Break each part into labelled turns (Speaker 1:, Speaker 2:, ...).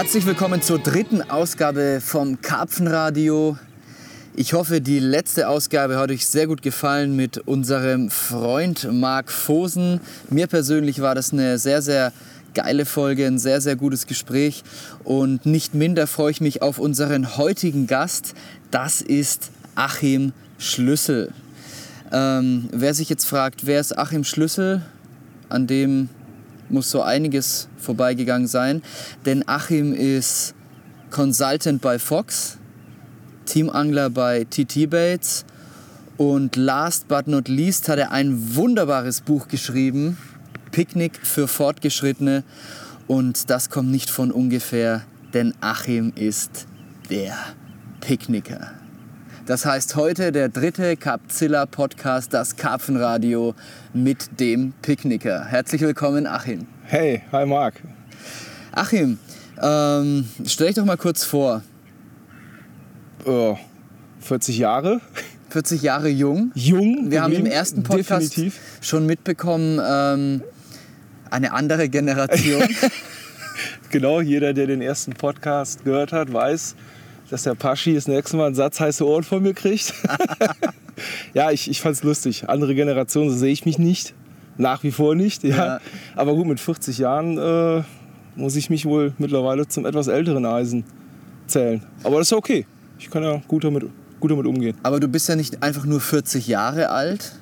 Speaker 1: Herzlich willkommen zur dritten Ausgabe vom Karpfenradio. Ich hoffe, die letzte Ausgabe hat euch sehr gut gefallen mit unserem Freund Marc Fosen. Mir persönlich war das eine sehr, sehr geile Folge, ein sehr, sehr gutes Gespräch. Und nicht minder freue ich mich auf unseren heutigen Gast. Das ist Achim Schlüssel. Ähm, wer sich jetzt fragt, wer ist Achim Schlüssel, an dem muss so einiges vorbeigegangen sein. Denn Achim ist Consultant bei Fox, Teamangler bei TT Baits und last but not least hat er ein wunderbares Buch geschrieben, Picknick für Fortgeschrittene. Und das kommt nicht von ungefähr, denn Achim ist der Picknicker. Das heißt heute der dritte Capzilla Podcast, das Karpfenradio mit dem Picknicker. Herzlich willkommen, Achim.
Speaker 2: Hey, hi Marc.
Speaker 1: Achim, ähm, stell dich doch mal kurz vor.
Speaker 2: Oh, 40 Jahre.
Speaker 1: 40 Jahre jung.
Speaker 2: Jung.
Speaker 1: Wir haben im ersten Podcast
Speaker 2: definitiv.
Speaker 1: schon mitbekommen, ähm, eine andere Generation.
Speaker 2: Genau, jeder, der den ersten Podcast gehört hat, weiß, dass der Paschi das nächste Mal einen Satz heiße Ohren von mir kriegt. ja, ich, ich fand's lustig. Andere Generation, so sehe ich mich nicht. Nach wie vor nicht. Ja.
Speaker 1: Ja.
Speaker 2: Aber gut, mit 40 Jahren äh, muss ich mich wohl mittlerweile zum etwas älteren Eisen zählen. Aber das ist ja okay. Ich kann ja gut damit, gut damit umgehen.
Speaker 1: Aber du bist ja nicht einfach nur 40 Jahre alt,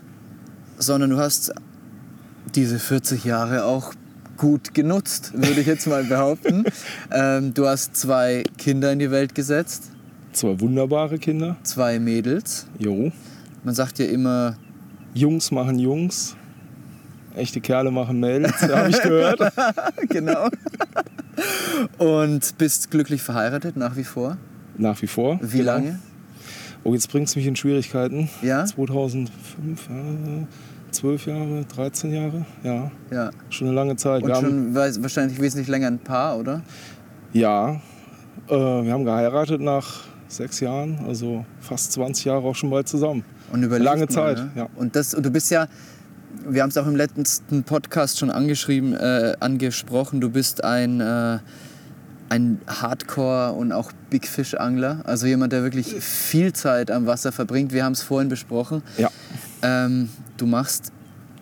Speaker 1: sondern du hast diese 40 Jahre auch gut genutzt, würde ich jetzt mal behaupten. ähm, du hast zwei Kinder in die Welt gesetzt,
Speaker 2: Zwei wunderbare Kinder.
Speaker 1: zwei Mädels.
Speaker 2: Jo.
Speaker 1: Man sagt ja immer,
Speaker 2: Jungs machen Jungs. Echte Kerle machen Mädels, habe ich gehört.
Speaker 1: genau. Und bist glücklich verheiratet nach wie vor.
Speaker 2: Nach wie vor.
Speaker 1: Wie
Speaker 2: Genau.
Speaker 1: lange?
Speaker 2: Oh, jetzt bringt es mich in Schwierigkeiten.
Speaker 1: Ja?
Speaker 2: 2005, ja, 12 Jahre, 13 Jahre, ja,
Speaker 1: Ja.
Speaker 2: schon eine lange Zeit.
Speaker 1: Und
Speaker 2: wir haben,
Speaker 1: schon weiß- wahrscheinlich wesentlich länger ein Paar, oder?
Speaker 2: ja, äh, wir haben geheiratet nach sechs Jahren, also fast 20 Jahre auch schon bald zusammen.
Speaker 1: Und überlegt
Speaker 2: Lange
Speaker 1: mal,
Speaker 2: Zeit,
Speaker 1: ne?
Speaker 2: ja.
Speaker 1: Und, das, und du bist ja, wir haben es auch im letzten Podcast schon angeschrieben, äh, angesprochen, du bist ein, äh, ein Hardcore- und auch Big Fish-Angler. Also jemand, der wirklich viel Zeit am Wasser verbringt. Wir haben es vorhin besprochen.
Speaker 2: Ja.
Speaker 1: Ähm, du machst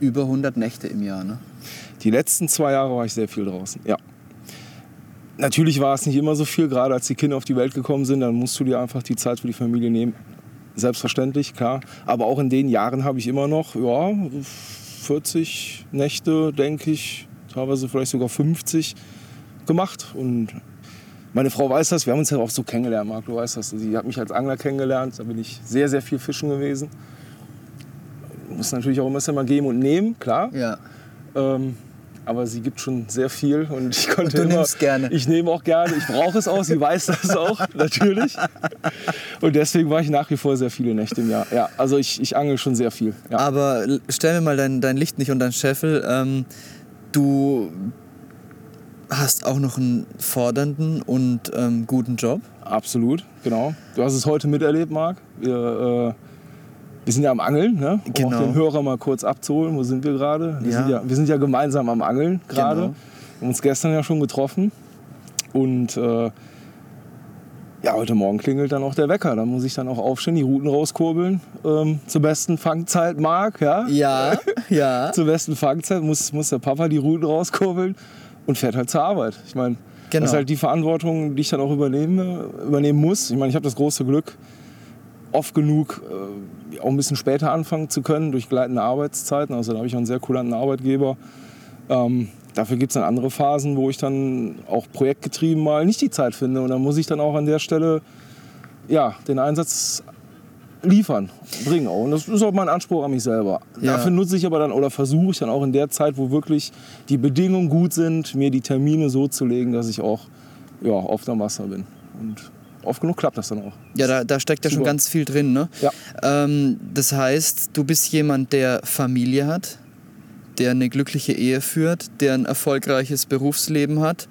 Speaker 1: über 100 Nächte im Jahr, ne?
Speaker 2: Die letzten zwei Jahre war ich sehr viel draußen, ja. Natürlich war es nicht immer so viel, gerade als die Kinder auf die Welt gekommen sind, dann musst du dir einfach die Zeit für die Familie nehmen. Selbstverständlich, klar. Aber auch in den Jahren habe ich immer noch, ja, 40 Nächte, denke ich, teilweise vielleicht sogar 50 gemacht. Und meine Frau weiß das, wir haben uns ja auch so kennengelernt, Marc, du weißt das. Sie hat mich als Angler kennengelernt, da bin ich sehr, sehr viel fischen gewesen. Muss natürlich auch immer mal geben und nehmen, klar.
Speaker 1: Ja.
Speaker 2: Ähm, aber sie gibt schon sehr viel und ich konnte
Speaker 1: du
Speaker 2: immer,
Speaker 1: nimmst gerne.
Speaker 2: Ich nehme auch gerne, ich brauche es auch, sie weiß das auch, natürlich. Und deswegen war ich nach wie vor sehr viele Nächte im Jahr. Ja, also ich, ich angel schon sehr viel. Ja.
Speaker 1: Aber stell mir mal dein, dein Licht nicht unter den Scheffel. Ähm, du hast auch noch einen fordernden und ähm, guten Job.
Speaker 2: Absolut, genau. Du hast es heute miterlebt, Marc. Wir, äh, wir sind ja am Angeln, ne? um
Speaker 1: Genau.
Speaker 2: auch den Hörer mal kurz abzuholen. Wo sind wir gerade? Wir,
Speaker 1: Ja.
Speaker 2: sind ja, wir sind ja gemeinsam am Angeln gerade.
Speaker 1: Genau.
Speaker 2: Wir haben uns gestern ja schon getroffen. Und äh, ja, heute Morgen klingelt dann auch der Wecker. Da muss ich dann auch aufstehen, die Routen rauskurbeln. Ähm, zur besten Fangzeit, Marc, ja?
Speaker 1: Ja, ja.
Speaker 2: Zur besten Fangzeit muss, muss der Papa die Routen rauskurbeln und fährt halt zur Arbeit. Ich meine,
Speaker 1: Genau.
Speaker 2: das ist halt die Verantwortung, die ich dann auch übernehme, übernehmen muss. Ich meine, ich habe das große Glück, oft genug äh, auch ein bisschen später anfangen zu können durch gleitende Arbeitszeiten. Also da habe ich auch einen sehr kulanten Arbeitgeber. Ähm, dafür gibt es dann andere Phasen, wo ich dann auch projektgetrieben mal nicht die Zeit finde. Und dann muss ich dann auch an der Stelle ja, den Einsatz liefern, bringen auch. Und das ist auch mein Anspruch an mich selber.
Speaker 1: Ja.
Speaker 2: Dafür nutze ich aber dann oder versuche ich dann auch in der Zeit, wo wirklich die Bedingungen gut sind, mir die Termine so zu legen, dass ich auch ja, oft am Wasser bin. Und oft genug klappt das dann auch.
Speaker 1: Ja, da, da steckt ja schon ganz viel drin. Ne?
Speaker 2: Ja.
Speaker 1: Ähm, das heißt, du bist jemand, der Familie hat, der eine glückliche Ehe führt, der ein erfolgreiches Berufsleben hat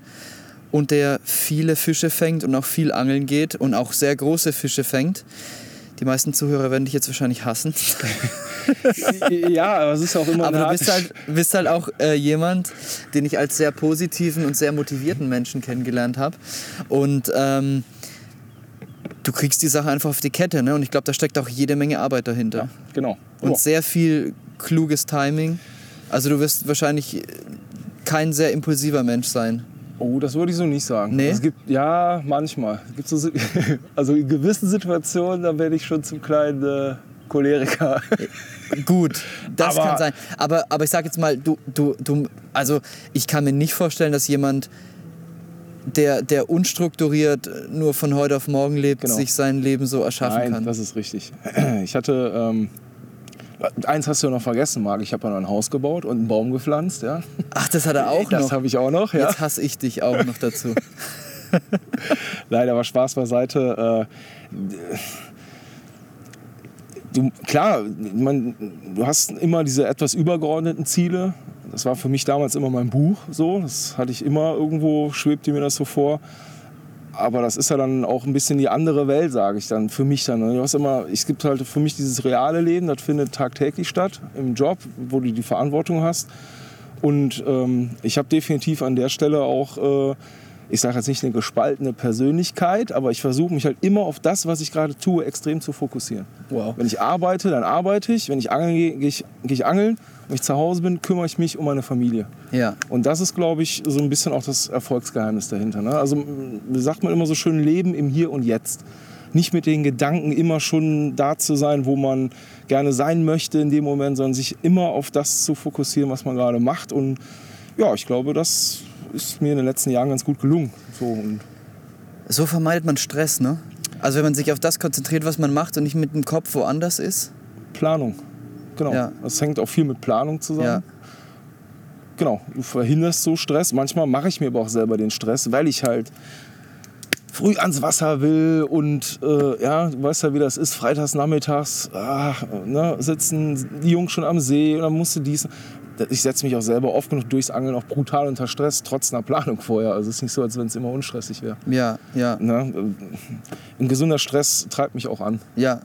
Speaker 1: und der viele Fische fängt und auch viel angeln geht und auch sehr große Fische fängt. Die meisten Zuhörer werden dich jetzt wahrscheinlich hassen.
Speaker 2: ja, aber es ist auch immer
Speaker 1: Aber du bist halt, bist halt auch äh, jemand, den ich als sehr positiven und sehr motivierten Menschen kennengelernt habe. Und ähm, du kriegst die Sache einfach auf die Kette. Ne? Und ich glaube, da steckt auch jede Menge Arbeit dahinter.
Speaker 2: Ja, genau.
Speaker 1: Und
Speaker 2: Ja.
Speaker 1: sehr viel kluges Timing. Also du wirst wahrscheinlich kein sehr impulsiver Mensch sein.
Speaker 2: Oh, das würde ich so nicht sagen.
Speaker 1: Nee?
Speaker 2: Es gibt, ja, manchmal. Gibt so, also in gewissen Situationen, da werde ich schon zum kleinen äh, Choleriker.
Speaker 1: Gut, das
Speaker 2: Aber-
Speaker 1: kann sein. Aber, aber ich sag jetzt mal, du, du, du, also ich kann mir nicht vorstellen, dass jemand, der, der unstrukturiert nur von heute auf morgen lebt,
Speaker 2: Genau.
Speaker 1: sich sein Leben so erschaffen
Speaker 2: Nein,
Speaker 1: kann.
Speaker 2: das ist richtig. Ich hatte, ähm, eins hast du ja noch vergessen, Marc. Ich habe ja noch ein Haus gebaut und einen Baum gepflanzt. Ja?
Speaker 1: Ach, das hat er auch
Speaker 2: das
Speaker 1: noch.
Speaker 2: habe ich auch noch. Ja?
Speaker 1: Jetzt hasse ich dich auch noch dazu.
Speaker 2: Nein, aber Spaß beiseite. Äh, du, klar, man, du hast immer diese etwas übergeordneten Ziele. Das war für mich damals immer mein Buch so. Das hatte ich immer irgendwo, schwebte mir das so vor. Aber das ist ja dann auch ein bisschen die andere Welt, sage ich dann, für mich dann. Du hast immer, es gibt halt für mich dieses reale Leben, das findet tagtäglich statt, im Job, wo du die Verantwortung hast. Und ähm, ich habe definitiv an der Stelle auch, äh, ich sage jetzt nicht eine gespaltene Persönlichkeit, aber ich versuche mich halt immer auf das, was ich gerade tue, extrem zu fokussieren.
Speaker 1: Wow.
Speaker 2: Wenn ich arbeite, dann arbeite ich. Wenn ich angeln gehe, gehe ich, gehe ich angeln. Wenn ich zu Hause bin, kümmere ich mich um meine Familie.
Speaker 1: Ja.
Speaker 2: Und das ist, glaube ich, so ein bisschen auch das Erfolgsgeheimnis dahinter. Ne? Also sagt man immer so schön, Leben im Hier und Jetzt. Nicht mit den Gedanken immer schon da zu sein, wo man gerne sein möchte in dem Moment, sondern sich immer auf das zu fokussieren, was man gerade macht. Und ja, ich glaube, das ist mir in den letzten Jahren ganz gut gelungen. So, und
Speaker 1: So vermeidet man Stress, ne? Also wenn man sich auf das konzentriert, was man macht und nicht mit dem Kopf woanders ist.
Speaker 2: Planung. Genau.
Speaker 1: Ja.
Speaker 2: Das hängt auch viel mit Planung zusammen.
Speaker 1: Ja.
Speaker 2: Genau, du verhinderst so Stress. Manchmal mache ich mir aber auch selber den Stress, weil ich halt früh ans Wasser will und äh, ja, du weißt ja, wie das ist, freitags nachmittags ah, ne, sitzen die Jungs schon am See und dann musst du dies. Ich setze mich auch selber oft genug durchs Angeln auch brutal unter Stress, trotz einer Planung vorher. Also es ist nicht so, als wenn es immer unstressig wäre.
Speaker 1: Ja, ja,
Speaker 2: Ne? Ein gesunder Stress treibt mich auch an.
Speaker 1: ja.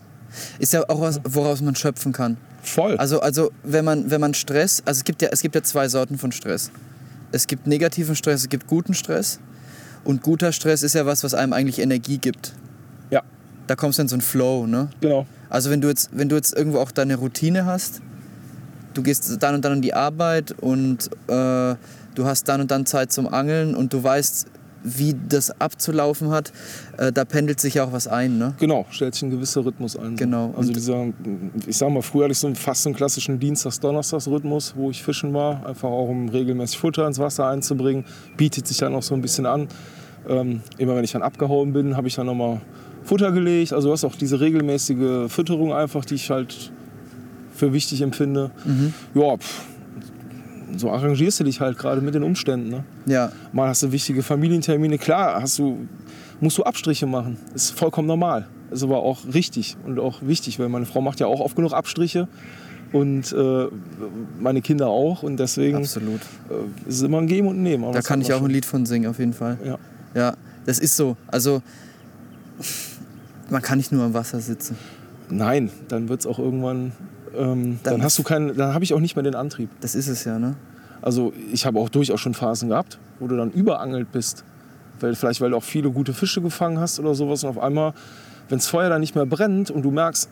Speaker 1: Ist ja auch was, woraus man schöpfen kann.
Speaker 2: Voll.
Speaker 1: Also, also wenn, man, wenn man Stress, also es gibt, ja, es gibt ja zwei Sorten von Stress. Es gibt negativen Stress, es gibt guten Stress. Und guter Stress ist ja was, was einem eigentlich Energie gibt.
Speaker 2: ja,
Speaker 1: Da kommst du in so einen Flow, ne?
Speaker 2: genau.
Speaker 1: Also wenn du jetzt, wenn du jetzt irgendwo auch deine Routine hast, du gehst dann und dann an die Arbeit und äh, du hast dann und dann Zeit zum Angeln und du weißt, wie das abzulaufen hat, äh, da pendelt sich ja auch was ein, ne?
Speaker 2: Genau, stellt sich ein gewisser Rhythmus ein.
Speaker 1: Genau.
Speaker 2: Also
Speaker 1: Und-
Speaker 2: dieser, ich sag mal, früher hatte ich so einen, fast so einen klassischen Dienstags-Donnerstags-Rhythmus, wo ich fischen war, einfach auch um regelmäßig Futter ins Wasser einzubringen. Bietet sich dann auch so ein bisschen an. Ähm, immer wenn ich dann abgehauen bin, habe ich dann nochmal Futter gelegt. Also du hast auch diese regelmäßige Fütterung einfach, die ich halt für wichtig empfinde.
Speaker 1: Mhm.
Speaker 2: Ja, pff, so arrangierst du dich halt gerade mit den Umständen. Ne?
Speaker 1: Ja,
Speaker 2: Mal hast du wichtige Familientermine. Klar, hast du, musst du Abstriche machen. Ist vollkommen normal. Ist aber auch richtig und auch wichtig, weil meine Frau macht ja auch oft genug Abstriche und äh, meine Kinder auch. Und deswegen
Speaker 1: absolut.
Speaker 2: äh, ist es immer ein Geben und ein Nehmen.
Speaker 1: Da kann ich auch ein
Speaker 2: schon.
Speaker 1: Lied von singen, auf jeden Fall.
Speaker 2: Ja.
Speaker 1: Ja, das ist so. Also man kann nicht nur am Wasser sitzen.
Speaker 2: Nein, dann wird es auch irgendwann. Ähm, dann,
Speaker 1: Dann-
Speaker 2: hast du keinen, dann habe ich auch nicht mehr den Antrieb.
Speaker 1: Das ist es ja, ne?
Speaker 2: Also ich habe auch durchaus schon Phasen gehabt, wo du dann überangelt bist. Weil, vielleicht weil du auch viele gute Fische gefangen hast oder sowas. Und auf einmal, wenn das Feuer dann nicht mehr brennt und du merkst,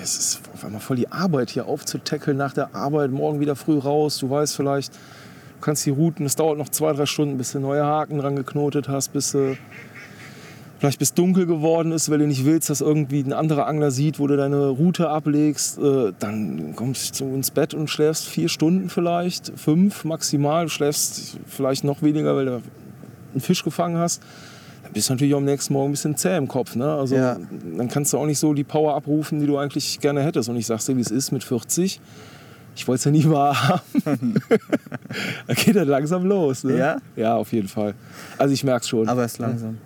Speaker 2: es ist auf einmal voll die Arbeit hier aufzutackeln nach der Arbeit, morgen wieder früh raus. Du weißt vielleicht, du kannst die Routen, es dauert noch zwei, drei Stunden, bis du neue Haken dran geknotet hast, bis du vielleicht bis dunkel geworden ist, weil du nicht willst, dass irgendwie ein anderer Angler sieht, wo du deine Route ablegst. Äh, dann kommst du ins Bett und schläfst vier Stunden vielleicht, fünf maximal. Du schläfst vielleicht noch weniger, weil du einen Fisch gefangen hast. Dann bist du natürlich am nächsten Morgen ein bisschen zäh im Kopf. Ne? Also
Speaker 1: Ja.
Speaker 2: dann kannst du auch nicht so die Power abrufen, die du eigentlich gerne hättest. Und ich sag's dir, wie es ist mit 40. Ich wollte es ja nie wahr haben. da geht er langsam los. Ne?
Speaker 1: Ja?
Speaker 2: Ja, auf jeden Fall. Also ich merk's schon.
Speaker 1: Aber es ist langsam.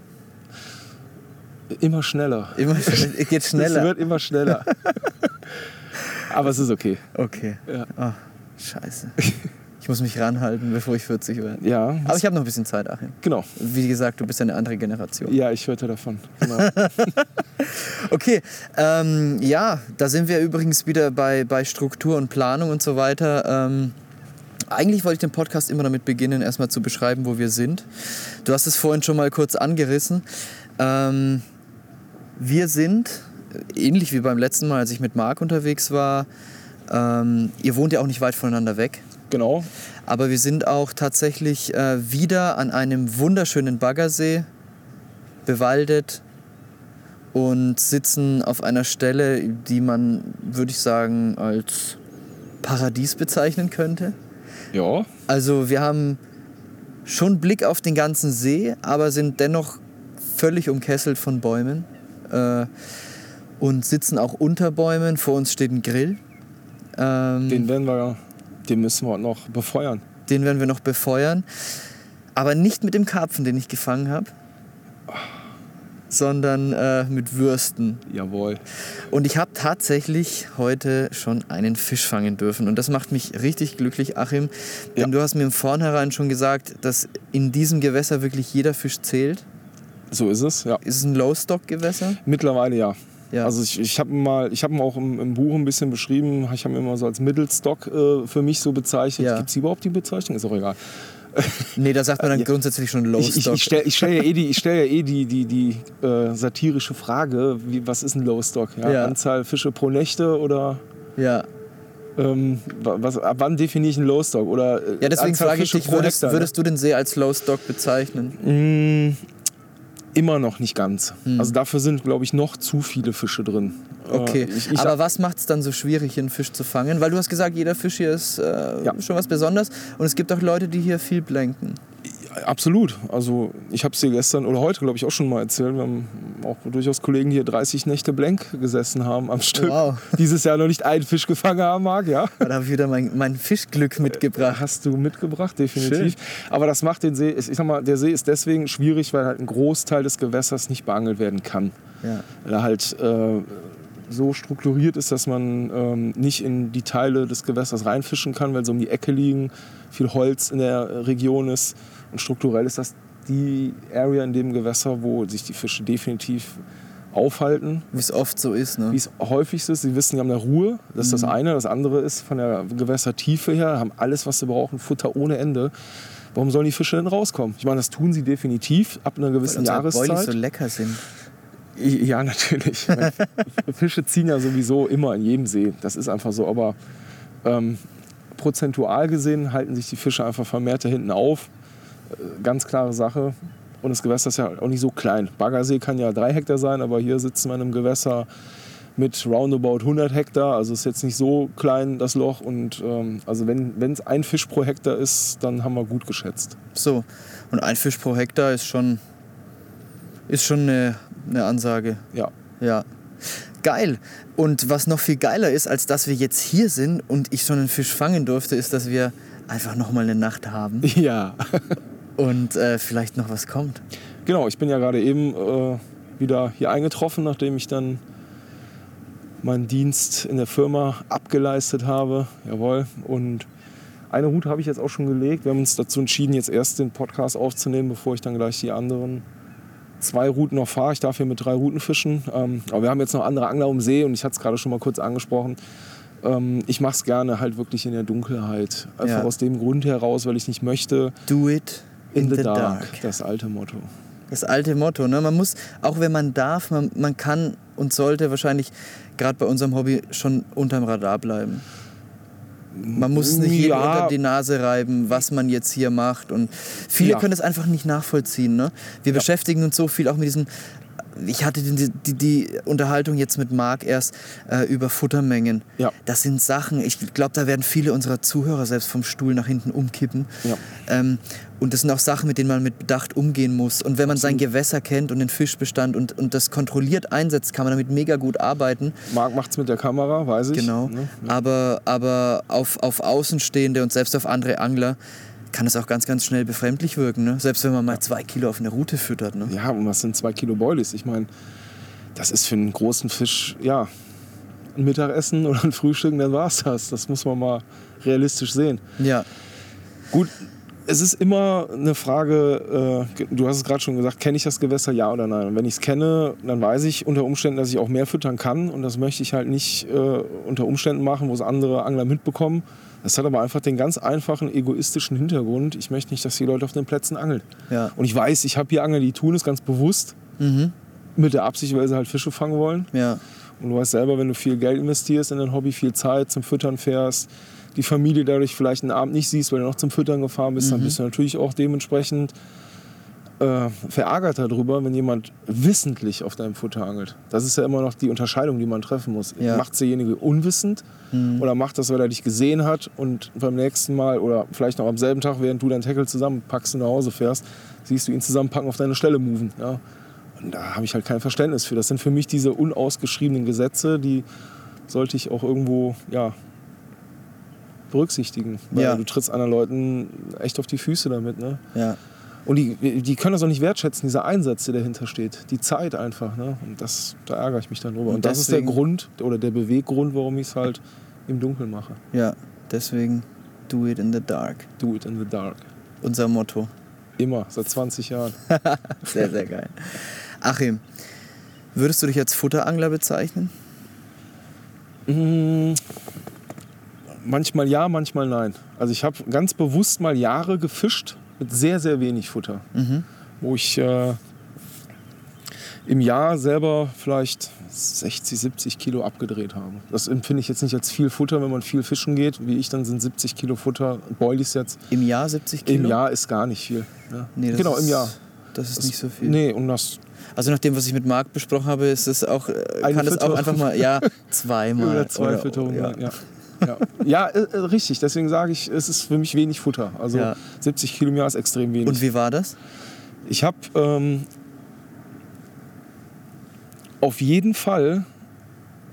Speaker 2: Immer schneller.
Speaker 1: Immer, es geht
Speaker 2: Es
Speaker 1: schneller.
Speaker 2: wird immer schneller. Aber es ist okay.
Speaker 1: Okay.
Speaker 2: Ja.
Speaker 1: Ah, scheiße. Ich muss mich ranhalten, bevor ich 40 werde.
Speaker 2: Ja,
Speaker 1: Aber ich habe noch ein bisschen Zeit, Achim.
Speaker 2: genau.
Speaker 1: Wie gesagt, du bist ja eine andere Generation.
Speaker 2: Ja, ich hörte davon. Genau.
Speaker 1: Okay, ähm, ja, da sind wir übrigens wieder bei, bei Struktur und Planung und so weiter. Ähm, eigentlich wollte ich den Podcast immer damit beginnen, erstmal zu beschreiben, wo wir sind. Du hast es vorhin schon mal kurz angerissen. Ähm, wir sind, ähnlich wie beim letzten Mal, als ich mit Marc unterwegs war, ähm, ihr wohnt ja auch nicht weit voneinander weg.
Speaker 2: genau.
Speaker 1: Aber wir sind auch tatsächlich äh, wieder an einem wunderschönen Baggersee, bewaldet und sitzen auf einer Stelle, die man, würde ich sagen, als Paradies bezeichnen könnte.
Speaker 2: Ja,
Speaker 1: Also wir haben schon Blick auf den ganzen See, aber sind dennoch völlig umkesselt von Bäumen äh, und sitzen auch unter Bäumen. Vor uns steht ein Grill. Ähm,
Speaker 2: den werden wir, den müssen wir noch befeuern.
Speaker 1: Den werden wir noch befeuern. Aber nicht mit dem Karpfen, den ich gefangen habe, sondern äh, mit Würsten.
Speaker 2: Jawohl.
Speaker 1: Und ich habe tatsächlich heute schon einen Fisch fangen dürfen. Und das macht mich richtig glücklich, Achim. Denn
Speaker 2: Ja.
Speaker 1: du hast mir im Vornherein schon gesagt, dass in diesem Gewässer wirklich jeder Fisch zählt.
Speaker 2: So ist es, ja.
Speaker 1: Ist es ein Low-Stock-Gewässer?
Speaker 2: Mittlerweile ja.
Speaker 1: Ja.
Speaker 2: Also ich, ich habe mal, ich habe ihn auch im, im Buch ein bisschen beschrieben. Ich habe ihn immer so als Mittelstock äh, für mich so bezeichnet.
Speaker 1: Ja.
Speaker 2: Gibt es überhaupt die Bezeichnung? Ist auch egal.
Speaker 1: Nee, da sagt man dann grundsätzlich schon
Speaker 2: Ich, ich,
Speaker 1: Low-Stock.
Speaker 2: ich stelle ich stell ja eh die, ich stell ja eh die, die, die äh, satirische Frage, wie, was ist ein Lowstock? Ja?
Speaker 1: Ja.
Speaker 2: Anzahl Fische pro Nächte oder
Speaker 1: ja.
Speaker 2: ähm, wa- was, ab wann definiere ich einen Lowstock? Oder, äh,
Speaker 1: ja, deswegen
Speaker 2: Anzahl
Speaker 1: frage ich
Speaker 2: Fische
Speaker 1: dich,
Speaker 2: pro
Speaker 1: würdest,
Speaker 2: Hektar, ne?
Speaker 1: würdest du den See als Low-Stock bezeichnen?
Speaker 2: Mm, Immer noch nicht ganz. Also dafür sind, glaube ich, noch zu viele Fische drin.
Speaker 1: Okay,
Speaker 2: Äh, ich, ich,
Speaker 1: aber was macht es dann so schwierig, hier einen Fisch zu fangen? Weil du hast gesagt, jeder Fisch hier ist äh,
Speaker 2: Ja.
Speaker 1: schon was Besonderes und es gibt auch Leute, die hier viel blenken.
Speaker 2: Absolut. Also ich habe es dir gestern oder heute, glaube ich, auch schon mal erzählt. Wir haben auch durchaus Kollegen, hier 30 Nächte blank gesessen haben am Stück.
Speaker 1: Wow.
Speaker 2: Dieses Jahr noch nicht einen Fisch gefangen haben mag, ja.
Speaker 1: Da habe ich wieder mein, mein Fischglück mitgebracht.
Speaker 2: Hast du mitgebracht, definitiv. Aber das macht den See, ich sag mal, der See ist deswegen schwierig, weil halt ein Großteil des Gewässers nicht beangelt werden kann.
Speaker 1: Ja.
Speaker 2: Weil er halt äh, so strukturiert ist, dass man ähm, nicht in die Teile des Gewässers reinfischen kann, weil sie um die Ecke liegen, viel Holz in der Region ist. Und strukturell ist das die Area in dem Gewässer, wo sich die Fische definitiv aufhalten.
Speaker 1: Wie es oft so ist. Ne?
Speaker 2: Wie es häufig ist, sie wissen, die haben eine Ruhe. Das ist das eine. Das andere ist von der Gewässertiefe her, haben alles, was sie brauchen, Futter ohne Ende. Warum sollen die Fische denn rauskommen? Ich meine, das tun sie definitiv ab einer
Speaker 1: Weil
Speaker 2: gewissen
Speaker 1: Boilies
Speaker 2: Jahreszeit.
Speaker 1: so lecker sind.
Speaker 2: Ja, natürlich. Fische ziehen ja sowieso immer in jedem See. Das ist einfach so. Aber ähm, prozentual gesehen halten sich die Fische einfach vermehrt da hinten auf. Ganz klare Sache. Und das Gewässer ist ja auch nicht so klein. Baggersee kann ja drei Hektar sein, aber hier sitzen wir in einem Gewässer mit roundabout 100 Hektar. Also ist jetzt nicht so klein das Loch. Und ähm, also wenn es ein Fisch pro Hektar ist, dann haben wir gut geschätzt.
Speaker 1: So. Und ein Fisch pro Hektar ist schon, ist schon eine, eine Ansage.
Speaker 2: Ja.
Speaker 1: Ja. Geil. Und was noch viel geiler ist, als dass wir jetzt hier sind und ich schon einen Fisch fangen durfte, ist, dass wir einfach noch mal eine Nacht haben
Speaker 2: Ja.
Speaker 1: Und äh, vielleicht noch was kommt.
Speaker 2: Genau, ich bin ja gerade eben äh, wieder hier eingetroffen, nachdem ich dann meinen Dienst in der Firma abgeleistet habe. Jawohl. Und eine Route habe ich jetzt auch schon gelegt. Wir haben uns dazu entschieden, jetzt erst den Podcast aufzunehmen, bevor ich dann gleich die anderen zwei Routen noch fahre. Ich darf hier mit drei Routen fischen. Ähm, aber wir haben jetzt noch andere Angler um See und ich hatte es gerade schon mal kurz angesprochen. Ähm, ich mache es gerne halt wirklich in der Dunkelheit. Einfach
Speaker 1: Ja.
Speaker 2: aus dem Grund heraus, weil ich nicht möchte.
Speaker 1: Do it in, the, dark.
Speaker 2: Das alte Motto.
Speaker 1: Das alte Motto. Ne? Man muss, auch wenn man darf, man, man kann und sollte wahrscheinlich gerade bei unserem Hobby schon unterm Radar bleiben. Man muss nicht jedem
Speaker 2: Ja.
Speaker 1: unter die Nase reiben, was man jetzt hier macht. Und viele
Speaker 2: Ja.
Speaker 1: können das einfach nicht nachvollziehen. Ne? Wir beschäftigen uns so viel auch mit diesem. Ich hatte die, die, die Unterhaltung jetzt mit Marc erst äh, über Futtermengen.
Speaker 2: Ja.
Speaker 1: Das sind Sachen, ich glaube, da werden viele unserer Zuhörer selbst vom Stuhl nach hinten umkippen.
Speaker 2: Ja.
Speaker 1: Ähm, und das sind auch Sachen, mit denen man mit Bedacht umgehen muss. Und wenn man sein Gewässer kennt und den Fischbestand und, und das kontrolliert einsetzt, kann man damit mega gut arbeiten.
Speaker 2: Marc macht's mit der Kamera, weiß ich.
Speaker 1: Genau.
Speaker 2: Ne?
Speaker 1: Aber, aber auf, auf Außenstehende und selbst auf andere Angler kann es auch ganz, ganz schnell befremdlich wirken. Ne? Selbst wenn man mal zwei Kilo auf eine Route füttert. Ne?
Speaker 2: Ja, und was sind zwei Kilo Boilies? Ich meine, das ist für einen großen Fisch, ja, ein Mittagessen oder ein Frühstück, dann war's das. Das muss man mal realistisch sehen.
Speaker 1: Ja.
Speaker 2: Gut, es ist immer eine Frage, äh, du hast es gerade schon gesagt, kenne ich das Gewässer, ja oder nein? Und wenn ich es kenne, dann weiß ich unter Umständen, dass ich auch mehr füttern kann. Und das möchte ich halt nicht äh, unter Umständen machen, wo es andere Angler mitbekommen. Das hat aber einfach den ganz einfachen egoistischen Hintergrund. Ich möchte nicht, dass die Leute auf den Plätzen angeln.
Speaker 1: Ja.
Speaker 2: Und ich weiß, ich habe hier Angler, die tun es ganz bewusst.
Speaker 1: Mhm.
Speaker 2: Mit der Absicht, weil sie halt Fische fangen wollen.
Speaker 1: Ja.
Speaker 2: Und du weißt selber, wenn du viel Geld investierst in dein Hobby, viel Zeit zum Füttern fährst, die Familie dadurch vielleicht einen Abend nicht siehst, weil du noch zum Füttern gefahren bist, dann bist du natürlich auch dementsprechend äh, verärgert darüber, wenn jemand wissentlich auf deinem Futter angelt. Das ist ja immer noch die Unterscheidung, die man treffen muss.
Speaker 1: Ja.
Speaker 2: Macht derjenige unwissend oder macht das, weil er dich gesehen hat und beim nächsten Mal oder vielleicht noch am selben Tag, während du deinen Tackle zusammenpackst und nach Hause fährst, siehst du ihn zusammenpacken auf deine Stelle moven. Ja? Und da habe ich halt kein Verständnis für. Das sind für mich diese unausgeschriebenen Gesetze, die sollte ich auch irgendwo ja, berücksichtigen. Weil
Speaker 1: Ja.
Speaker 2: du trittst anderen Leuten echt auf die Füße damit. Ne?
Speaker 1: Ja.
Speaker 2: Und die, die können das auch nicht wertschätzen, dieser Einsatz, der dahinter steht. Die Zeit einfach. Ne? Und das, da ärgere ich mich dann drüber. Und,
Speaker 1: Und
Speaker 2: das ist der Grund oder der Beweggrund, warum ich es halt im Dunkeln mache.
Speaker 1: Ja. Deswegen do it in the dark.
Speaker 2: Do it in the dark.
Speaker 1: Unser Motto.
Speaker 2: Immer, seit 20 Jahren.
Speaker 1: Sehr, sehr geil. Achim, würdest du dich als Futterangler bezeichnen?
Speaker 2: Mm, Manchmal ja, manchmal nein. Also ich habe ganz bewusst mal Jahre gefischt mit sehr, sehr wenig Futter.
Speaker 1: Mhm.
Speaker 2: Wo ich äh, im Jahr selber vielleicht 60, 70 Kilo abgedreht habe. Das empfinde ich jetzt nicht als viel Futter, wenn man viel fischen geht. Wie ich, dann sind 70 Kilo Futter, Boilies jetzt.
Speaker 1: Im Jahr 70 Kilo?
Speaker 2: Im Jahr ist gar nicht viel. Ja.
Speaker 1: Nee, das
Speaker 2: genau,
Speaker 1: ist,
Speaker 2: im Jahr.
Speaker 1: Das ist
Speaker 2: Das-
Speaker 1: nicht so viel.
Speaker 2: Nee, und das
Speaker 1: Also nach dem, was ich mit Marc besprochen habe, ist es auch, äh,
Speaker 2: Eine
Speaker 1: kann es auch
Speaker 2: Fütterung.
Speaker 1: einfach mal, ja, zweimal.
Speaker 2: oder zwei Fütterungen.
Speaker 1: ja.
Speaker 2: Ja, ja. ja. äh, äh, richtig. Deswegen sage ich, es ist für mich wenig Futter. Also
Speaker 1: Ja.
Speaker 2: 70 Kilo im Jahr ist extrem wenig.
Speaker 1: Und wie war das?
Speaker 2: Ich habe ähm, auf jeden Fall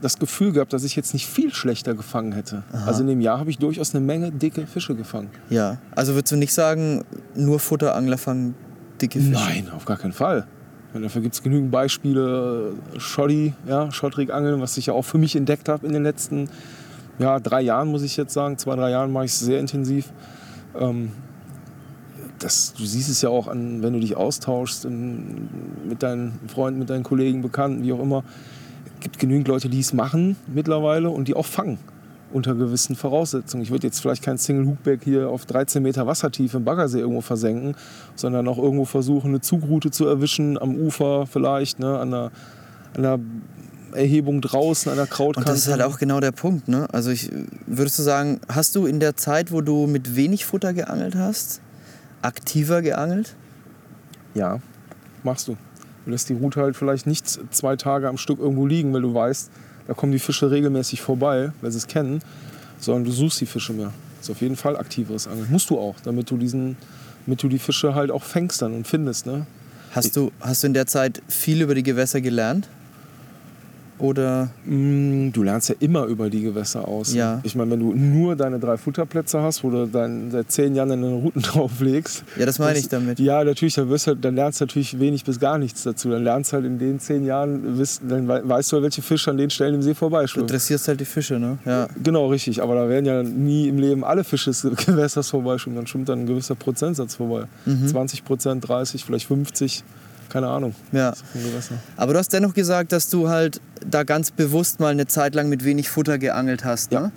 Speaker 2: das Gefühl gehabt, dass ich jetzt nicht viel schlechter gefangen hätte. Also in dem Jahr habe ich durchaus eine Menge dicke Fische gefangen.
Speaker 1: Ja. Also würdest du nicht sagen, nur Futterangler fangen dicke Fische?
Speaker 2: Nein, auf gar keinen Fall. Und dafür gibt es genügend Beispiele. Shoddy, ja, Schottrigangeln, was ich ja auch für mich entdeckt habe in den letzten ja, drei Jahren, muss ich jetzt sagen. Zwei, drei Jahren mache ich es sehr intensiv. Ähm, das, du siehst es ja auch an, wenn du dich austauschst in, mit deinen Freunden, mit deinen Kollegen, Bekannten, wie auch immer. Es gibt genügend Leute, die es machen mittlerweile und die auch fangen unter gewissen Voraussetzungen. Ich würde jetzt vielleicht kein Single Hookback hier auf 13 Meter Wassertiefe im Baggersee irgendwo versenken, sondern auch irgendwo versuchen, eine Zugroute zu erwischen, am Ufer vielleicht, ne, an, einer, an einer Erhebung draußen, an der Krautkante.
Speaker 1: Und das ist halt auch genau der Punkt, ne? Also ich würdest du sagen, hast du in der Zeit, wo du mit wenig Futter geangelt hast, aktiver geangelt?
Speaker 2: Ja, machst du. Du lässt die Route halt vielleicht nicht zwei Tage am Stück irgendwo liegen, weil du weißt, da kommen die Fische regelmäßig vorbei, weil sie es kennen, sondern du suchst die Fische mehr. Das ist auf jeden Fall aktiveres Angeln. Musst du auch, damit du, diesen, damit du die Fische halt auch fängst dann und findest. Ne?
Speaker 1: Hast du, hast du in der Zeit viel über die Gewässer gelernt? Oder
Speaker 2: Mm, Du lernst ja immer über die Gewässer aus.
Speaker 1: Ja.
Speaker 2: Ich meine, wenn du nur deine drei Futterplätze hast, wo du dein, seit zehn Jahren deine Routen drauflegst.
Speaker 1: Ja, das meine
Speaker 2: das-
Speaker 1: ich damit.
Speaker 2: Ja, natürlich, dann, wirst du, halt- dann lernst du natürlich wenig bis gar nichts dazu. Dann lernst halt in den zehn Jahren, wirst, dann wei- weißt du, halt, welche Fische an den Stellen im See
Speaker 1: Du
Speaker 2: vorbeischwimmen.
Speaker 1: dressierst halt die Fische, ne? Ja.
Speaker 2: Genau, richtig. Aber da werden ja nie im Leben alle Fische des Gewässers vorbeischwimmen. Dann schwimmt dann ein gewisser Prozentsatz vorbei.
Speaker 1: Mhm.
Speaker 2: 20 Prozent, 30, vielleicht 50. Keine Ahnung.
Speaker 1: ja. Aber du hast dennoch gesagt, dass du halt da ganz bewusst mal eine Zeit lang mit wenig Futter geangelt hast.
Speaker 2: Ja.
Speaker 1: Ne?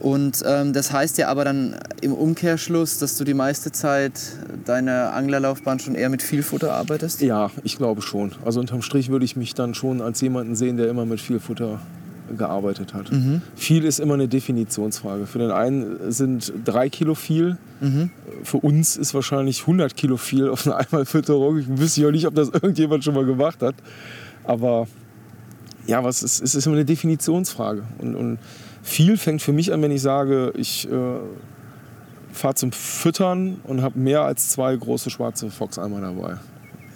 Speaker 1: Und ähm, das heißt ja aber dann im Umkehrschluss, dass du die meiste Zeit deiner Anglerlaufbahn schon eher mit viel Futter arbeitest?
Speaker 2: Ja, ich glaube schon. Also unterm Strich würde ich mich dann schon als jemanden sehen, der immer mit viel Futter gearbeitet hat.
Speaker 1: Mhm.
Speaker 2: Viel ist immer eine Definitionsfrage. Für den einen sind drei Kilo viel.
Speaker 1: Mhm.
Speaker 2: Für uns ist wahrscheinlich 100 Kilo viel auf eine Einmalfütterung. Ich wüsste ja nicht, ob das irgendjemand schon mal gemacht hat. Aber ja, was ist, es ist immer eine Definitionsfrage. Und, und viel fängt für mich an, wenn ich sage, ich äh, fahre zum Füttern und habe mehr als zwei große schwarze Fox-Eimer dabei.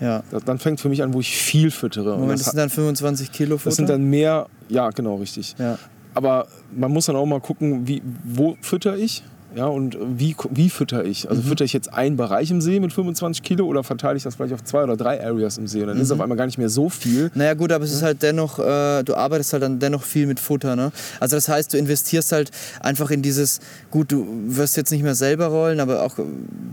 Speaker 1: Ja.
Speaker 2: Das, dann fängt für mich an, wo ich viel füttere. Und
Speaker 1: Moment,
Speaker 2: das,
Speaker 1: das sind dann 25 Kilo Futter?
Speaker 2: das sind dann mehr, ja, genau, richtig.
Speaker 1: ja.
Speaker 2: Aber man muss dann auch mal gucken, wie, wo fütter ich Ja, und wie, wie fütter ich? Also
Speaker 1: Mhm.
Speaker 2: fütter ich jetzt einen Bereich im See mit 25 Kilo oder verteile ich das vielleicht auf zwei oder drei Areas im See? Und dann
Speaker 1: Mhm.
Speaker 2: ist es auf einmal gar nicht mehr so viel.
Speaker 1: Naja gut, aber es ist halt dennoch, äh, du arbeitest halt dann dennoch viel mit Futter. Ne? Also das heißt, du investierst halt einfach in dieses, gut, du wirst jetzt nicht mehr selber rollen, aber auch äh,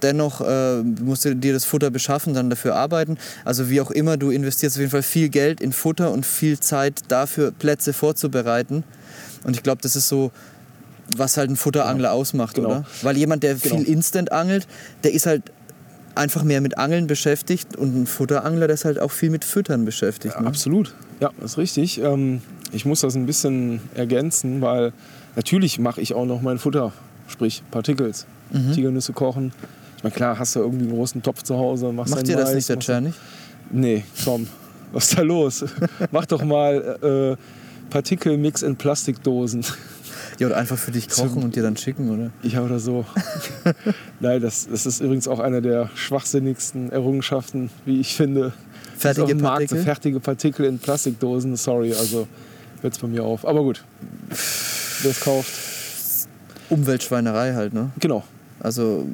Speaker 1: dennoch äh, musst du dir das Futter beschaffen, dann dafür arbeiten. Also wie auch immer, du investierst auf jeden Fall viel Geld in Futter und viel Zeit dafür, Plätze vorzubereiten. Und ich glaube, das ist so, was halt ein Futterangler ausmacht,
Speaker 2: Genau.
Speaker 1: oder? Weil jemand, der
Speaker 2: Genau.
Speaker 1: viel Instant angelt, der ist halt einfach mehr mit Angeln beschäftigt und ein Futterangler, der ist halt auch viel mit Füttern beschäftigt.
Speaker 2: Ja,
Speaker 1: ne?
Speaker 2: absolut. Ja, das ist richtig. Ähm, ich muss das ein bisschen ergänzen, weil natürlich mache ich auch noch mein Futter, sprich Partikels,
Speaker 1: Mhm.
Speaker 2: Tigernüsse kochen. Ich meine, klar, hast du irgendwie einen großen Topf zu Hause, machst
Speaker 1: Macht ihr das nicht, der Czerny?
Speaker 2: Nee, Tom, was ist da los? Mach doch mal äh, Partikelmix in Plastikdosen.
Speaker 1: Ja, oder einfach für dich kochen und dir dann schicken, oder?
Speaker 2: Ja, oder so. Nein, das, das ist übrigens auch eine der schwachsinnigsten Errungenschaften, wie ich finde.
Speaker 1: Fertige
Speaker 2: Markt
Speaker 1: Partikel?
Speaker 2: so fertige Partikel in Plastikdosen. Sorry, also hört es bei mir auf. Aber gut, wer es kauft.
Speaker 1: Umweltschweinerei halt, ne?
Speaker 2: Genau,
Speaker 1: Also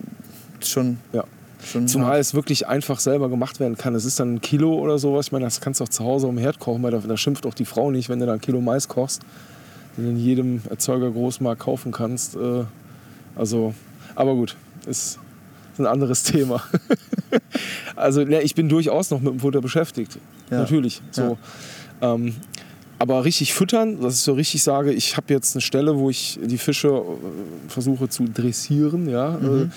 Speaker 1: schon.
Speaker 2: ja.
Speaker 1: schon
Speaker 2: Zumal
Speaker 1: hart.
Speaker 2: es wirklich einfach selber gemacht werden kann. Es ist dann ein Kilo oder sowas. Ich meine, das kannst du auch zu Hause am Herd kochen, weil da, da schimpft auch die Frau nicht, wenn du da ein Kilo Mais kochst, du in jedem Erzeuger Großmarkt kaufen kannst. Äh, also, aber gut, ist, ist ein anderes Thema. also, ne, ich bin durchaus noch mit dem Futter beschäftigt.
Speaker 1: Ja.
Speaker 2: Natürlich. So. Ähm, aber richtig füttern, dass ich so richtig sage, ich habe jetzt eine Stelle, wo ich die Fische äh, versuche zu dressieren, ja,
Speaker 1: Mhm.
Speaker 2: äh,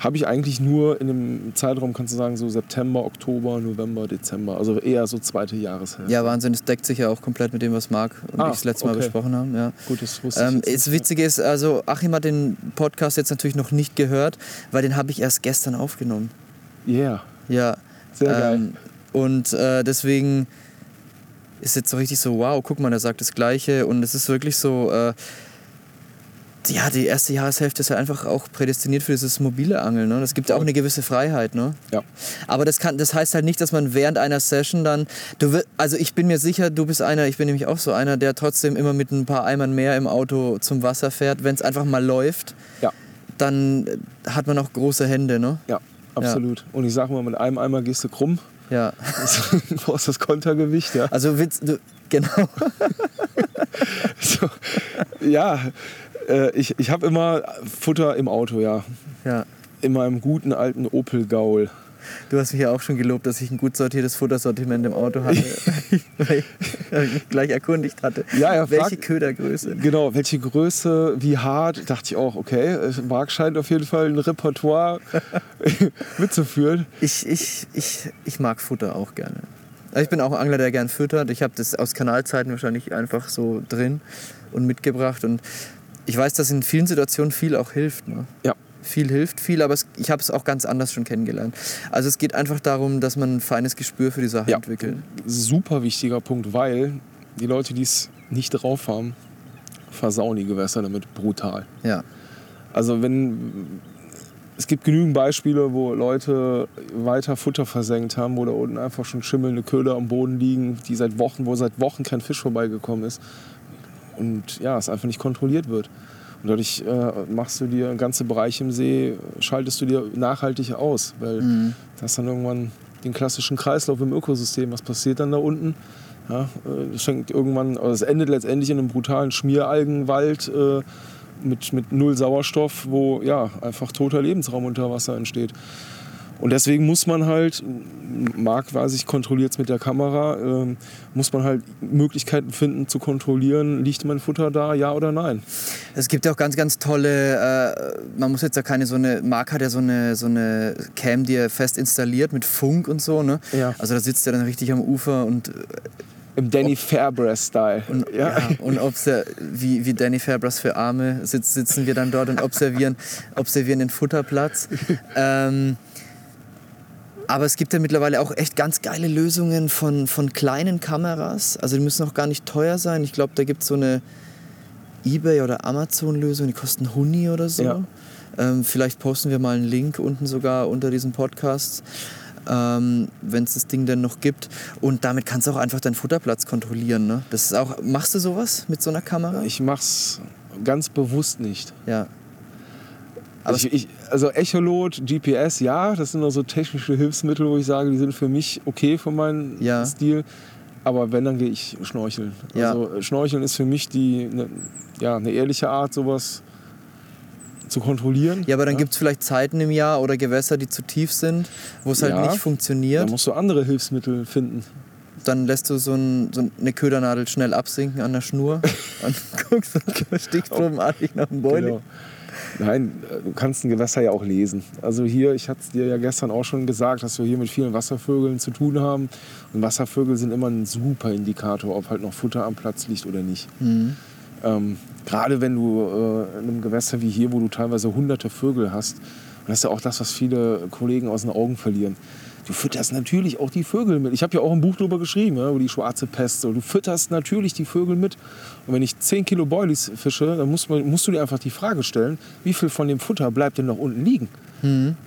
Speaker 2: habe ich eigentlich nur in dem Zeitraum, kannst du sagen, so September, Oktober, November, Dezember, also eher so zweite Jahreshälfte.
Speaker 1: Ja, Wahnsinn, das deckt sich ja auch komplett mit dem, was Marc und
Speaker 2: Ah,
Speaker 1: ich das letzte Mal
Speaker 2: okay.
Speaker 1: besprochen haben. Ja.
Speaker 2: Gut, das wusste
Speaker 1: Ähm,
Speaker 2: ich
Speaker 1: das Witzige ist, also Achim hat den Podcast jetzt natürlich noch nicht gehört, weil den habe ich erst gestern aufgenommen.
Speaker 2: Yeah,
Speaker 1: Ja.
Speaker 2: sehr geil.
Speaker 1: Ähm, und äh, deswegen ist jetzt so richtig so, wow, guck mal, er sagt das Gleiche. Und es ist wirklich so, äh, ja, die erste Jahreshälfte ist ja einfach auch prädestiniert für dieses mobile Angeln. Ne? Das gibt ja auch eine gewisse Freiheit. Ne?
Speaker 2: Ja.
Speaker 1: Aber das, kann, das heißt halt nicht, dass man während einer Session dann, du, wi- also ich bin mir sicher, du bist einer, ich bin nämlich auch so einer, der trotzdem immer mit ein paar Eimern mehr im Auto zum Wasser fährt. Wenn es einfach mal läuft,
Speaker 2: Ja,
Speaker 1: dann hat man auch große Hände. Ne?
Speaker 2: ja, absolut. Und ich sage mal, mit einem Eimer gehst du krumm.
Speaker 1: Ja.
Speaker 2: du brauchst das Kontergewicht, ja.
Speaker 1: Also Witz, du, genau.
Speaker 2: So, ja, äh, ich, ich habe immer Futter im Auto, ja.
Speaker 1: Ja.
Speaker 2: In meinem guten alten Opel Gaul.
Speaker 1: Du hast mich ja auch schon gelobt, dass ich ein gut sortiertes Futtersortiment im Auto hatte. Weil ich mich gleich erkundigt hatte.
Speaker 2: Ja, ja,
Speaker 1: Welche
Speaker 2: frag-
Speaker 1: Ködergröße?
Speaker 2: Genau, welche Größe, wie hart, dachte ich auch, okay, Marc scheint auf jeden Fall ein Repertoire mitzuführen.
Speaker 1: Ich, ich, ich, ich mag Futter auch gerne. Also Ich bin auch ein Angler, der gern füttert. Ich habe das aus Kanalzeiten wahrscheinlich einfach so drin und mitgebracht. Und ich weiß, dass in vielen Situationen viel auch hilft. Ne?
Speaker 2: Ja,
Speaker 1: Viel hilft viel, aber es, ich habe es auch ganz anders schon kennengelernt. Also es geht einfach darum, dass man ein feines Gespür für die Sache
Speaker 2: Ja.
Speaker 1: entwickelt.
Speaker 2: super wichtiger Punkt, weil die Leute, die es nicht drauf haben, versauen die Gewässer damit brutal.
Speaker 1: Ja.
Speaker 2: Also wenn es gibt genügend Beispiele, wo Leute weiter Futter versenkt haben, wo da unten einfach schon schimmelnde Köder am Boden liegen, die seit Wochen, wo seit Wochen kein Fisch vorbeigekommen ist und ja, es einfach nicht kontrolliert wird. Und dadurch äh, machst du dir ganze Bereiche im See, schaltest du dir nachhaltig aus, weil
Speaker 1: Mhm.
Speaker 2: das dann irgendwann den klassischen Kreislauf im Ökosystem. Was passiert dann da unten? Ja, äh, es fängt irgendwann, also es endet letztendlich in einem brutalen Schmieralgenwald äh, mit, mit null Sauerstoff, wo ja einfach toter Lebensraum unter Wasser entsteht. Und deswegen muss man halt, Marc weiß ich, kontrolliert es mit der Kamera, ähm, muss man halt Möglichkeiten finden zu kontrollieren, liegt mein Futter da, ja oder nein.
Speaker 1: Es gibt ja auch ganz, ganz tolle, äh, man muss jetzt ja keine so eine, Marc hat ja so eine, so eine Cam, die er fest installiert mit Funk und so, ne?
Speaker 2: Ja.
Speaker 1: Also da sitzt er dann richtig am Ufer und, äh,
Speaker 2: Im Danny Fairbrass-Style.
Speaker 1: und, ja. und obser wie, wie Danny Fairbrass für Arme sitz, sitzen wir dann dort und observieren, observieren den Futterplatz. ähm, aber es gibt ja mittlerweile auch echt ganz geile Lösungen von, von kleinen Kameras. Also die müssen auch gar nicht teuer sein. Ich glaube, da gibt es so eine Ebay- oder Amazon-Lösung, die kosten Huni oder so.
Speaker 2: Ja.
Speaker 1: Ähm, vielleicht posten wir mal einen Link unten sogar unter diesem Podcast, ähm, wenn es das Ding denn noch gibt. Und damit kannst du auch einfach deinen Futterplatz kontrollieren. Ne? Das ist auch, machst du sowas mit so einer Kamera?
Speaker 2: Ich mach's ganz bewusst nicht.
Speaker 1: ja. Aber
Speaker 2: ich, ich, also Echolot, GPS, ja, das sind so technische Hilfsmittel, wo ich sage, die sind für mich okay für meinen
Speaker 1: Ja.
Speaker 2: Stil. Aber wenn, dann gehe ich schnorcheln.
Speaker 1: Ja.
Speaker 2: Also äh, Schnorcheln ist für mich die, ne, ja, eine ehrliche Art, sowas zu kontrollieren.
Speaker 1: Ja, aber dann gibt es vielleicht Zeiten im Jahr oder Gewässer, die zu tief sind, wo es halt
Speaker 2: Ja.
Speaker 1: nicht
Speaker 2: Da
Speaker 1: funktioniert.
Speaker 2: musst du andere Hilfsmittel finden.
Speaker 1: Dann lässt du so, ein, so eine Ködernadel schnell absinken an der Schnur und guckst stichprobenartig nach dem Boiling.
Speaker 2: Genau. Nein, äh, du kannst ein Gewässer ja auch lesen. Also hier, ich hatte es dir ja gestern auch schon gesagt, dass wir hier mit vielen Wasservögeln zu tun haben. Und Wasservögel sind immer ein super Indikator, ob halt noch Futter am Platz liegt oder nicht. Ähm, Gerade wenn du äh, in einem Gewässer wie hier, wo du teilweise hunderte Vögel hast, und das ist ja auch das, was viele Kollegen aus den Augen verlieren. Du fütterst natürlich auch die Vögel mit. Ich habe ja auch ein Buch darüber geschrieben, ja, über die schwarze Pest. So, du fütterst natürlich die Vögel mit. Und wenn ich 10 Kilo Boilies fische, dann musst, man, musst du dir einfach die Frage stellen, wie viel von dem Futter bleibt denn noch unten liegen?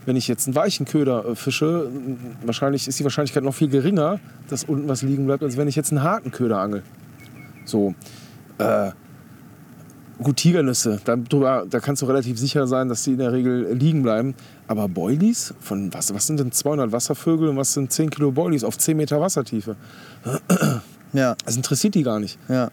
Speaker 2: Wenn ich jetzt einen weichen Köder äh, fische, wahrscheinlich ist die Wahrscheinlichkeit noch viel geringer, dass unten was liegen bleibt, als wenn ich jetzt einen harten Köder angel. So. Äh, gut, Tigernüsse, da, da kannst du relativ sicher sein, dass die in der Regel liegen bleiben. Aber Boilies, von was, was sind denn 200 Wasservögel und was sind 10 Kilo Boilies auf 10 Meter Wassertiefe?
Speaker 1: Ja,
Speaker 2: Das interessiert die gar nicht.
Speaker 1: ja.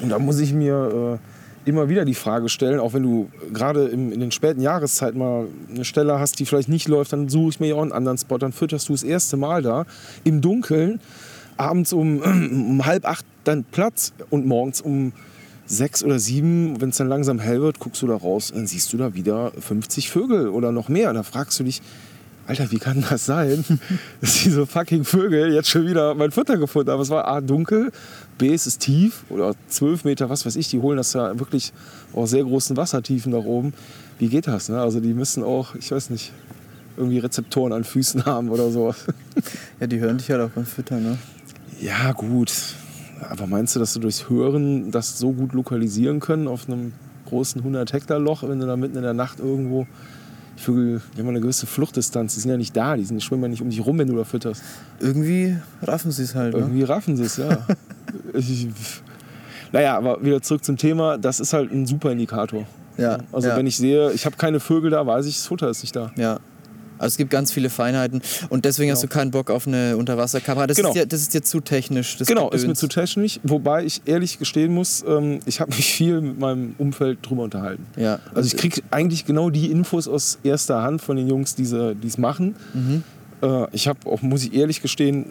Speaker 2: Und da muss ich mir äh, immer wieder die Frage stellen, auch wenn du gerade in den späten Jahreszeiten mal eine Stelle hast, die vielleicht nicht läuft, dann suche ich mir ja auch einen anderen Spot, dann fütterst du das erste Mal da im Dunkeln, abends um, um halb acht dann Platz und morgens um sechs oder sieben, wenn es dann langsam hell wird, guckst du da raus, dann siehst du da wieder 50 Vögel oder noch mehr. Da fragst du dich, Alter, wie kann das sein, dass diese fucking Vögel jetzt schon wieder mein Futter gefunden haben? Es war A, dunkel, B, es ist tief oder 12 Meter, was weiß ich. Die holen das ja wirklich aus sehr großen Wassertiefen da oben. Wie geht das? Ne? Also die müssen auch, ich weiß nicht, irgendwie Rezeptoren an Füßen haben oder sowas.
Speaker 1: Ja, die hören dich halt auch beim Füttern, ne?
Speaker 2: Ja, gut. Aber meinst du, dass du durchs Hören das so gut lokalisieren können auf einem großen 100 Hektar Loch, wenn du da mitten in der Nacht irgendwo die Vögel, die haben eine gewisse Fluchtdistanz, die sind ja nicht da, die, sind, die schwimmen ja nicht um dich rum, wenn du da fütterst.
Speaker 1: Irgendwie raffen sie es halt, ne?
Speaker 2: Irgendwie raffen sie es, ja. ich, naja, aber wieder zurück zum Thema, das ist halt ein super Indikator.
Speaker 1: Ja,
Speaker 2: Also
Speaker 1: ja.
Speaker 2: wenn ich sehe, ich habe keine Vögel da, weiß ich, das Futter ist nicht da.
Speaker 1: Ja. Also es gibt ganz viele Feinheiten und deswegen hast du keinen Bock auf eine Unterwasserkamera. Das,
Speaker 2: Genau.
Speaker 1: ist, dir, das ist dir zu technisch. Das
Speaker 2: Genau, ist mir
Speaker 1: Gedöns.
Speaker 2: zu technisch, wobei ich ehrlich gestehen muss, ähm, ich habe mich viel mit meinem Umfeld drüber unterhalten.
Speaker 1: Ja.
Speaker 2: Also ich kriege eigentlich genau die Infos aus erster Hand von den Jungs, die es machen.
Speaker 1: Mhm.
Speaker 2: Äh, ich habe auch, muss ich ehrlich gestehen,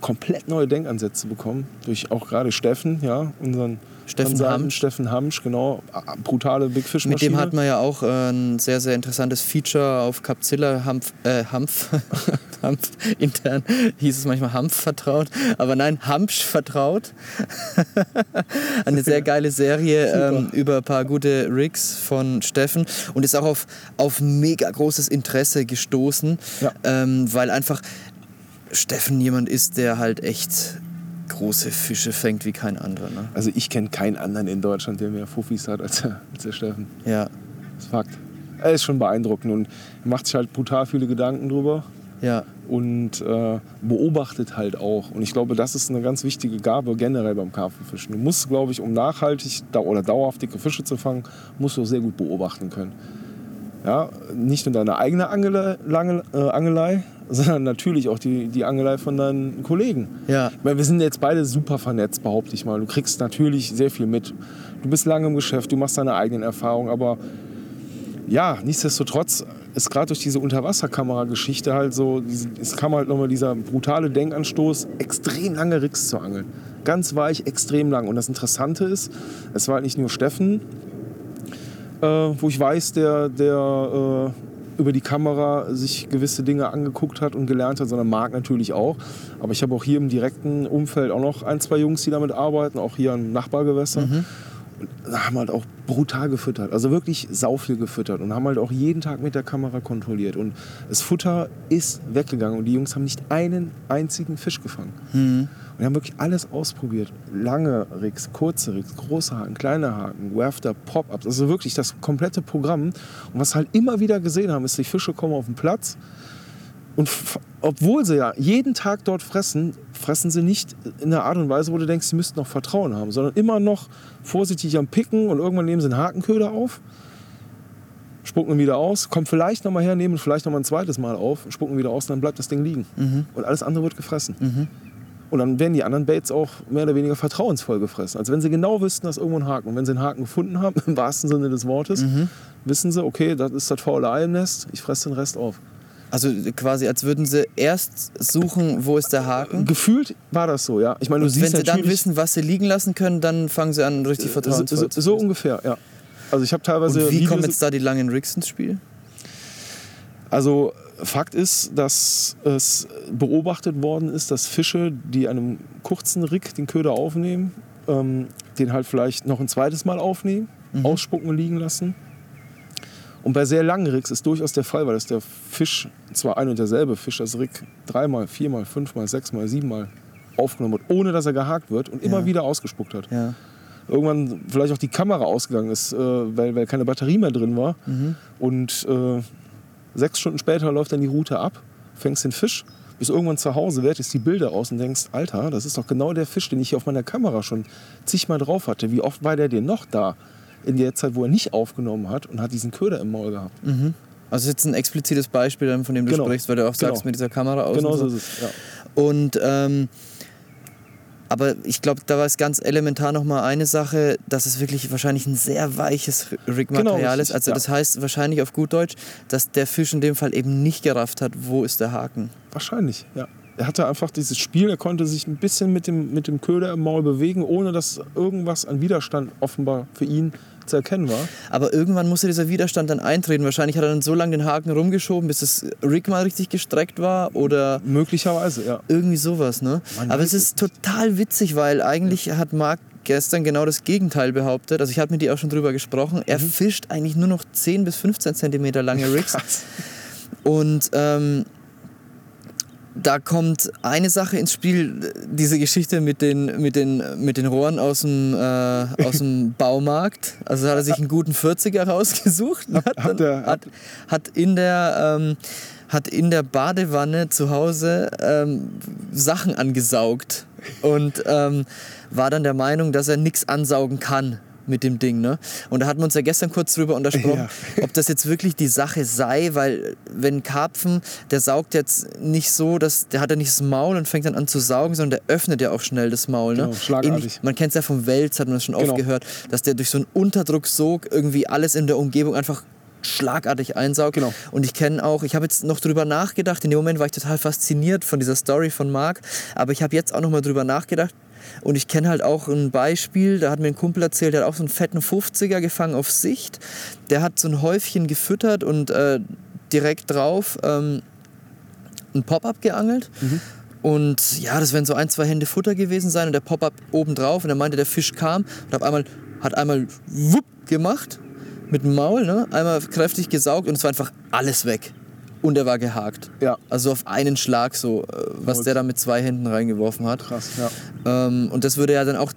Speaker 2: komplett neue Denkansätze bekommen. Durch auch gerade Steffen, ja, unseren
Speaker 1: Steffen
Speaker 2: Konsulten,
Speaker 1: Hamsch.
Speaker 2: Steffen Hamsch, genau. Brutale Big Fish
Speaker 1: Mit dem
Speaker 2: Maschine.
Speaker 1: hat man ja auch äh, ein sehr, sehr interessantes Feature auf Capzilla Hampf, äh, Hampf, Hampf intern hieß es manchmal Hampf vertraut, aber nein, Hampsch vertraut. Eine sehr geile Serie ähm, über ein paar gute Rigs von Steffen und ist auch auf, auf mega großes Interesse gestoßen,
Speaker 2: Ja.
Speaker 1: ähm, weil einfach Steffen jemand ist, der halt echt große Fische fängt wie kein anderer. Ne?
Speaker 2: Also ich kenne keinen anderen in Deutschland, der mehr Fuffis hat als der, als der Steffen.
Speaker 1: Ja,
Speaker 2: Das ist Fakt. Er ist schon beeindruckend und macht sich halt brutal viele Gedanken drüber.
Speaker 1: ja,
Speaker 2: und äh, beobachtet halt auch. Und ich glaube, das ist eine ganz wichtige Gabe generell beim Karpfenfischen. Du musst, glaube ich, um nachhaltig oder dauerhaft dicke Fische zu fangen, musst du sehr gut beobachten können. Ja, nicht nur deine eigene Angelei, Lange- äh, Angelei sondern natürlich auch die, die Angelei von deinen Kollegen.
Speaker 1: ja.
Speaker 2: Meine, wir sind jetzt beide super vernetzt, behaupte ich mal. Du kriegst natürlich sehr viel mit. Du bist lange im Geschäft, du machst deine eigenen Erfahrungen, aber ja, nichtsdestotrotz ist gerade durch diese Unterwasserkamera-Geschichte halt so, es kam halt nochmal dieser brutale Denkanstoß, extrem lange Ricks zu angeln. Ganz weich, extrem lang. Und das Interessante ist, es war halt nicht nur Steffen, äh, wo ich weiß, der, der äh, über die Kamera sich gewisse Dinge angeguckt hat und gelernt hat, sondern Marc natürlich auch. Aber ich habe auch hier im direkten Umfeld auch noch ein, zwei Jungs, die damit arbeiten, auch hier im Nachbargewässer. Und haben halt auch brutal gefüttert, also wirklich sau viel gefüttert und haben halt auch jeden Tag mit der Kamera kontrolliert. Und das Futter ist weggegangen und die Jungs haben nicht einen einzigen Fisch gefangen. Und die haben wirklich alles ausprobiert. Lange Rigs, kurze Rigs, große Haken, kleine Haken, Wafter, Pop-Ups. Also wirklich das komplette Programm. Und was halt immer wieder gesehen haben, ist, die Fische kommen auf den Platz. Und obwohl sie ja jeden Tag dort fressen, fressen sie nicht in einer Art und Weise, wo du denkst, sie müssten noch Vertrauen haben, sondern immer noch vorsichtig am Picken und irgendwann nehmen sie einen Hakenköder auf, spucken ihn wieder aus, kommen vielleicht nochmal her, nehmen vielleicht nochmal ein zweites Mal auf, spucken wieder aus und dann bleibt das Ding liegen.
Speaker 1: Mhm.
Speaker 2: Und alles andere wird gefressen. Und dann werden die anderen Baits auch mehr oder weniger vertrauensvoll gefressen. Als wenn sie genau wüssten, dass irgendwo ein Haken. Und wenn sie einen Haken gefunden haben, im wahrsten Sinne des Wortes,
Speaker 1: Mhm.
Speaker 2: wissen sie, okay, das ist das faule Ei im Nest, ich fresse den Rest auf.
Speaker 1: Also quasi, als würden sie erst suchen, wo ist der Haken.
Speaker 2: Gefühlt war das so, ja. Ich meine, du
Speaker 1: Und wenn sie dann wissen, was sie liegen lassen können, dann fangen sie an, richtig
Speaker 2: so,
Speaker 1: vertrauensvoll
Speaker 2: so,
Speaker 1: zu
Speaker 2: so
Speaker 1: fressen.
Speaker 2: ungefähr, ja. Also ich habe teilweise
Speaker 1: Und wie kommen jetzt da die langen Rigs ins Spiel?
Speaker 2: Also Fakt ist, dass es beobachtet worden ist, dass Fische, die einem kurzen Rick den Köder aufnehmen, ähm, den halt vielleicht noch ein zweites Mal aufnehmen, ausspucken und liegen lassen. Und bei sehr langen Ricks ist durchaus der Fall, weil das der Fisch, zwar ein und derselbe Fisch, das Rick dreimal, viermal, fünfmal, sechsmal, siebenmal aufgenommen wird, ohne dass er gehakt wird und immer
Speaker 1: Ja.
Speaker 2: wieder ausgespuckt hat.
Speaker 1: Ja.
Speaker 2: Irgendwann vielleicht auch die Kamera ausgegangen ist, äh, weil, weil keine Batterie mehr drin war. Und äh, sechs Stunden später läuft dann die Route ab, fängst den Fisch, bist irgendwann zu Hause, wertest die Bilder aus und denkst, Alter, das ist doch genau der Fisch, den ich hier auf meiner Kamera schon zigmal drauf hatte. Wie oft war der denn noch da in der Zeit, wo er nicht aufgenommen hat und hat diesen Köder im Maul gehabt?
Speaker 1: Also das ist jetzt ein explizites Beispiel, von dem du
Speaker 2: Genau.
Speaker 1: sprichst, weil du auch sagst
Speaker 2: Genau.
Speaker 1: mit dieser Kamera aus.
Speaker 2: Genau so. ist es. Ja.
Speaker 1: Und ähm, aber ich glaube, da war es ganz elementar nochmal eine Sache, dass es wirklich wahrscheinlich ein sehr weiches Rig-Material
Speaker 2: Genau,
Speaker 1: ist. Also
Speaker 2: ja.
Speaker 1: das heißt wahrscheinlich auf gut Deutsch, dass der Fisch in dem Fall eben nicht gerafft hat, wo ist der Haken.
Speaker 2: Wahrscheinlich, ja. Er hatte einfach dieses Spiel, er konnte sich ein bisschen mit dem, mit dem Köder im Maul bewegen, ohne dass irgendwas an Widerstand offenbar für ihn zu erkennen war.
Speaker 1: Aber irgendwann musste dieser Widerstand dann eintreten. Wahrscheinlich hat er dann so lange den Haken rumgeschoben, bis das Rig mal richtig gestreckt war oder
Speaker 2: Möglicherweise, ja.
Speaker 1: irgendwie sowas. Ne?
Speaker 2: Man
Speaker 1: Aber es ist total witzig, weil eigentlich hat Marc gestern genau das Gegenteil behauptet. Also ich habe mit dir auch schon drüber gesprochen. Er fischt eigentlich nur noch 10 bis 15 Zentimeter lange Rigs.
Speaker 2: Krass.
Speaker 1: Und ähm, da kommt eine Sache ins Spiel, diese Geschichte mit den, mit den, mit den Rohren aus dem, äh, aus dem Baumarkt. Also hat er sich einen guten 40er rausgesucht und hat, dann,
Speaker 2: der-
Speaker 1: hat, hat in der... Ähm, hat in der Badewanne zu Hause ähm, Sachen angesaugt und ähm, war dann der Meinung, dass er nichts ansaugen kann mit dem Ding. Ne? Und da hatten wir uns ja gestern kurz drüber untersprochen, ob das jetzt wirklich die Sache sei, weil wenn Karpfen, der saugt jetzt nicht so, dass der hat ja nicht das Maul und fängt dann an zu saugen, sondern der öffnet ja auch schnell das Maul. Ne?
Speaker 2: Genau, schlagartig.
Speaker 1: Ähnlich- man kennt es ja vom Wels, hat man das schon oft
Speaker 2: Genau.
Speaker 1: gehört, dass der durch so einen Unterdrucksog irgendwie alles in der Umgebung einfach schlagartig einsaugt.
Speaker 2: Genau.
Speaker 1: Und ich kenne auch, ich habe jetzt noch drüber nachgedacht, in dem Moment war ich total fasziniert von dieser Story von Marc, aber ich habe jetzt auch noch mal drüber nachgedacht und ich kenne halt auch ein Beispiel, da hat mir ein Kumpel erzählt, der hat auch so einen fetten 50er gefangen auf Sicht, der hat so ein Häufchen gefüttert und äh, direkt drauf ähm, ein Pop-up geangelt. Und ja, das werden so ein, zwei Hände Futter gewesen sein und der Pop-up oben drauf. Und er meinte, der Fisch kam und hat einmal, hat einmal wupp gemacht mit dem Maul, ne? einmal kräftig gesaugt und es war einfach alles weg. Und er war gehakt.
Speaker 2: Ja.
Speaker 1: Also auf einen Schlag so, äh, was der da mit zwei Händen reingeworfen hat.
Speaker 2: Krass, ja.
Speaker 1: Ähm, und das würde ja dann auch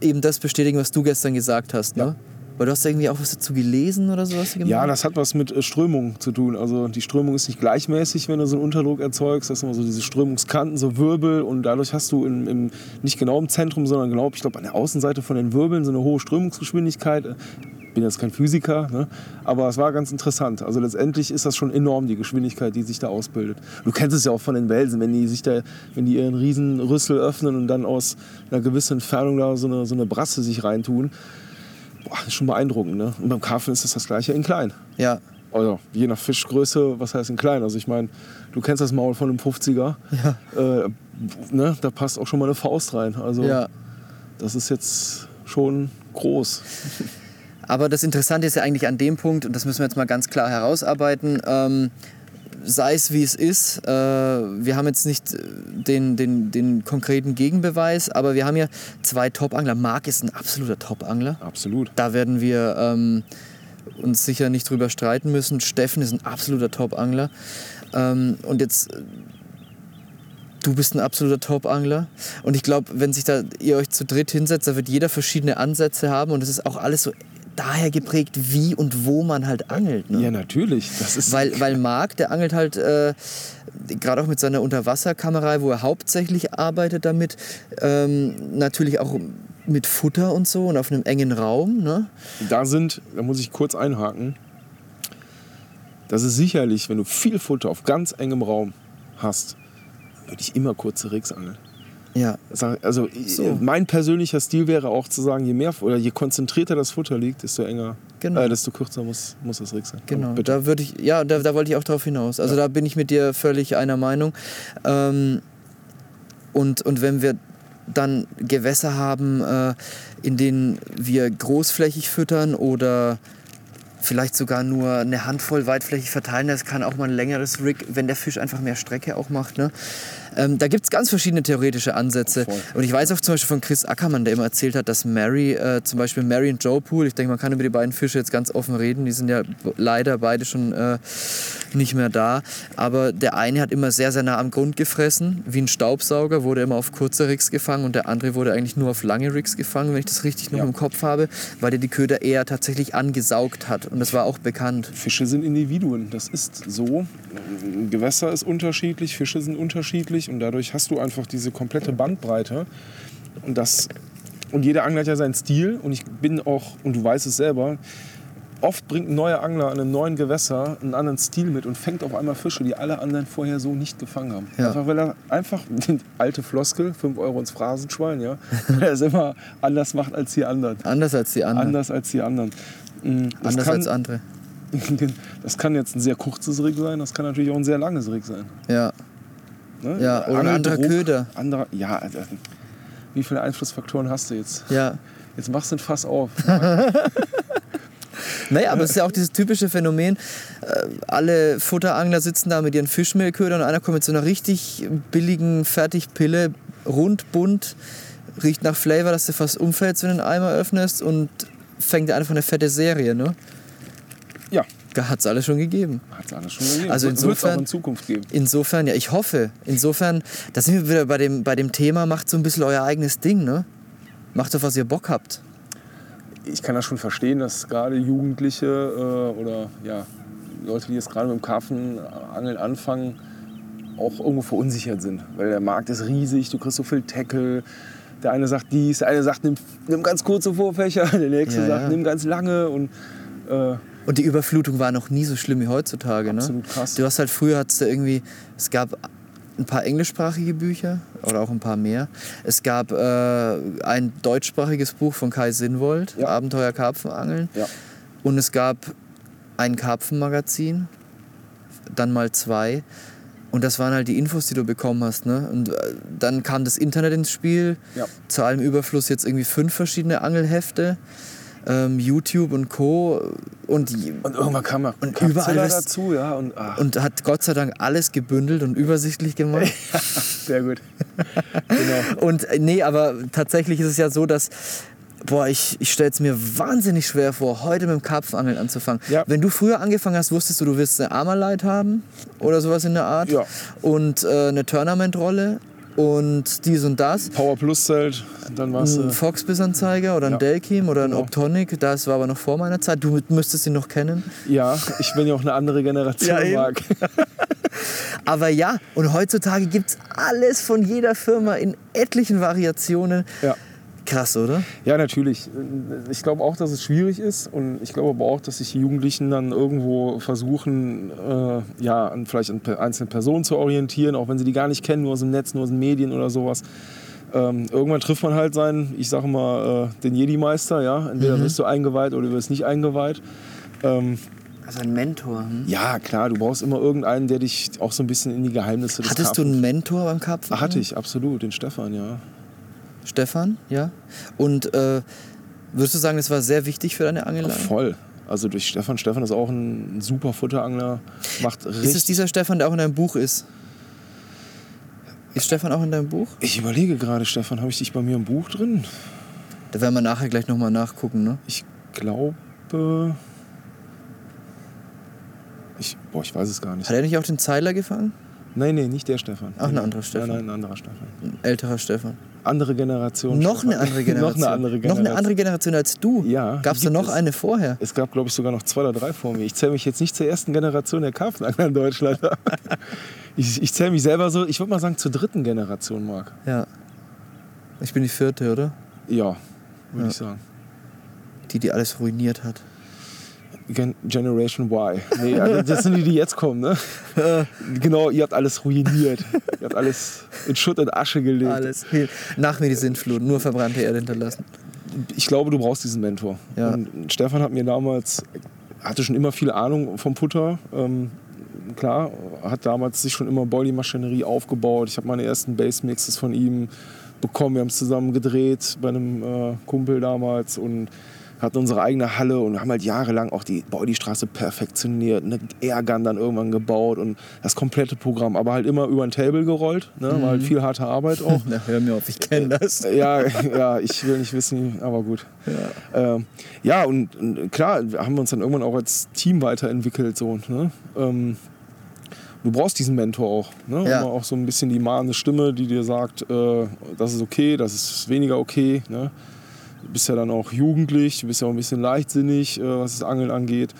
Speaker 1: eben das bestätigen, was du gestern gesagt hast. Ne? Weil du hast da irgendwie auch was dazu gelesen oder gemacht?
Speaker 2: Ja, das hat was mit äh, Strömung zu tun. Also die Strömung ist nicht gleichmäßig, wenn du so einen Unterdruck erzeugst. Das sind immer so diese Strömungskanten, so Wirbel und dadurch hast du im, im, nicht genau im Zentrum, sondern genau, ich glaube, an der Außenseite von den Wirbeln so eine hohe Strömungsgeschwindigkeit. Ich bin jetzt kein Physiker, ne? aber es war ganz interessant. Also letztendlich ist das schon enorm, die Geschwindigkeit, die sich da ausbildet. Du kennst es ja auch von den Welsen, wenn die sich da, wenn die ihren riesen Rüssel öffnen und dann aus einer gewissen Entfernung da so eine, so eine Brasse sich reintun. Boah, ist schon beeindruckend. Ne? Und beim Karpfen ist das das gleiche in klein.
Speaker 1: Ja,
Speaker 2: Also je nach Fischgröße, was heißt in klein? Also ich meine, du kennst das Maul von einem 50er. Äh, ne? Da passt auch schon mal eine Faust rein. Also
Speaker 1: ja.
Speaker 2: das ist jetzt schon groß.
Speaker 1: Aber das Interessante ist ja eigentlich an dem Punkt, und das müssen wir jetzt mal ganz klar herausarbeiten, ähm, sei es wie es ist, äh, wir haben jetzt nicht äh, den, den, den konkreten Gegenbeweis, aber wir haben ja zwei Top-Angler. Marc ist ein absoluter Top-Angler.
Speaker 2: Absolut.
Speaker 1: Da werden wir ähm, uns sicher nicht drüber streiten müssen. Steffen ist ein absoluter Top-Angler. Ähm, und jetzt, äh, du bist ein absoluter Top-Angler. Und ich glaube, wenn sich da ihr euch zu dritt hinsetzt, da wird jeder verschiedene Ansätze haben. Und es ist auch alles so daher geprägt, wie und wo man halt angelt. Ne?
Speaker 2: Ja, natürlich. Das ist
Speaker 1: Weil, weil Marc, der angelt halt äh, gerade auch mit seiner Unterwasserkamera, wo er hauptsächlich arbeitet damit, ähm, natürlich auch mit Futter und so und auf einem engen Raum. Ne?
Speaker 2: da sind, da muss ich kurz einhaken, Das ist sicherlich, wenn du viel Futter auf ganz engem Raum hast, würde ich immer kurze Rigs angeln.
Speaker 1: Ja.
Speaker 2: Also
Speaker 1: So.
Speaker 2: mein persönlicher Stil wäre auch zu sagen, je mehr oder je konzentrierter das Futter liegt, desto enger,
Speaker 1: Genau.
Speaker 2: äh, desto kürzer muss, muss das Rig sein.
Speaker 1: Genau,
Speaker 2: Aber Bitte.
Speaker 1: da würde ich, ja, da, da wollte ich auch drauf hinaus. Also da bin ich mit dir völlig einer Meinung. Ähm, und, und wenn wir dann Gewässer haben, äh, in denen wir großflächig füttern oder vielleicht sogar nur eine Handvoll weitflächig verteilen, das kann auch mal ein längeres Rig, wenn der Fisch einfach mehr Strecke auch macht. Ne? Ähm, da gibt es ganz verschiedene theoretische Ansätze.
Speaker 2: Voll.
Speaker 1: Und ich weiß auch zum Beispiel von Chris Ackermann, der immer erzählt hat, dass Mary, äh, zum Beispiel Mary und Joe Pool, ich denke, man kann über die beiden Fische jetzt ganz offen reden, die sind ja leider beide schon äh, nicht mehr da. Aber der eine hat immer sehr, sehr nah am Grund gefressen, wie ein Staubsauger, wurde immer auf kurze Rigs gefangen und der andere wurde eigentlich nur auf lange Rigs gefangen, wenn ich das richtig noch
Speaker 2: Ja.
Speaker 1: im Kopf habe, weil der die Köder eher tatsächlich angesaugt hat. Und das war auch bekannt.
Speaker 2: Fische sind Individuen, das ist so. Gewässer ist unterschiedlich, Fische sind unterschiedlich und dadurch hast du einfach diese komplette Bandbreite. Und, das, und jeder Angler hat ja seinen Stil und ich bin auch, und du weißt es selber, oft bringt ein neuer Angler an einem neuen Gewässer einen anderen Stil mit und fängt auf einmal Fische, die alle anderen vorher so nicht gefangen haben.
Speaker 1: Ja.
Speaker 2: Einfach weil er einfach, alte Floskel, 5 Euro ins Phrasenschwein, ja, weil er es immer anders macht als die anderen.
Speaker 1: Anders als die anderen.
Speaker 2: Anders als die anderen. Mm, das
Speaker 1: Anders
Speaker 2: kann-
Speaker 1: als andere.
Speaker 2: das kann jetzt ein sehr kurzes Rig sein, das kann natürlich auch ein sehr langes Rig sein.
Speaker 1: Ja.
Speaker 2: Ne?
Speaker 1: Ja, oder ein anderer Köder.
Speaker 2: Anderer, ja, also, wie viele Einflussfaktoren hast du jetzt?
Speaker 1: Ja.
Speaker 2: Jetzt machst du ein Fass auf.
Speaker 1: Naja, aber es ist ja auch dieses typische Phänomen, äh, alle Futterangler sitzen da mit ihren Fischmehlködern und einer kommt mit so einer richtig billigen Fertigpille, rund, bunt, riecht nach Flavor, dass du fast umfällst, wenn du den Eimer öffnest und fängt dir einfach eine fette Serie, ne?
Speaker 2: Ja,
Speaker 1: Da hat es alles schon gegeben.
Speaker 2: hat es alles schon gegeben.
Speaker 1: Also
Speaker 2: Wird es
Speaker 1: insofern-
Speaker 2: auch in Zukunft geben.
Speaker 1: Insofern, ja, ich hoffe, insofern, da sind wir wieder bei dem, bei dem Thema, macht so ein bisschen euer eigenes Ding, ne? Macht doch, was ihr Bock habt.
Speaker 2: Ich kann das schon verstehen, dass gerade Jugendliche äh, oder ja, Leute, die jetzt gerade mit dem Karpfenangeln anfangen, auch irgendwo verunsichert sind. Weil der Markt ist riesig, du kriegst so viel Tackle. Der eine sagt dies, der eine sagt, nimm, nimm ganz kurze Vorfächer, der nächste
Speaker 1: Ja,
Speaker 2: sagt,
Speaker 1: ja.
Speaker 2: nimm ganz lange. Und äh,
Speaker 1: Und die Überflutung war noch nie so schlimm wie heutzutage.
Speaker 2: Absolut
Speaker 1: ne?
Speaker 2: krass.
Speaker 1: Du hast halt früher hattest du irgendwie, es gab ein paar englischsprachige Bücher oder auch ein paar mehr. Es gab äh, ein deutschsprachiges Buch von Kai Sinnwold,
Speaker 2: Ja.
Speaker 1: Abenteuer Karpfenangeln.
Speaker 2: ja,
Speaker 1: Und es gab ein Karpfenmagazin, dann mal zwei. Und das waren halt die Infos, die du bekommen hast. Ne? Und äh, dann kam das Internet ins Spiel.
Speaker 2: ja.
Speaker 1: Zu allem Überfluss jetzt irgendwie fünf verschiedene Angelhefte. Ähm, YouTube und Co. Und,
Speaker 2: Und irgendwann kam noch
Speaker 1: Und
Speaker 2: Kapzeller
Speaker 1: überall was-
Speaker 2: dazu, ja. Und, ach,
Speaker 1: und hat Gott sei Dank alles gebündelt und übersichtlich gemacht.
Speaker 2: sehr gut. genau.
Speaker 1: Und äh, nee, aber tatsächlich ist es ja so, dass. Boah, ich, ich stelle es mir wahnsinnig schwer vor, heute mit dem Karpfenangeln anzufangen.
Speaker 2: Ja.
Speaker 1: Wenn du früher angefangen hast, wusstest du, du willst eine Armalite haben oder sowas in der Art.
Speaker 2: Ja.
Speaker 1: Und äh, eine Tournamentrolle und dies und das.
Speaker 2: Power Plus Zelt, dann warst
Speaker 1: Ein
Speaker 2: du.
Speaker 1: Fox-Biss-Anzeiger oder ein
Speaker 2: Ja.
Speaker 1: Delkim oder ein
Speaker 2: Genau.
Speaker 1: Optonic, das war aber noch vor meiner Zeit. Du müsstest ihn noch kennen.
Speaker 2: Ja, ich bin ja auch eine andere Generation,
Speaker 1: Ja.
Speaker 2: Marc.
Speaker 1: Aber ja, und heutzutage gibt es alles von jeder Firma in etlichen Variationen.
Speaker 2: Ja.
Speaker 1: Krass, oder?
Speaker 2: ja, natürlich. Ich glaube auch, dass es schwierig ist und ich glaube aber auch, dass sich die Jugendlichen dann irgendwo versuchen, äh, ja, an vielleicht an einzelnen Personen zu orientieren, auch wenn sie die gar nicht kennen, nur aus dem Netz, nur aus den Medien oder sowas. Ähm, irgendwann trifft man halt seinen, ich sage mal, äh, den Jedi-Meister, ja. Entweder wirst du eingeweiht oder du wirst nicht eingeweiht. Ähm,
Speaker 1: Also ein Mentor. Hm?
Speaker 2: ja, klar, du brauchst immer irgendeinen, der dich auch so ein bisschen in die Geheimnisse des
Speaker 1: Hattest du einen Mentor beim Karpfen?
Speaker 2: Ah, hatte ich, absolut, den Stefan, ja.
Speaker 1: Stefan, ja. Und äh, würdest du sagen, das war sehr wichtig für deine Angelei?
Speaker 2: Voll. Also durch Stefan. Stefan ist auch ein super Futterangler. Macht richtig.
Speaker 1: Ist es dieser Stefan, der auch in deinem Buch ist? Ist Stefan auch in deinem Buch?
Speaker 2: ich überlege gerade, Stefan, habe ich dich bei mir im Buch drin?
Speaker 1: Da werden wir nachher gleich nochmal nachgucken, ne?
Speaker 2: Ich glaube. Ich, boah, ich weiß es gar nicht.
Speaker 1: Hat er nicht auch den Zeiler gefangen?
Speaker 2: Nein, nee, nicht der Stefan.
Speaker 1: Ach, ein anderer Stefan.
Speaker 2: Nein, nein, ein anderer Stefan.
Speaker 1: Ein älterer Stefan.
Speaker 2: Andere Generation.
Speaker 1: Noch eine andere Generation.
Speaker 2: noch eine andere
Speaker 1: Noch
Speaker 2: Generation.
Speaker 1: eine andere Generation als du.
Speaker 2: Ja,
Speaker 1: Gab es da noch
Speaker 2: es.
Speaker 1: eine vorher?
Speaker 2: Es gab, glaube ich, sogar noch zwei oder drei vor mir. Ich zähle mich jetzt nicht zur ersten Generation der Karpfenangler in Deutschland. ich ich zähle mich selber so, ich würde mal sagen, zur dritten Generation, Marc.
Speaker 1: Ja. Ich bin die vierte, oder?
Speaker 2: Ja, würde
Speaker 1: Ja.
Speaker 2: ich sagen.
Speaker 1: Die, die alles ruiniert hat.
Speaker 2: Gen Generation Y. Nee, also das sind die, die jetzt kommen, ne? genau, ihr habt alles ruiniert. ihr habt alles in Schutt und Asche gelegt.
Speaker 1: Alles. Nach mir die Sintflut, nur verbrannte Erde hinterlassen.
Speaker 2: Ich glaube, du brauchst diesen Mentor.
Speaker 1: Ja.
Speaker 2: Stefan hat mir damals, hatte schon immer viel Ahnung vom Putter. Ähm, klar, hat damals sich schon immer Boilie-Maschinerie aufgebaut. Ich habe meine ersten Bass-Mixes von ihm bekommen. Wir haben es zusammen gedreht bei einem äh, Kumpel damals und hatten unsere eigene Halle und haben halt jahrelang auch die Boilie-Straße perfektioniert, eine Airgun dann irgendwann gebaut und das komplette Programm, aber halt immer über ein Table gerollt, ne? war halt viel harte Arbeit auch.
Speaker 1: Na, hör mir auf, ich kenne das.
Speaker 2: Ja, ja, ich will nicht wissen, aber gut. Ja, ähm, ja und, und, klar, haben wir uns dann irgendwann auch als Team weiterentwickelt. So, ne? ähm, du brauchst diesen Mentor auch. Ne?
Speaker 1: Ja.
Speaker 2: Immer auch so ein bisschen die mahnende Stimme, die dir sagt, äh, das ist okay, das ist weniger okay. Ne? Du bist ja dann auch jugendlich, du bist ja auch ein bisschen leichtsinnig, äh, was das Angeln angeht.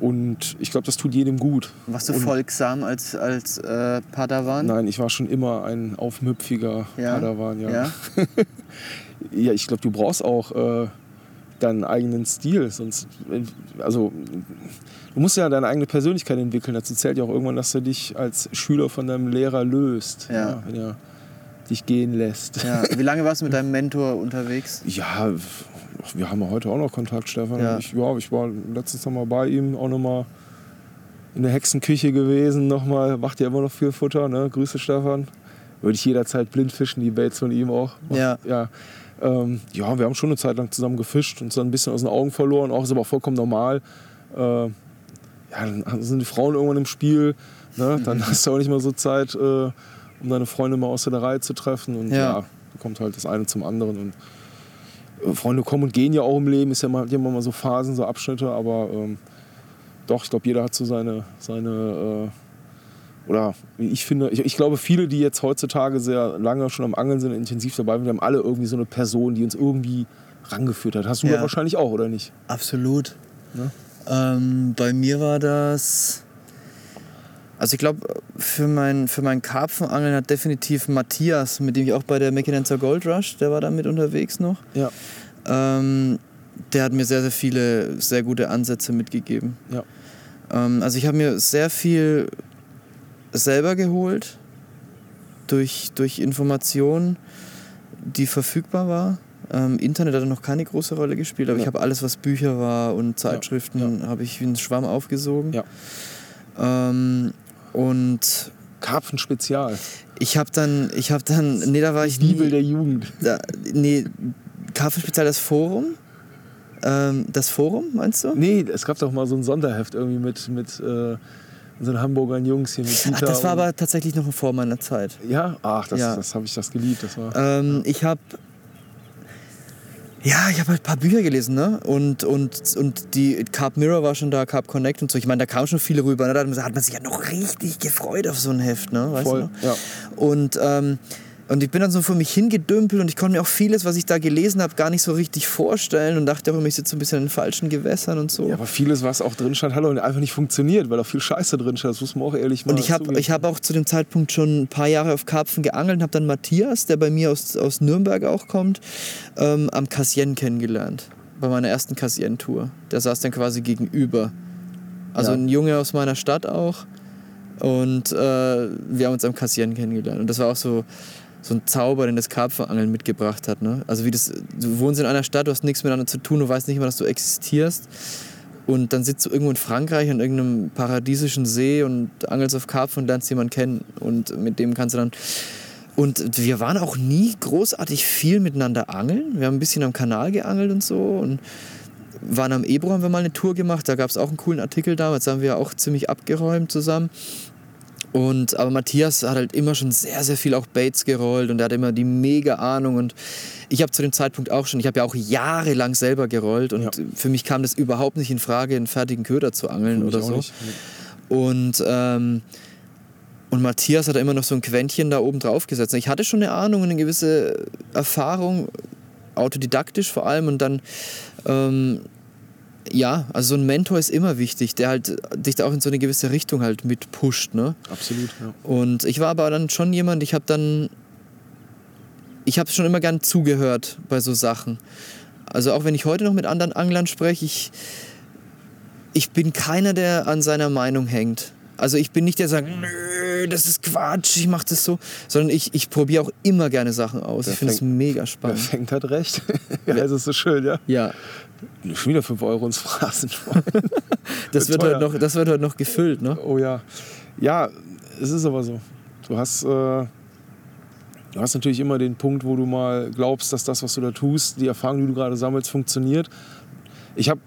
Speaker 2: Und ich glaube, das tut jedem gut.
Speaker 1: Warst du
Speaker 2: Und-
Speaker 1: folgsam als, als äh, Padawan?
Speaker 2: Nein, ich war schon immer ein aufmüpfiger
Speaker 1: Ja?
Speaker 2: Padawan. Ja,
Speaker 1: Ja?
Speaker 2: ja ich glaube, du brauchst auch äh, deinen eigenen Stil. Sonst, also, du musst ja deine eigene Persönlichkeit entwickeln. Dazu zählt ja auch irgendwann, dass du dich als Schüler von deinem Lehrer löst.
Speaker 1: Ja.
Speaker 2: er dich gehen lässt.
Speaker 1: Ja. Wie lange warst du mit deinem Mentor unterwegs?
Speaker 2: Ja, wir haben ja heute auch noch Kontakt, Stefan.
Speaker 1: Ja.
Speaker 2: Ich, ja, ich war letztens noch mal bei ihm, auch noch mal in der Hexenküche gewesen. Noch mal, macht ja immer noch viel Futter, ne? Grüße, Stefan. Würde ich jederzeit blind fischen, die Baits von ihm auch.
Speaker 1: Ja.
Speaker 2: Ja, ähm, ja wir haben schon eine Zeit lang zusammen gefischt und dann ein bisschen aus den Augen verloren. Auch ist aber vollkommen normal. Äh, ja, dann sind die Frauen irgendwann im Spiel. Ne? Dann hast du auch nicht mehr so Zeit, äh, um deine Freunde mal aus der Reihe zu treffen. Und
Speaker 1: Ja.
Speaker 2: ja, kommt halt das eine zum anderen. Und äh, Freunde kommen und gehen ja auch im Leben, ist ja mal, immer mal so Phasen, so Abschnitte, aber ähm, doch, ich glaube, jeder hat so seine, seine äh, oder ich finde, ich, ich glaube, viele, die jetzt heutzutage sehr lange schon am Angeln sind, intensiv dabei sind, haben alle irgendwie so eine Person, die uns irgendwie rangeführt hat. Hast du
Speaker 1: Ja.
Speaker 2: ja wahrscheinlich auch, oder nicht?
Speaker 1: Absolut.
Speaker 2: Ne?
Speaker 1: Ähm, bei mir war das. Also ich glaube, für mein, für mein Karpfenangeln hat definitiv Matthias, mit dem ich auch bei der Mecklenzer Gold Rush, der war da mit unterwegs noch.
Speaker 2: Ja.
Speaker 1: Ähm, der hat mir sehr, sehr viele sehr gute Ansätze mitgegeben.
Speaker 2: Ja.
Speaker 1: Ähm, also ich habe mir sehr viel selber geholt durch, durch Informationen, die verfügbar war. Ähm, Internet hat noch keine große Rolle gespielt, aber
Speaker 2: Ja.
Speaker 1: ich habe alles, was Bücher war und Zeitschriften, habe ich wie ein Schwamm aufgesogen.
Speaker 2: Ja.
Speaker 1: Und
Speaker 2: Karpfen Spezial.
Speaker 1: ich habe dann, ich habe dann, nee, da war ich
Speaker 2: Bibel
Speaker 1: nie,
Speaker 2: der Jugend.
Speaker 1: da, nee, Kaffeespezial das Forum. Ähm, das Forum, meinst du?
Speaker 2: Nee, es gab doch mal so ein Sonderheft irgendwie mit, mit äh, unseren Hamburgern Jungs hier mit
Speaker 1: Ach,
Speaker 2: Dieter
Speaker 1: das war aber tatsächlich noch vor meiner Zeit.
Speaker 2: Ja? Ach, das,
Speaker 1: Ja.
Speaker 2: das habe ich das geliebt. Das war,
Speaker 1: Ähm, ich habe ja, ich habe halt ein paar Bücher gelesen, ne? Und, und, und die Carp Mirror war schon da, Carp Connect und so. Ich meine, da kamen schon viele rüber. Ne? Da hat man- sich ja noch richtig gefreut auf so ein Heft, ne? Weißt
Speaker 2: voll.
Speaker 1: du noch?
Speaker 2: Ja.
Speaker 1: Und, ähm, und ich bin dann so vor mich hingedümpelt und ich konnte mir auch vieles, was ich da gelesen habe, gar nicht so richtig vorstellen und dachte auch immer, ich sitze so ein bisschen in den falschen Gewässern und so.
Speaker 2: Ja, aber vieles, was auch drin stand, hat auch einfach nicht funktioniert, weil da viel Scheiße drin stand. Das muss man auch ehrlich mal
Speaker 1: Und ich habe hab auch zu dem Zeitpunkt schon ein paar Jahre auf Karpfen geangelt und habe dann Matthias, der bei mir aus, aus Nürnberg auch kommt, ähm, am Cassien kennengelernt. Bei meiner ersten Cassien-Tour. Der saß dann quasi gegenüber. Also
Speaker 2: Ja.
Speaker 1: ein Junge aus meiner Stadt auch. Und äh, wir haben uns am Cassien kennengelernt. Und das war auch so, so ein Zauber, den das Karpfenangeln mitgebracht hat. Ne? Also wie das, du wohnst in einer Stadt, du hast nichts miteinander zu tun, du weißt nicht mal, dass du existierst. Und dann sitzt du irgendwo in Frankreich an irgendeinem paradiesischen See und angelst auf Karpfen und lernst jemanden kennen. Und mit dem kannst du dann. Und wir waren auch nie großartig viel miteinander angeln. Wir haben ein bisschen am Kanal geangelt und so. Und waren am Ebro, haben wir mal eine Tour gemacht. Da gab es auch einen coolen Artikel damals. Da haben wir auch ziemlich abgeräumt zusammen. Und, aber Matthias hat halt immer schon sehr, sehr viel auch Baits gerollt und er hat immer die mega Ahnung. Und ich habe zu dem Zeitpunkt auch schon, ich habe ja auch jahrelang selber gerollt und
Speaker 2: Ja.
Speaker 1: für mich kam das überhaupt nicht in Frage, einen fertigen Köder zu angeln oder so.
Speaker 2: nicht.
Speaker 1: Und, ähm, und Matthias hat da immer noch so ein Quäntchen da oben drauf gesetzt. Ich hatte schon eine Ahnung, eine gewisse Erfahrung, autodidaktisch vor allem. Und dann, ähm, ja, also so ein Mentor ist immer wichtig, der halt dich da auch in so eine gewisse Richtung halt mit pusht. Ne?
Speaker 2: Absolut, ja.
Speaker 1: Und ich war aber dann schon jemand, ich habe dann, ich habe schon immer gern zugehört bei so Sachen. Also auch wenn ich heute noch mit anderen Anglern spreche, ich, ich bin keiner, der an seiner Meinung hängt. Also ich bin nicht der, der sagt, nö, das ist Quatsch, ich mache das so, sondern ich, ich probiere auch immer gerne Sachen aus.
Speaker 2: Wer
Speaker 1: ich finde es mega
Speaker 2: Wer
Speaker 1: spannend.
Speaker 2: fängt hat recht. ja, das ist so schön, ja.
Speaker 1: Ja,
Speaker 2: Schon wieder 5 Euro ins Phrasenschwein.
Speaker 1: das wird, heute noch, das wird heute noch gefüllt, ne?
Speaker 2: Oh ja. Ja, es ist aber so. Du hast, äh, du hast natürlich immer den Punkt, wo du mal glaubst, dass das, was du da tust, die Erfahrung, die du gerade sammelst, funktioniert. Ich habe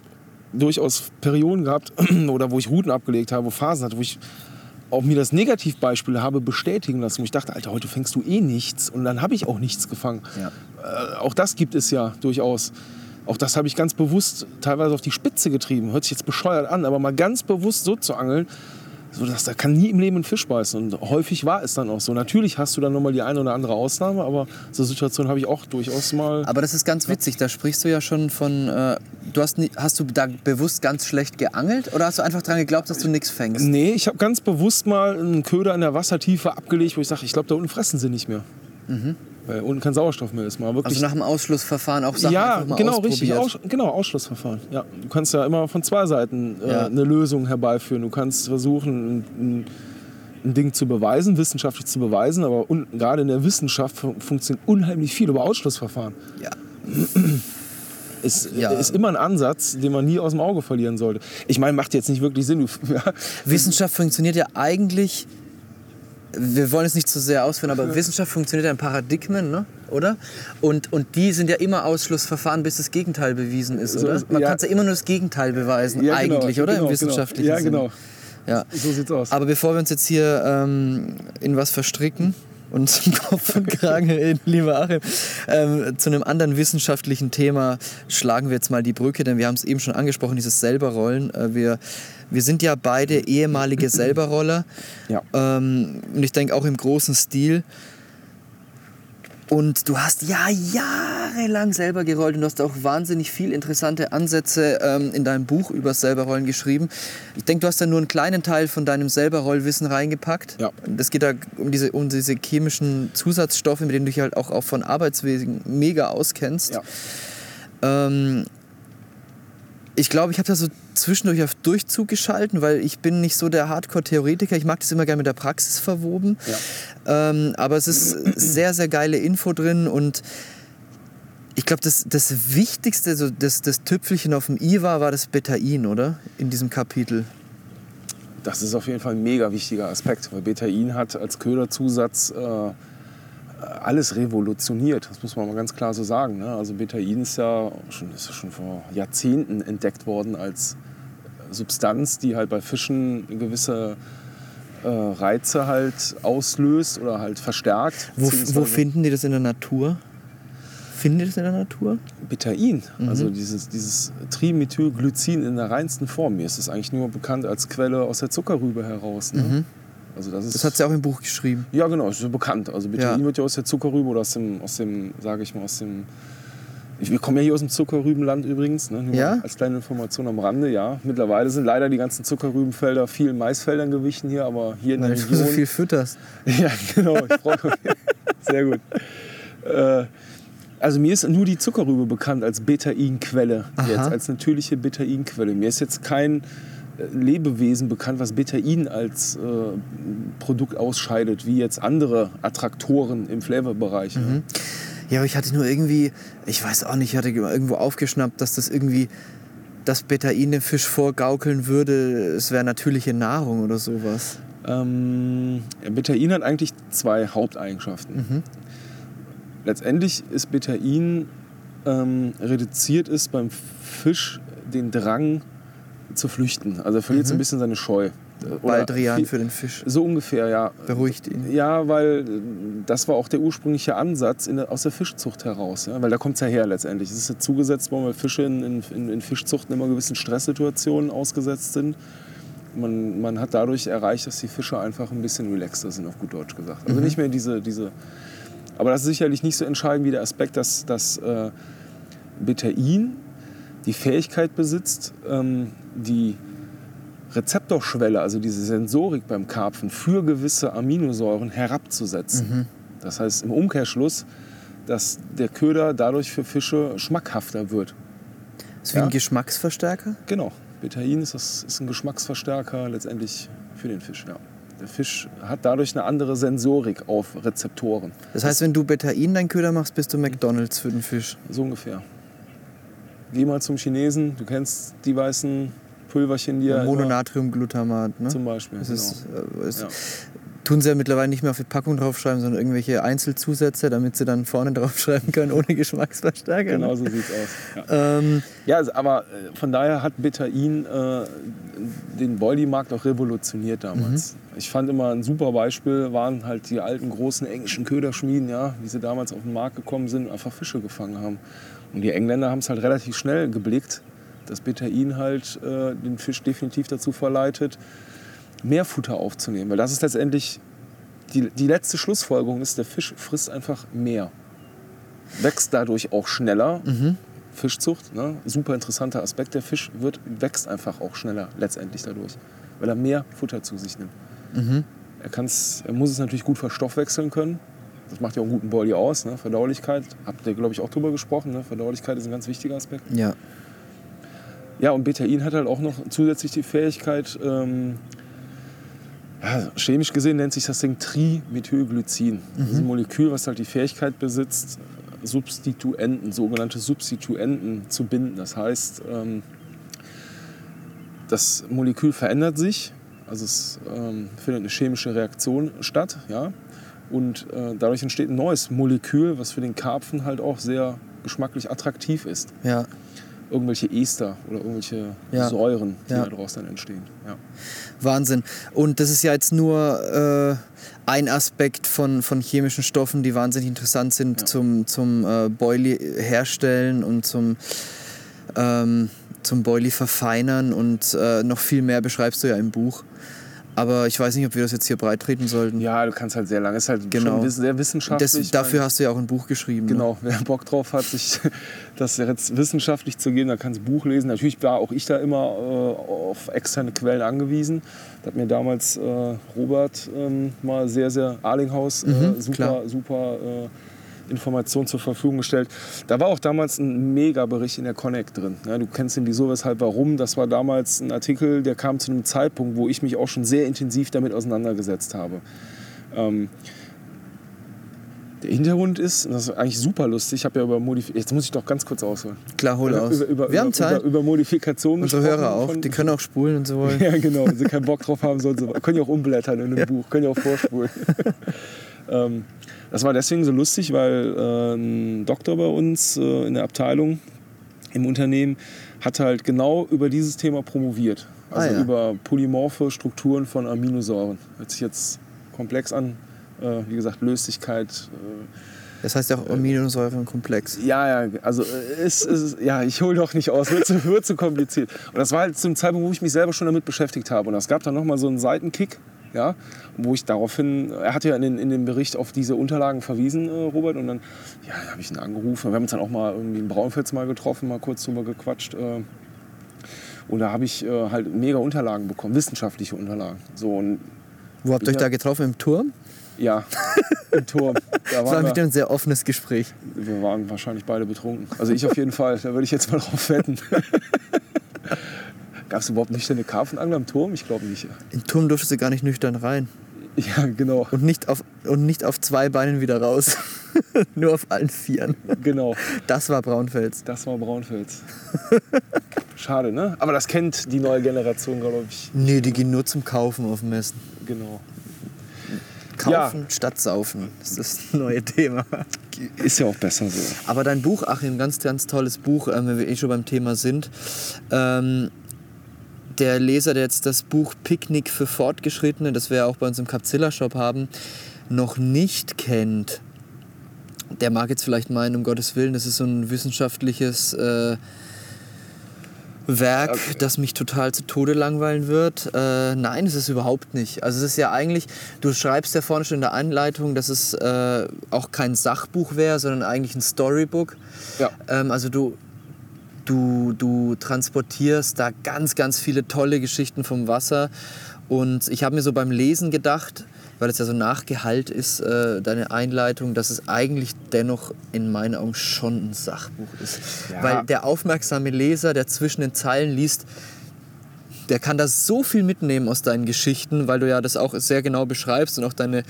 Speaker 2: durchaus Perioden gehabt, oder wo ich Routen abgelegt habe, wo Phasen hatte, wo ich auch mir das Negativbeispiel habe bestätigen lassen, wo ich dachte, Alter, heute fängst du eh nichts. Und dann habe ich auch nichts gefangen.
Speaker 1: Ja.
Speaker 2: Äh, auch das gibt es ja durchaus. Auch das habe ich ganz bewusst teilweise auf die Spitze getrieben. Hört sich jetzt bescheuert an, aber mal ganz bewusst so zu angeln, so dass da kann nie im Leben ein Fisch beißen. Und häufig war es dann auch so. Natürlich hast du dann nochmal die eine oder andere Ausnahme, aber so Situationen habe ich auch durchaus mal.
Speaker 1: Aber das ist ganz witzig, da sprichst du ja schon von, äh, du hast, nie, hast du da bewusst ganz schlecht geangelt oder hast du einfach dran geglaubt, dass du nichts fängst?
Speaker 2: Nee, ich habe ganz bewusst mal einen Köder in der Wassertiefe abgelegt, wo ich sage, ich glaube, da unten fressen sie nicht mehr. Weil unten kein Sauerstoff mehr ist. Mal wirklich
Speaker 1: Also nach dem Ausschlussverfahren auch Sachen
Speaker 2: ja,
Speaker 1: einfach mal
Speaker 2: genau, richtig. Aus, genau, Ausschlussverfahren. Ja, du kannst ja immer von zwei Seiten äh,
Speaker 1: Ja.
Speaker 2: eine Lösung herbeiführen. Du kannst versuchen, ein, ein, Ding zu beweisen, wissenschaftlich zu beweisen, aber un, gerade in der Wissenschaft fun funktioniert unheimlich viel über Ausschlussverfahren.
Speaker 1: Ja.
Speaker 2: Ist,
Speaker 1: Ja.
Speaker 2: ist immer ein Ansatz, den man nie aus dem Auge verlieren sollte. Ich meine, macht jetzt nicht wirklich Sinn.
Speaker 1: Wissenschaft funktioniert ja eigentlich, wir wollen es nicht zu sehr ausführen, aber Wissenschaft funktioniert ja in Paradigmen, ne? oder? Und, und die sind ja immer Ausschlussverfahren, bis das Gegenteil bewiesen ist, oder? Man
Speaker 2: ja.
Speaker 1: kann ja immer nur das Gegenteil beweisen,
Speaker 2: Ja, genau,
Speaker 1: eigentlich, oder?
Speaker 2: genau,
Speaker 1: Im wissenschaftlichen
Speaker 2: genau. Ja,
Speaker 1: Sinne.
Speaker 2: genau.
Speaker 1: Ja.
Speaker 2: So sieht's aus.
Speaker 1: Aber bevor wir uns jetzt hier ähm, in was verstricken und zum Kopf und Kragen reden, lieber Achim, ähm, zu einem anderen wissenschaftlichen Thema schlagen wir jetzt mal die Brücke, denn wir haben es eben schon angesprochen, dieses Selberrollen. Äh, wir, wir sind ja beide ehemalige Selberroller
Speaker 2: Ja.
Speaker 1: ähm, und ich denke auch im großen Stil. Und du hast ja jahrelang selber gerollt und du hast auch wahnsinnig viel interessante Ansätze ähm, in deinem Buch über Selberrollen geschrieben. Ich denke, du hast da nur einen kleinen Teil von deinem Selberrollwissen reingepackt.
Speaker 2: Ja.
Speaker 1: Das geht da um diese, um diese chemischen Zusatzstoffe, mit denen du dich halt auch, auch von Arbeitswegen mega auskennst.
Speaker 2: Ja.
Speaker 1: Ähm, ich glaube, ich habe da so zwischendurch auf Durchzug geschalten, weil ich bin nicht so der Hardcore-Theoretiker. Ich mag das immer gerne mit der Praxis verwoben. Ähm, aber es ist sehr, sehr geile Info drin und ich glaube, das, das Wichtigste, so das, das Tüpfelchen auf dem i war, war das Betain, oder? In diesem Kapitel.
Speaker 2: Das ist auf jeden Fall ein mega wichtiger Aspekt, weil Betain hat als Köderzusatz äh, alles revolutioniert. Das muss man mal ganz klar so sagen. Ne? Also Betain ist ja schon, ist ja schon vor Jahrzehnten entdeckt worden als Substanz, die halt bei Fischen gewisse äh, Reize halt auslöst oder halt verstärkt.
Speaker 1: Wo, wo finden die das in der Natur? Finden die das in der Natur?
Speaker 2: Betain,
Speaker 1: Mhm.
Speaker 2: also dieses, dieses Trimethylglycin in der reinsten Form. Mir ist es eigentlich nur bekannt als Quelle aus der Zuckerrübe heraus. Ne? Also das, ist,
Speaker 1: Mhm. Das hat sie auch im Buch geschrieben.
Speaker 2: Ja, genau, ist so bekannt. Also Betain
Speaker 1: Ja.
Speaker 2: wird ja aus der Zuckerrübe oder aus dem, aus dem sage ich mal, aus dem. Wir kommen ja hier aus dem Zuckerrübenland übrigens. Ne?
Speaker 1: Ja?
Speaker 2: Als kleine Information am Rande, ja. Mittlerweile sind leider die ganzen Zuckerrübenfelder vielen Maisfeldern gewichen hier, aber hier in der
Speaker 1: Weil du
Speaker 2: Region.
Speaker 1: so viel fütterst.
Speaker 2: Ja, genau. Ich brauche Sehr gut. Äh, also mir ist nur die Zuckerrübe bekannt als Betainquelle, jetzt als natürliche Betainquelle. Mir ist jetzt kein äh, Lebewesen bekannt, was Betain als äh, Produkt ausscheidet, wie jetzt andere Attraktoren im Flavorbereich. ne?
Speaker 1: Ja, aber ich hatte nur irgendwie, ich weiß auch nicht, ich hatte irgendwo aufgeschnappt, dass das irgendwie das Betain dem Fisch vorgaukeln würde, es wäre natürliche Nahrung oder sowas.
Speaker 2: Ähm, Betain hat eigentlich zwei Haupteigenschaften. Letztendlich ist Betain ähm, reduziert ist beim Fisch den Drang zu flüchten. Also er verliert so ein bisschen seine Scheu.
Speaker 1: Baldrian für den Fisch.
Speaker 2: So ungefähr, ja.
Speaker 1: Beruhigt ihn.
Speaker 2: Ja, weil äh, das war auch der ursprüngliche Ansatz in aus der Fischzucht heraus. Ja? Weil da kommt es ja her letztendlich. Es ist ja zugesetzt worden, weil Fische in, in, in, Fischzuchten immer gewissen Stresssituationen ausgesetzt sind. Man, man hat dadurch erreicht, dass die Fische einfach ein bisschen relaxter sind, auf gut Deutsch gesagt. Also nicht mehr diese, diese. Aber das ist sicherlich nicht so entscheidend wie der Aspekt, dass, dass äh, Betain die Fähigkeit besitzt, ähm, die Rezeptorschwelle, also diese Sensorik beim Karpfen, für gewisse Aminosäuren herabzusetzen. Das heißt im Umkehrschluss, dass der Köder dadurch für Fische schmackhafter wird.
Speaker 1: Ist wie
Speaker 2: Ja.
Speaker 1: ein Geschmacksverstärker?
Speaker 2: Genau. Betain ist, das ist ein Geschmacksverstärker letztendlich für den Fisch. Ja. Der Fisch hat dadurch eine andere Sensorik auf Rezeptoren.
Speaker 1: Das heißt, wenn du Betain dein Köder machst, bist du McDonalds für den Fisch.
Speaker 2: So ungefähr. Geh mal zum Chinesen, du kennst die weißen Pulverchen, die er
Speaker 1: Mononatriumglutamat, ne?
Speaker 2: zum Beispiel.
Speaker 1: Das
Speaker 2: genau.
Speaker 1: ist, äh, es
Speaker 2: Ja.
Speaker 1: Tun sie ja mittlerweile nicht mehr auf die Packung draufschreiben, sondern irgendwelche Einzelzusätze, damit sie dann vorne draufschreiben können, ohne Geschmacksverstärker.
Speaker 2: Genau
Speaker 1: Ne?
Speaker 2: so sieht's aus. Ja.
Speaker 1: Ähm,
Speaker 2: Ja, also, aber äh, von daher hat Betain äh, den Boilie-Markt auch revolutioniert damals. Ich fand immer ein super Beispiel waren halt die alten großen englischen Köderschmieden, ja, wie sie damals auf den Markt gekommen sind und einfach Fische gefangen haben. Und die Engländer haben es halt relativ schnell geblickt, dass Betain halt äh, den Fisch definitiv dazu verleitet, mehr Futter aufzunehmen. Weil das ist letztendlich die, die letzte Schlussfolgerung ist, der Fisch frisst einfach mehr. Wächst dadurch auch schneller. Fischzucht, ne? super interessanter Aspekt. Der Fisch wird, wächst einfach auch schneller letztendlich dadurch, weil er mehr Futter zu sich nimmt. Er, kann's, er muss es natürlich gut verstoffwechseln können. Das macht ja auch einen guten Body aus. Ne? Verdaulichkeit, habt ihr glaube ich auch drüber gesprochen. Ne? Verdaulichkeit ist ein ganz wichtiger Aspekt.
Speaker 1: ja.
Speaker 2: Ja, und Betain hat halt auch noch zusätzlich die Fähigkeit, ähm, ja, chemisch gesehen nennt sich das Ding Trimethylglycin. Das ist ein Molekül, was halt die Fähigkeit besitzt, Substituenten, sogenannte Substituenten zu binden. Das heißt, ähm, das Molekül verändert sich, also es ähm, findet eine chemische Reaktion statt, ja, und äh, dadurch entsteht ein neues Molekül, was für den Karpfen halt auch sehr geschmacklich attraktiv ist
Speaker 1: ja.
Speaker 2: Irgendwelche Ester oder irgendwelche
Speaker 1: Ja.
Speaker 2: Säuren, die
Speaker 1: Ja.
Speaker 2: daraus dann entstehen. Ja.
Speaker 1: Wahnsinn. Und das ist ja jetzt nur äh, ein Aspekt von, von chemischen Stoffen, die wahnsinnig interessant sind zum, zum äh, Boilie herstellen und zum, ähm, zum Boilie verfeinern. Und äh, noch viel mehr beschreibst du ja im Buch. Aber ich weiß nicht, ob wir das jetzt hier breit treten sollten.
Speaker 2: ja, du kannst halt sehr lange. Ist halt
Speaker 1: Genau.
Speaker 2: schon sehr wissenschaftlich.
Speaker 1: das, dafür hast du ja auch ein Buch geschrieben. Ne?
Speaker 2: Genau, wer Bock drauf hat, sich das jetzt wissenschaftlich zu gehen, der kann das Buch lesen. Natürlich war auch ich da immer äh, auf externe Quellen angewiesen. Da hat mir damals äh, Robert ähm, mal sehr, sehr Arlinghaus äh,
Speaker 1: Mhm,
Speaker 2: super,
Speaker 1: klar.
Speaker 2: super äh, Informationen zur Verfügung gestellt. Da war auch damals ein Mega-Bericht in der Connect drin. Ja, du kennst den Wieso, Weshalb, Warum. Das war damals ein Artikel, der kam zu einem Zeitpunkt, wo ich mich auch schon sehr intensiv damit auseinandergesetzt habe. Ähm, der Hintergrund ist, das ist eigentlich super lustig, ich habe ja über Modif Jetzt muss ich doch ganz kurz ausholen.
Speaker 1: Klar, hol aus.
Speaker 2: Über, über,
Speaker 1: wir haben
Speaker 2: über,
Speaker 1: Zeit.
Speaker 2: Über, über Modifikationen
Speaker 1: Unsere Hörer auch. Die können auch spulen und so wollen.
Speaker 2: ja, genau. Wenn sie keinen Bock drauf haben, sollen sie. Können ja auch umblättern in einem Buch, können ja auch vorspulen. ähm, das war deswegen so lustig, weil äh, ein Doktor bei uns äh, in der Abteilung im Unternehmen hat halt genau über dieses Thema promoviert. Also
Speaker 1: Ah, ja.
Speaker 2: über polymorphe Strukturen von Aminosäuren. Hört sich jetzt komplex an. Äh, wie gesagt, Löslichkeit. Äh,
Speaker 1: Das heißt ja auch Aminosäurenkomplex.
Speaker 2: ja, ja, also ist, ist, ja, ich hole doch nicht aus, wird zu, wird zu kompliziert. Und das war halt zum Zeitpunkt, wo ich mich selber schon damit beschäftigt habe. Und es gab dann nochmal so einen Seitenkick, ja, wo ich daraufhin, er hatte ja in, den, in dem Bericht auf diese Unterlagen verwiesen, äh, Robert, und dann ja, habe ich ihn angerufen. Wir haben uns dann auch mal irgendwie in Braunfels mal getroffen, mal kurz drüber gequatscht. Äh, und da habe ich äh, halt mega Unterlagen bekommen, wissenschaftliche Unterlagen. So, und
Speaker 1: Wo habt ihr euch da getroffen? Im Turm?
Speaker 2: ja, im Turm. Da
Speaker 1: Das war
Speaker 2: waren
Speaker 1: mit
Speaker 2: wir,
Speaker 1: ein sehr offenes Gespräch.
Speaker 2: wir waren wahrscheinlich beide betrunken. Also ich auf jeden Fall, da würde ich jetzt mal drauf wetten. Gab es überhaupt nüchterne Karpfenangler im Turm? Ich glaube nicht.
Speaker 1: Im Turm durftest du gar nicht nüchtern rein.
Speaker 2: Ja, genau.
Speaker 1: Und nicht auf, und nicht auf zwei Beinen wieder raus. Nur auf allen Vieren.
Speaker 2: Genau,
Speaker 1: Das war Braunfels.
Speaker 2: das war Braunfels. Schade, ne? Aber das kennt die neue Generation, glaube ich.
Speaker 1: Nee, die gehen nur zum Kaufen auf dem Messen.
Speaker 2: Genau.
Speaker 1: Kaufen statt saufen. Das ist das neue Thema.
Speaker 2: Ist ja auch besser so.
Speaker 1: Aber dein Buch, Achim, ganz, ganz tolles Buch, ähm, wenn wir eh schon beim Thema sind. Ähm, der Leser, der jetzt das Buch Picknick für Fortgeschrittene, das wir ja auch bei uns im Capzilla-Shop haben, noch nicht kennt, der mag jetzt vielleicht meinen, um Gottes Willen, das ist so ein wissenschaftliches äh, Werk,
Speaker 2: Okay.
Speaker 1: das mich total zu Tode langweilen wird. Äh, nein, es ist überhaupt nicht. Also es ist ja eigentlich, du schreibst ja vorne schon in der Einleitung, dass es äh, auch kein Sachbuch wäre, sondern eigentlich ein Storybook.
Speaker 2: Ja.
Speaker 1: Ähm, also du, du, du transportierst da ganz, ganz viele tolle Geschichten vom Wasser. Und ich habe mir so beim Lesen gedacht, weil es ja so nachgehalt ist, äh, deine Einleitung, dass es eigentlich dennoch in meinen Augen schon ein Sachbuch ist.
Speaker 2: Ja.
Speaker 1: Weil der aufmerksame Leser, der zwischen den Zeilen liest, der kann da so viel mitnehmen aus deinen Geschichten, weil du ja das auch sehr genau beschreibst und auch deine,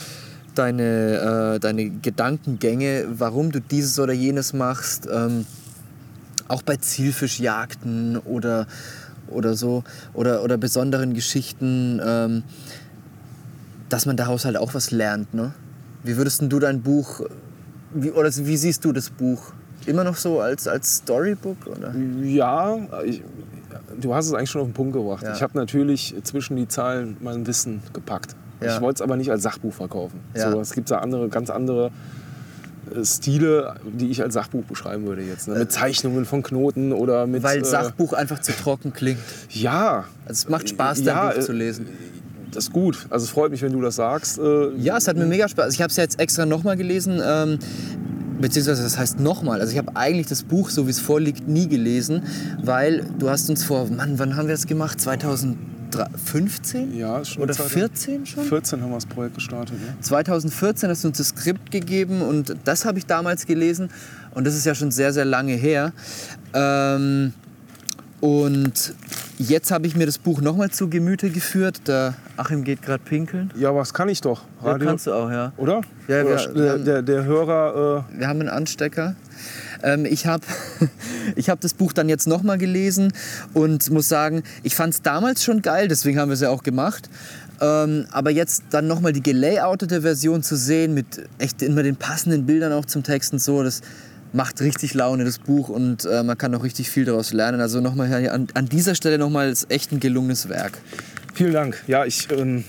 Speaker 1: deine, äh, deine Gedankengänge, warum du dieses oder jenes machst. Ähm, auch bei Zielfischjagden oder, oder so oder, oder besonderen Geschichten, ähm, dass man daraus halt auch was lernt. Ne? Wie würdest du dein Buch, wie, oder wie siehst du das Buch? Immer noch so als, als Storybook? Oder?
Speaker 2: Ja, ich, du hast es eigentlich schon auf den Punkt gebracht.
Speaker 1: Ja.
Speaker 2: Ich habe natürlich zwischen die Zeilen mein Wissen gepackt.
Speaker 1: Ja.
Speaker 2: Ich wollte es aber nicht als Sachbuch verkaufen.
Speaker 1: Ja.
Speaker 2: So, es gibt da andere, ganz andere Stile, die ich als Sachbuch beschreiben würde jetzt. Ne? Mit Zeichnungen von Knoten oder mit.
Speaker 1: Weil
Speaker 2: äh,
Speaker 1: Sachbuch einfach zu trocken klingt.
Speaker 2: Ja.
Speaker 1: Also es macht Spaß, dein
Speaker 2: Ja,
Speaker 1: Buch
Speaker 2: äh,
Speaker 1: zu lesen.
Speaker 2: Das ist gut. Also es freut mich, wenn du das sagst. Äh,
Speaker 1: Ja, es hat mir mega Spaß. Ich habe es ja jetzt extra nochmal gelesen. Ähm, beziehungsweise das heißt nochmal. Also ich habe eigentlich das Buch, so wie es vorliegt, nie gelesen, weil du hast uns vor, Mann, wann haben wir das gemacht? 2015?
Speaker 2: Ja, schon
Speaker 1: Oder
Speaker 2: eine Zeit
Speaker 1: 14 schon?
Speaker 2: 14 haben wir das Projekt gestartet. Ne?
Speaker 1: 2014 hast du uns das Skript gegeben und das habe ich damals gelesen und das ist ja schon sehr, sehr lange her. Ähm, und jetzt habe ich mir das Buch nochmal zu Gemüte geführt. Der Achim geht gerade pinkeln.
Speaker 2: Ja, was kann ich doch?
Speaker 1: Ja, kannst du auch, ja.
Speaker 2: Oder?
Speaker 1: Ja,
Speaker 2: Oder
Speaker 1: wir-
Speaker 2: der, der, der Hörer. Äh,
Speaker 1: Wir haben einen Anstecker. Ähm, ich habe ich hab das Buch dann jetzt nochmal gelesen und muss sagen, ich fand es damals schon geil, deswegen haben wir es ja auch gemacht. Ähm, aber jetzt dann nochmal die gelayoutete Version zu sehen, mit echt immer den passenden Bildern auch zum Text und so, das macht richtig Laune, das Buch, und äh, man kann auch richtig viel daraus lernen. Also nochmal an, an dieser Stelle nochmal, ist echt ein gelungenes Werk.
Speaker 2: Vielen Dank. Ja, ich ähm,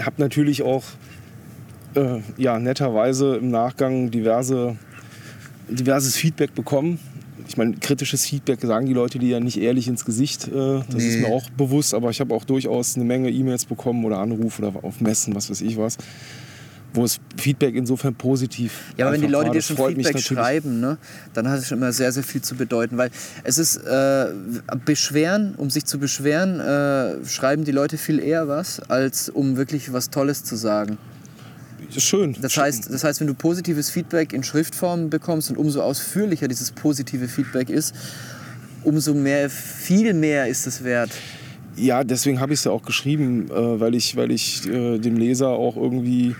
Speaker 2: habe natürlich auch äh, ja, netterweise im Nachgang diverse, diverses Feedback bekommen. Ich meine, kritisches Feedback sagen die Leute dir ja nicht ehrlich ins Gesicht. Äh, das
Speaker 1: Nee.
Speaker 2: ist mir auch bewusst, aber ich habe auch durchaus eine Menge E-Mails bekommen oder Anrufe oder auf Messen, was weiß ich was, wo es Feedback insofern positiv
Speaker 1: Ja, aber wenn die Leute
Speaker 2: war.
Speaker 1: dir schon Feedback schreiben, ne, dann hat es schon immer sehr, sehr viel zu bedeuten. Weil es ist, äh, beschweren, um sich zu beschweren, äh, schreiben die Leute viel eher was, als um wirklich was Tolles zu sagen.
Speaker 2: Schön.
Speaker 1: Das heißt, das heißt, wenn du positives Feedback in Schriftform bekommst und umso ausführlicher dieses positive Feedback ist, umso mehr, viel mehr ist es wert.
Speaker 2: Ja, deswegen habe ich es ja auch geschrieben, äh, weil ich, weil ich äh, dem Leser auch irgendwie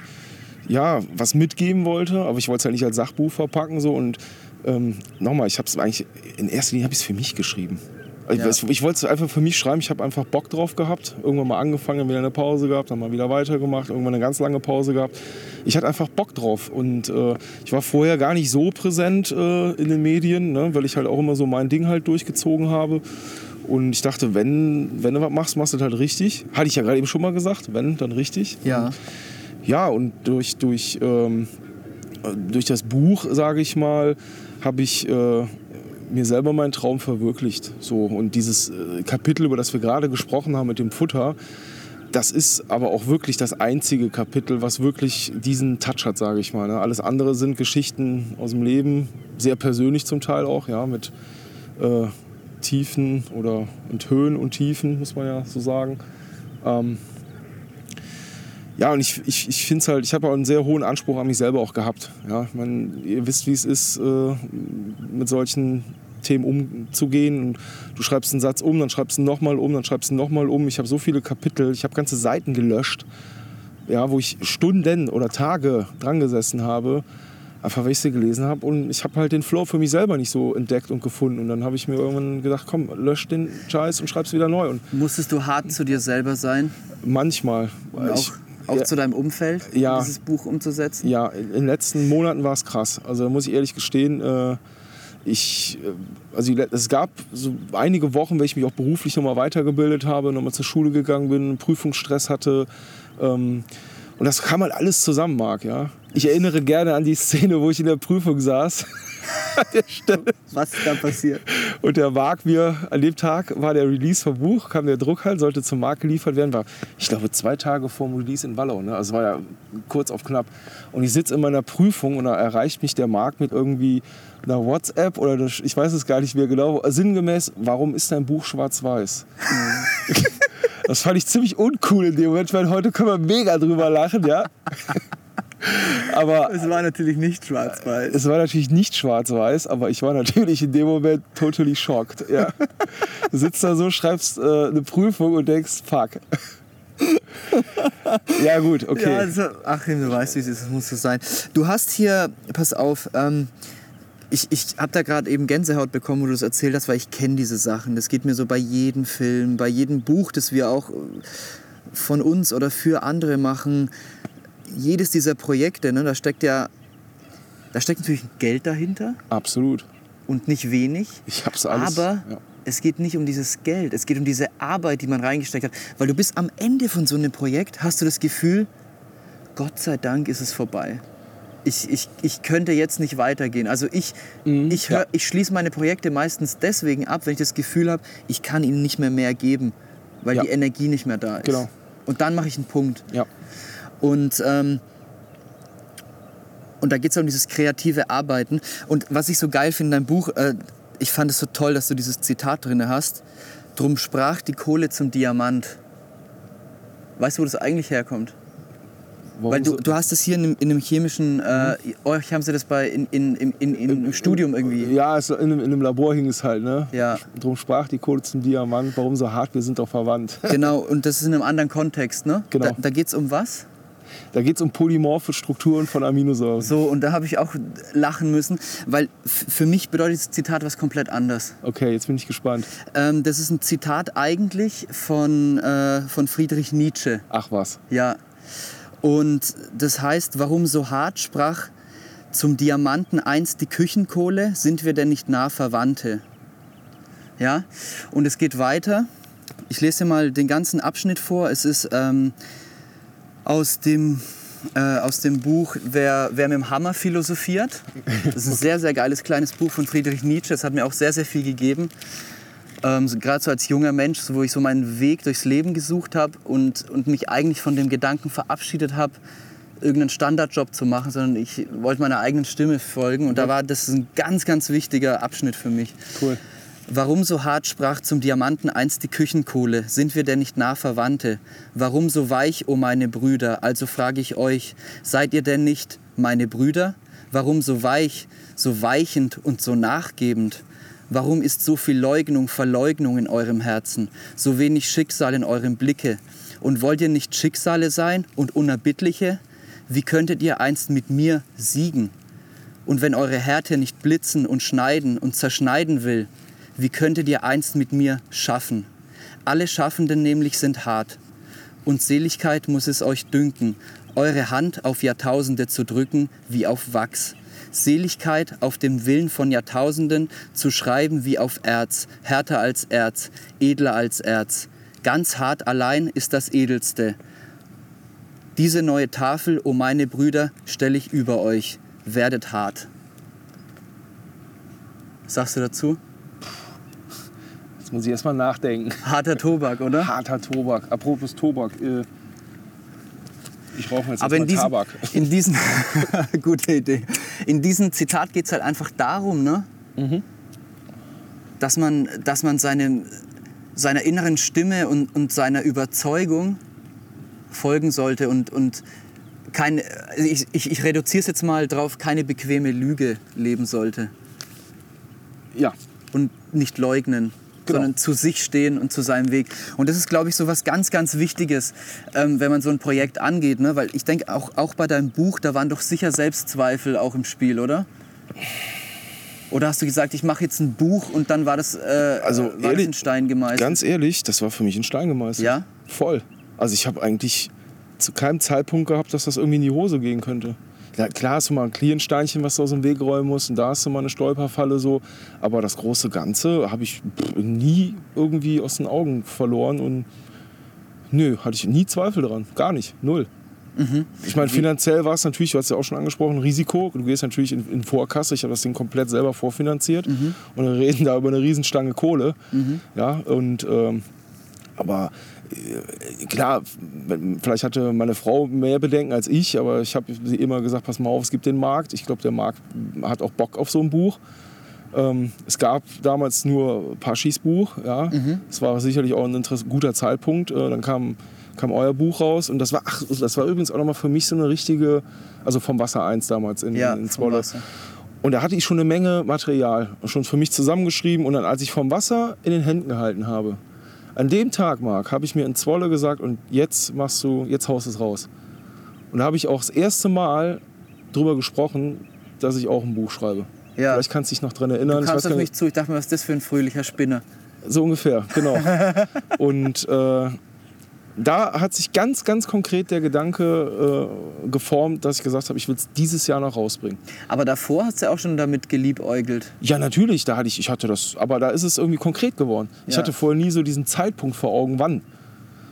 Speaker 2: ja, was mitgeben wollte, aber ich wollte es halt nicht als Sachbuch verpacken. So. Und ähm, nochmal, ich habe es eigentlich, in erster Linie habe ich es für mich geschrieben. Ich,
Speaker 1: Ja.
Speaker 2: ich wollte es einfach für mich schreiben, ich habe einfach Bock drauf gehabt. Irgendwann mal angefangen, dann wieder eine Pause gehabt, dann mal wieder weitergemacht, irgendwann eine ganz lange Pause gehabt. Ich hatte einfach Bock drauf und äh, ich war vorher gar nicht so präsent äh, in den Medien, ne, weil ich halt auch immer so mein Ding halt durchgezogen habe. Und ich dachte, wenn, wenn du was machst, machst du das halt richtig. Hatte ich ja gerade eben schon mal gesagt, wenn, dann richtig.
Speaker 1: Ja.
Speaker 2: Ja, und durch, durch, ähm, äh, durch das Buch, sage ich mal, habe ich äh, mir selber meinen Traum verwirklicht. So, und dieses äh, Kapitel, über das wir gerade gesprochen haben mit dem Futter, das ist aber auch wirklich das einzige Kapitel, was wirklich diesen Touch hat, sage ich mal. Ne? Alles andere sind Geschichten aus dem Leben, sehr persönlich zum Teil auch, ja, mit äh, Tiefen oder und Höhen und Tiefen, muss man ja so sagen. Ähm, ja, und ich, ich, ich finde es halt, ich habe auch einen sehr hohen Anspruch an mich selber auch gehabt. Ja, ich mein, ihr wisst, wie es ist, äh, mit solchen Themen umzugehen. Und du schreibst einen Satz um, dann schreibst du ihn nochmal um, dann schreibst du ihn nochmal um. Ich habe so viele Kapitel, ich habe ganze Seiten gelöscht, ja, wo ich Stunden oder Tage dran gesessen habe, einfach weil ich sie gelesen habe. Und ich habe halt den Flow für mich selber nicht so entdeckt und gefunden. Und dann habe ich mir irgendwann gedacht, komm, lösch den Scheiß und schreib's wieder neu. Und
Speaker 1: Musstest du hart zu dir selber sein?
Speaker 2: manchmal,
Speaker 1: Und
Speaker 2: ich,
Speaker 1: auch
Speaker 2: ja.
Speaker 1: zu deinem Umfeld,
Speaker 2: Ja.
Speaker 1: dieses Buch umzusetzen?
Speaker 2: Ja, in den letzten Monaten war es krass. Also da muss ich ehrlich gestehen, äh, ich, äh, also es gab so einige Wochen, weil ich mich auch beruflich nochmal weitergebildet habe, nochmal zur Schule gegangen bin, Prüfungsstress hatte. Ähm, und das kam halt alles zusammen, Marc, ja. Ich erinnere gerne an die Szene, wo ich in der Prüfung saß. an der Stelle.
Speaker 1: Was ist da passiert?
Speaker 2: Und der Marc mir, an dem Tag war der Release vom Buch, kam der Druck halt, sollte zum Markt geliefert werden, war, ich glaube, zwei Tage vor dem Release in Wallau. Ne? Also war ja kurz auf knapp. Und ich sitze in meiner Prüfung und da erreicht mich der Marc mit irgendwie einer WhatsApp oder das, ich weiß es gar nicht mehr genau, sinngemäß, warum ist dein Buch schwarz-weiß? Das fand ich ziemlich uncool in dem Moment. Meine, heute können wir mega drüber lachen, ja. aber
Speaker 1: Es war natürlich nicht schwarz-weiß.
Speaker 2: es war natürlich nicht schwarz-weiß, aber ich war natürlich in dem Moment totally shocked. Ja. Du sitzt da so, schreibst äh, eine Prüfung und denkst, fuck. ja gut, okay.
Speaker 1: Ja, also, Achim, du weißt, wie es ist, es muss so sein. Du hast hier, pass auf, ähm, ich, ich habe da gerade eben Gänsehaut bekommen, wo du das erzählt hast, weil ich kenne diese Sachen. Das geht mir so bei jedem Film, bei jedem Buch, das wir auch äh, von uns oder für andere machen. Jedes dieser Projekte, ne, da steckt ja, da steckt natürlich Geld dahinter
Speaker 2: Absolut.
Speaker 1: und nicht wenig.
Speaker 2: Ich hab's alles.
Speaker 1: Aber
Speaker 2: ja.
Speaker 1: es geht nicht um dieses Geld, es geht um diese Arbeit, die man reingesteckt hat. Weil du bist am Ende von so einem Projekt, hast du das Gefühl, Gott sei Dank ist es vorbei. Ich, ich, ich könnte jetzt nicht weitergehen. Also ich,
Speaker 2: Mhm,
Speaker 1: ich, hör,
Speaker 2: ja.
Speaker 1: ich schließe meine Projekte meistens deswegen ab, wenn ich das Gefühl habe, ich kann ihnen nicht mehr mehr geben, weil
Speaker 2: Ja.
Speaker 1: die Energie nicht mehr da ist.
Speaker 2: Genau.
Speaker 1: Und dann mache ich einen Punkt.
Speaker 2: Ja.
Speaker 1: Und, ähm, und da geht es um dieses kreative Arbeiten. Und was ich so geil finde in deinem Buch, äh, ich fand es so toll, dass du dieses Zitat drin hast. Drum sprach die Kohle zum Diamant. Weißt du, wo das eigentlich herkommt?
Speaker 2: Warum
Speaker 1: Weil du, du hast es hier in einem, in einem chemischen, äh, euch haben sie das bei in, in, in, in, in, im Studium irgendwie.
Speaker 2: Ja, es, in, einem, in einem Labor hing es halt, ne?
Speaker 1: Ja.
Speaker 2: Drum sprach die Kohle zum Diamant, warum so hart, wir sind doch verwandt.
Speaker 1: Genau, und das ist in einem anderen Kontext, ne?
Speaker 2: Genau.
Speaker 1: Da, da geht es um was?
Speaker 2: Da geht es um polymorphe Strukturen von Aminosäuren.
Speaker 1: So, und da habe ich auch lachen müssen, weil für mich bedeutet das Zitat was komplett anderes.
Speaker 2: Okay, jetzt bin ich gespannt.
Speaker 1: Ähm, das ist ein Zitat eigentlich von, äh, von Friedrich Nietzsche.
Speaker 2: Ach was.
Speaker 1: Ja. Und das heißt, warum so hart sprach zum Diamanten einst die Küchenkohle, sind wir denn nicht nah Verwandte? Ja, und es geht weiter. Ich lese dir mal den ganzen Abschnitt vor. Es ist ähm, aus, dem, äh, aus dem Buch wer, wer mit dem Hammer philosophiert. Das ist ein sehr, sehr geiles kleines Buch von Friedrich Nietzsche. Das hat mir auch sehr, sehr viel gegeben. Ähm, so, Gerade so als junger Mensch, so, wo ich so meinen Weg durchs Leben gesucht habe und, und mich eigentlich von dem Gedanken verabschiedet habe, irgendeinen Standardjob zu machen, sondern ich wollte meiner eigenen Stimme folgen. Und da war das ist ein ganz, ganz wichtiger Abschnitt für mich.
Speaker 2: Cool.
Speaker 1: Warum so hart sprach zum Diamanten einst die Küchenkohle? Sind wir denn nicht nah Verwandte? Warum so weich, o meine Brüder? Also frage ich euch, seid ihr denn nicht meine Brüder? Warum so weich, so weichend und so nachgebend? Warum ist so viel Leugnung, Verleugnung in eurem Herzen, so wenig Schicksal in eurem Blicke? Und wollt ihr nicht Schicksale sein und Unerbittliche? Wie könntet ihr einst mit mir siegen? Und wenn eure Härte nicht blitzen und schneiden und zerschneiden will, wie könntet ihr einst mit mir schaffen? Alle Schaffenden nämlich sind hart. Und Seligkeit muss es euch dünken, eure Hand auf Jahrtausende zu drücken wie auf Wachs. Seligkeit auf dem Willen von Jahrtausenden zu schreiben wie auf Erz, härter als Erz, edler als Erz. Ganz hart allein ist das Edelste. Diese neue Tafel, o meine Brüder, stelle ich über euch. Werdet hart. Was sagst du dazu?
Speaker 2: Jetzt muss ich erstmal nachdenken.
Speaker 1: Harter Tobak, oder?
Speaker 2: Harter Tobak. Apropos Tobak. Äh, ich rauche jetzt
Speaker 1: Aber in
Speaker 2: erst mal
Speaker 1: diesem,
Speaker 2: Tabak.
Speaker 1: in diesem gute Idee. In diesem Zitat geht es halt einfach darum, ne?
Speaker 2: Mhm.
Speaker 1: dass man, dass man seine, seiner inneren Stimme und, und seiner Überzeugung folgen sollte und, und keine, ich, ich, ich reduziere es jetzt mal drauf, keine bequeme Lüge leben sollte
Speaker 2: Ja,
Speaker 1: und nicht leugnen,
Speaker 2: Genau.
Speaker 1: sondern zu sich stehen und zu seinem Weg. Und das ist, glaube ich, so was ganz, ganz Wichtiges, ähm, wenn man so ein Projekt angeht. Ne? Weil ich denke, auch, auch bei deinem Buch, da waren doch sicher Selbstzweifel auch im Spiel, oder? Oder hast du gesagt, ich mache jetzt ein Buch und dann war das, äh,
Speaker 2: Also,
Speaker 1: war das
Speaker 2: ehrlich,
Speaker 1: in Stein gemeißelt?
Speaker 2: ganz ehrlich, das war für mich ein Stein gemeißelt.
Speaker 1: Ja?
Speaker 2: Voll. Also ich habe eigentlich zu keinem Zeitpunkt gehabt, dass das irgendwie in die Hose gehen könnte. Ja, klar hast du mal ein Kliensteinchen, was du aus dem Weg räumen musst und da hast du mal eine Stolperfalle so. Aber das große Ganze habe ich nie irgendwie aus den Augen verloren und nö, hatte ich nie Zweifel dran. Gar nicht. Null. Ich meine, finanziell war es natürlich, du hast ja auch schon angesprochen, Risiko. Du gehst natürlich in, in Vorkasse. Ich habe das Ding komplett selber vorfinanziert. Und wir reden da über eine Riesenstange Kohle. Ja, und ähm, aber klar, vielleicht hatte meine Frau mehr Bedenken als ich, aber ich habe sie immer gesagt, pass mal auf, es gibt den Markt. Ich glaube, der Markt hat auch Bock auf so ein Buch. Ähm, es gab damals nur Paschis Buch, ja. Es war sicherlich auch ein guter Zeitpunkt. Äh, dann kam kam euer Buch raus und das war, ach, das war übrigens auch nochmal für mich so eine richtige, also vom Wasser 1 damals in,
Speaker 1: Ja,
Speaker 2: in Zwolle. Und da hatte ich schon eine Menge Material schon für mich zusammengeschrieben. Und dann, als ich vom Wasser in den Händen gehalten habe, an dem Tag, Marc, habe ich mir in Zwolle gesagt, und jetzt machst du, jetzt haust es raus. Und da habe ich auch das erste Mal drüber gesprochen, dass ich auch ein Buch schreibe.
Speaker 1: Ja.
Speaker 2: Vielleicht kannst du dich noch dran
Speaker 1: Du
Speaker 2: erinnern. Ich
Speaker 1: kamst auf mich zu, ich dachte mir, was ist das für ein fröhlicher Spinner?
Speaker 2: so ungefähr, genau. und äh, da hat sich ganz, ganz konkret der Gedanke äh, geformt, dass ich gesagt habe, ich will es dieses Jahr noch rausbringen.
Speaker 1: Aber davor hast du ja auch schon damit geliebäugelt.
Speaker 2: Ja, natürlich, da hatte ich, ich hatte das, aber da ist es irgendwie konkret geworden. Ich
Speaker 1: Ja.
Speaker 2: hatte vorher nie so diesen Zeitpunkt vor Augen, wann.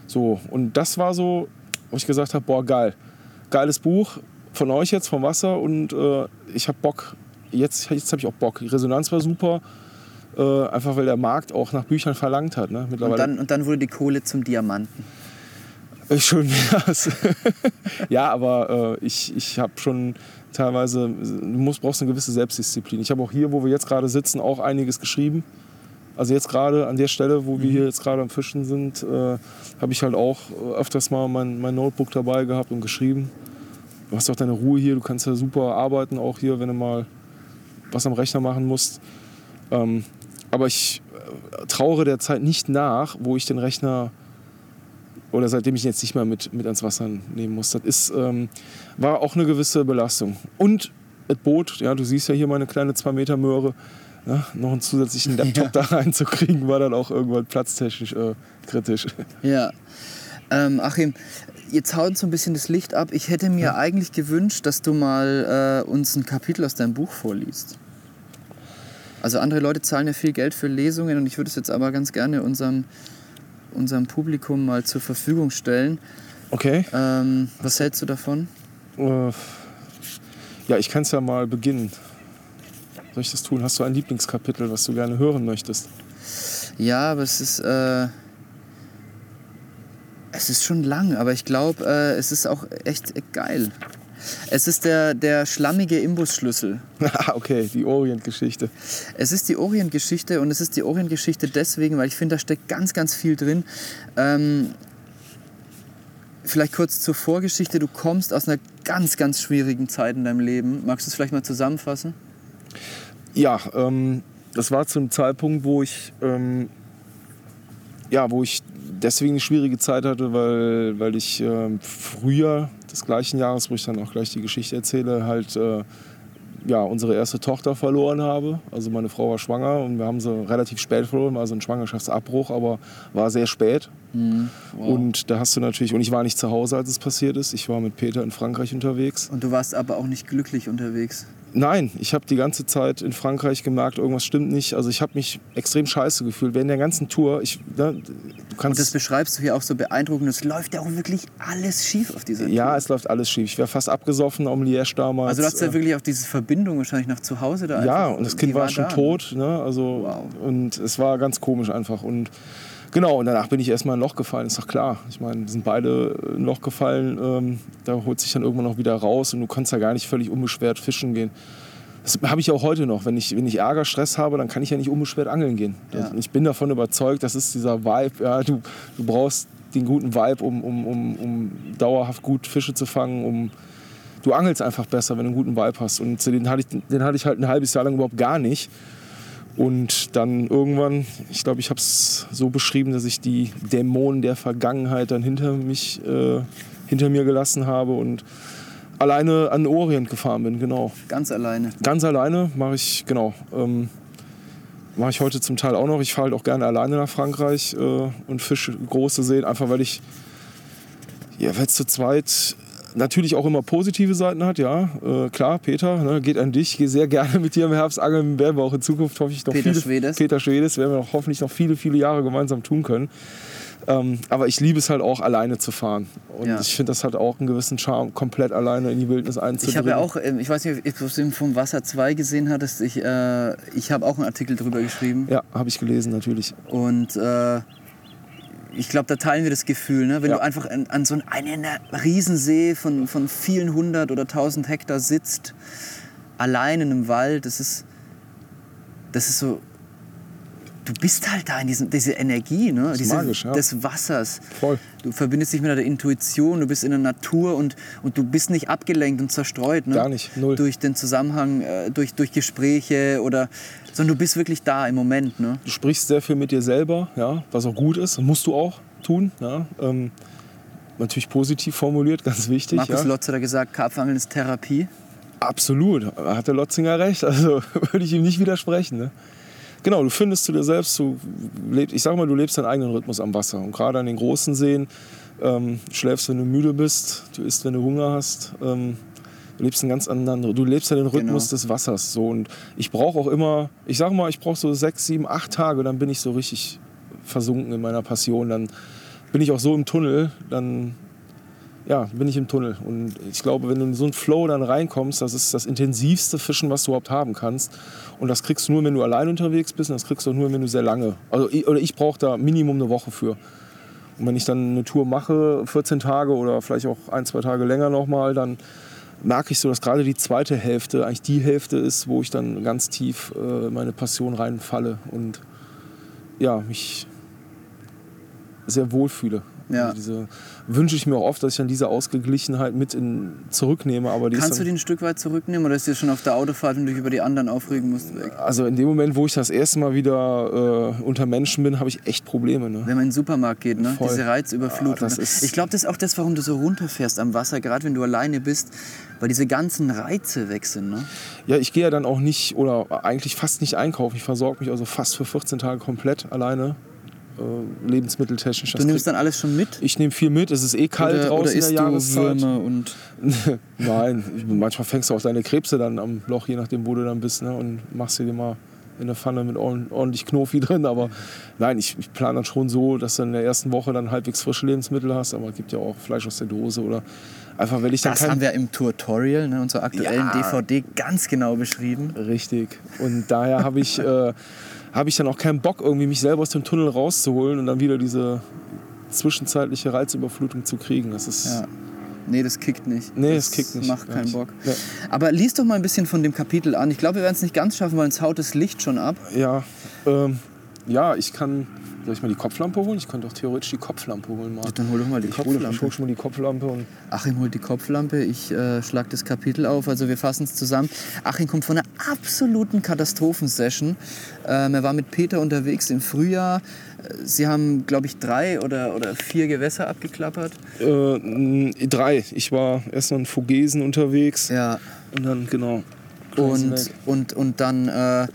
Speaker 2: So, und das war so, wo ich gesagt habe, boah, geil. Geiles Buch von euch jetzt, vom Wasser und äh, ich habe Bock, jetzt, jetzt habe ich auch Bock. Die Resonanz war super, äh, einfach weil der Markt auch nach Büchern verlangt hat. Ne?
Speaker 1: Und
Speaker 2: Mittlerweile
Speaker 1: dann, und dann wurde die Kohle zum Diamanten.
Speaker 2: Äh, Schön wär's. ja, aber äh, ich, ich habe schon teilweise, du musst, brauchst eine gewisse Selbstdisziplin. Ich habe auch hier, wo wir jetzt gerade sitzen, auch einiges geschrieben. Also jetzt gerade an der Stelle, wo wir hier jetzt gerade am Fischen sind, äh, habe ich halt auch äh, öfters mal mein, mein Notebook dabei gehabt und geschrieben. Du hast auch deine Ruhe hier, du kannst ja super arbeiten, auch hier, wenn du mal was am Rechner machen musst. Ähm, aber ich äh, trauere der Zeit nicht nach, wo ich den Rechner oder seitdem ich ihn jetzt nicht mehr mit, mit ans Wasser nehmen muss. Das ist, ähm, war auch eine gewisse Belastung. Und das Boot, ja, du siehst ja hier meine kleine 2 Meter Möhre, ja, noch einen zusätzlichen Laptop da reinzukriegen, war dann auch irgendwann platztechnisch äh, kritisch.
Speaker 1: Ja. Ähm, Achim, jetzt haut so ein bisschen das Licht ab. Ich hätte mir eigentlich gewünscht, dass du mal äh, uns ein Kapitel aus deinem Buch vorliest. Also andere Leute zahlen ja viel Geld für Lesungen und ich würde es jetzt aber ganz gerne unserem, unserem Publikum mal zur Verfügung stellen.
Speaker 2: Okay.
Speaker 1: Ähm, was hältst du davon?
Speaker 2: Äh, ja, ich kann es ja mal beginnen. Soll ich das tun? Hast du ein Lieblingskapitel, was du gerne hören möchtest?
Speaker 1: Ja, aber es ist, äh, es ist schon lang, aber ich glaube, äh, es ist auch echt geil. Es ist der, der schlammige Imbusschlüssel.
Speaker 2: Ah, okay, die Orient-Geschichte.
Speaker 1: Es ist die Orient-Geschichte und es ist die Orient-Geschichte deswegen, weil ich finde, da steckt ganz, ganz viel drin. Ähm, vielleicht kurz zur Vorgeschichte. Du kommst aus einer ganz, ganz schwierigen Zeit in deinem Leben. Magst du es vielleicht mal zusammenfassen?
Speaker 2: Ja, ähm, das war zum Zeitpunkt, wo ich, ähm, ja, wo ich deswegen eine schwierige Zeit hatte, weil, weil ich ähm, früher des gleichen Jahres, wo ich dann auch gleich die Geschichte erzähle, halt äh, ja, unsere erste Tochter verloren habe. Also meine Frau war schwanger und wir haben sie relativ spät verloren, war so ein Schwangerschaftsabbruch, aber war sehr spät. Und da hast du natürlich, und ich war nicht zu Hause, als es passiert ist. Ich war mit Peter in Frankreich unterwegs.
Speaker 1: Und du warst aber auch nicht glücklich unterwegs.
Speaker 2: Nein, ich habe die ganze Zeit in Frankreich gemerkt, irgendwas stimmt nicht. Also ich habe mich extrem scheiße gefühlt. Während der ganzen Tour, ich, ne, du
Speaker 1: Und
Speaker 2: kannst...
Speaker 1: das beschreibst du hier auch so beeindruckend. Es läuft ja auch wirklich alles schief auf dieser
Speaker 2: ja,
Speaker 1: Tour.
Speaker 2: es läuft alles schief. Ich wäre fast abgesoffen am Liège damals.
Speaker 1: Also du hast ja
Speaker 2: Äh,
Speaker 1: wirklich auch diese Verbindung wahrscheinlich nach zu Hause da.
Speaker 2: Ja, und das Kind war schon
Speaker 1: da, ne?
Speaker 2: tot. Ne? Also,
Speaker 1: Wow.
Speaker 2: Und es war ganz komisch einfach. Und genau, und danach bin ich erstmal in ein Loch gefallen. Ist doch klar. Ich meine, wir sind beide in ein Loch gefallen. Ähm, da holt sich dann irgendwann auch wieder raus und du kannst ja gar nicht völlig unbeschwert fischen gehen. Das habe ich auch heute noch. Wenn ich, wenn ich Ärger, Stress habe, dann kann ich ja nicht unbeschwert angeln gehen.
Speaker 1: Ja.
Speaker 2: Ich bin davon überzeugt, das ist dieser Vibe. Ja, du, du brauchst den guten Vibe, um, um, um, um dauerhaft gut Fische zu fangen, um du angelst einfach besser, wenn du einen guten Vibe hast. Und den hatte ich, den hatte ich halt ein halbes Jahr lang überhaupt gar nicht. Und dann irgendwann, ich glaube, ich habe es so beschrieben, dass ich die Dämonen der Vergangenheit dann hinter mich, äh, hinter mir gelassen habe und alleine an den Orient gefahren bin, genau.
Speaker 1: Ganz alleine.
Speaker 2: Ganz alleine mache ich, genau. Ähm, mache ich heute zum Teil auch noch. Ich fahre halt auch gerne alleine nach Frankreich äh, und fische große Seen, einfach weil ich, ja, weil es zu zweit natürlich auch immer positive Seiten hat, ja. Äh, klar, Peter, ne, geht an dich. Ich gehe sehr gerne mit dir im Herbst angeln. Werden wir auch in Zukunft hoffe ich noch
Speaker 1: Peter
Speaker 2: viele,
Speaker 1: Schwedes.
Speaker 2: Peter Schwedes werden wir auch hoffentlich noch viele, viele Jahre gemeinsam tun können. Ähm, aber ich liebe es halt auch, alleine zu fahren. Und
Speaker 1: Ja.
Speaker 2: ich finde, das hat auch einen gewissen Charme, komplett alleine in die Wildnis einzudringen.
Speaker 1: Ich habe ja auch, ähm, ich weiß nicht, ob du vom Wasser 2 gesehen hattest, ich, äh, ich habe auch einen Artikel drüber geschrieben.
Speaker 2: Ja, habe ich gelesen, natürlich.
Speaker 1: Und äh, ich glaube, da teilen wir das Gefühl, ne? wenn
Speaker 2: Ja.
Speaker 1: du einfach an, an so einem Riesensee von, von vielen hundert oder tausend Hektar sitzt, allein in einem Wald, das ist, das ist so du bist halt da in diesem, diese Energie, ne? diese,
Speaker 2: magisch, ja.
Speaker 1: des Wassers.
Speaker 2: Voll.
Speaker 1: Du verbindest dich mit der Intuition, du bist in der Natur und, und du bist nicht abgelenkt und zerstreut. Ne?
Speaker 2: Gar nicht, null.
Speaker 1: Durch den Zusammenhang, äh, durch, durch Gespräche oder, sondern du bist wirklich da im Moment. Ne?
Speaker 2: Du sprichst sehr viel mit dir selber, ja, was auch gut ist, musst du auch tun. Ja. Ähm, natürlich positiv formuliert, ganz wichtig.
Speaker 1: Markus
Speaker 2: ja.
Speaker 1: Lotz hat gesagt, Karpfangeln ist Therapie.
Speaker 2: Absolut, hat der Lotzinger recht. Also würde ich ihm nicht widersprechen. Ne? Genau, du findest zu dir selbst, du lebst, ich sag mal, du lebst deinen eigenen Rhythmus am Wasser. Und gerade an den großen Seen ähm, schläfst, wenn du müde bist, du isst, wenn du Hunger hast. Ähm, du lebst einen ganz anderen, du lebst ja den Rhythmus
Speaker 1: Genau.
Speaker 2: des Wassers. So. Und ich brauche auch immer, ich sag mal, ich brauche so sechs, sieben, acht Tage, dann bin ich so richtig versunken in meiner Passion. Dann bin ich auch so im Tunnel, dann ja, bin ich im Tunnel. Und ich glaube, wenn du in so einen Flow dann reinkommst, das ist das intensivste Fischen, was du überhaupt haben kannst. Und das kriegst du nur, wenn du allein unterwegs bist. Und das kriegst du auch nur, wenn du sehr lange. Also, ich- oder ich brauche da Minimum eine Woche für. Und wenn ich dann eine Tour mache, 14 Tage oder vielleicht auch ein, zwei Tage länger nochmal, dann merke ich so, dass gerade die zweite Hälfte eigentlich die Hälfte ist, wo ich dann ganz tief äh, meine Passion reinfalle und ja, mich sehr wohl fühle.
Speaker 1: Ja.
Speaker 2: Also diese wünsche ich mir auch oft, dass ich dann diese Ausgeglichenheit mit in, zurücknehme. Aber
Speaker 1: Kannst du die ein Stück weit zurücknehmen oder ist dir schon auf der Autofahrt und dich über die anderen aufregen musst weg?
Speaker 2: also in dem Moment, wo ich das erste Mal wieder äh, unter Menschen bin, habe ich echt Probleme. Ne?
Speaker 1: Wenn man in den Supermarkt geht, ne?
Speaker 2: Voll.
Speaker 1: diese Reizüberflutung.
Speaker 2: Ja, ist-
Speaker 1: ich glaube, das ist auch das, warum du so runterfährst am Wasser, gerade wenn du alleine bist, weil diese ganzen Reize weg sind. Ne?
Speaker 2: Ja, ich gehe ja dann auch nicht oder eigentlich fast nicht einkaufen. Ich versorge mich also fast für 14 Tage komplett alleine, äh, lebensmitteltechnisch.
Speaker 1: Du
Speaker 2: Das
Speaker 1: nimmst
Speaker 2: krieg-
Speaker 1: dann alles schon mit?
Speaker 2: ich nehme viel mit, es ist eh kalt
Speaker 1: oder,
Speaker 2: draußen
Speaker 1: oder
Speaker 2: in der
Speaker 1: du
Speaker 2: Jahreszeit.
Speaker 1: Würmer und
Speaker 2: Nein, manchmal fängst du auch deine Krebse dann am Loch, je nachdem, wo du dann bist, ne, und machst sie dir mal in der Pfanne mit ordentlich Knofi drin. Aber nein, ich, ich plane dann schon so, dass du in der ersten Woche dann halbwegs frische Lebensmittel hast. Aber es gibt ja auch Fleisch aus der Dose oder einfach, weil ich dann
Speaker 1: das haben wir im Tutorial, ne, unserer aktuellen
Speaker 2: Ja.
Speaker 1: DVD, ganz genau beschrieben.
Speaker 2: Richtig. Und daher habe ich, äh, hab ich dann auch keinen Bock, irgendwie mich selber aus dem Tunnel rauszuholen und dann wieder diese zwischenzeitliche Reizüberflutung zu kriegen. Das ist.
Speaker 1: Ja. Nee, das kickt nicht.
Speaker 2: Nee,
Speaker 1: das
Speaker 2: es kickt nicht.
Speaker 1: Macht keinen
Speaker 2: nicht.
Speaker 1: Bock.
Speaker 2: Ja.
Speaker 1: Aber lies doch mal ein bisschen von dem Kapitel an. Ich glaube, wir werden es nicht ganz schaffen, weil uns haut das Licht schon ab.
Speaker 2: Ja, ähm, ja, ich kann. Soll ich mal die Kopflampe holen? Ich könnte doch theoretisch die Kopflampe holen. Mal.
Speaker 1: Dann hol doch mal die
Speaker 2: ich hole ich
Speaker 1: Kopflampe.
Speaker 2: hol schon mal die Kopflampe und
Speaker 1: Achim holt die Kopflampe, ich äh, schlag das Kapitel auf, also wir fassen es zusammen. Achim kommt von einer absoluten Katastrophensession. Ähm, er war mit Peter unterwegs im Frühjahr. Äh, Sie haben, glaube ich, drei oder, oder vier Gewässer abgeklappert.
Speaker 2: äh, drei. Ich war erst noch in Vogesen unterwegs
Speaker 1: Ja.
Speaker 2: und dann genau.
Speaker 1: Und, und, und dann. Äh,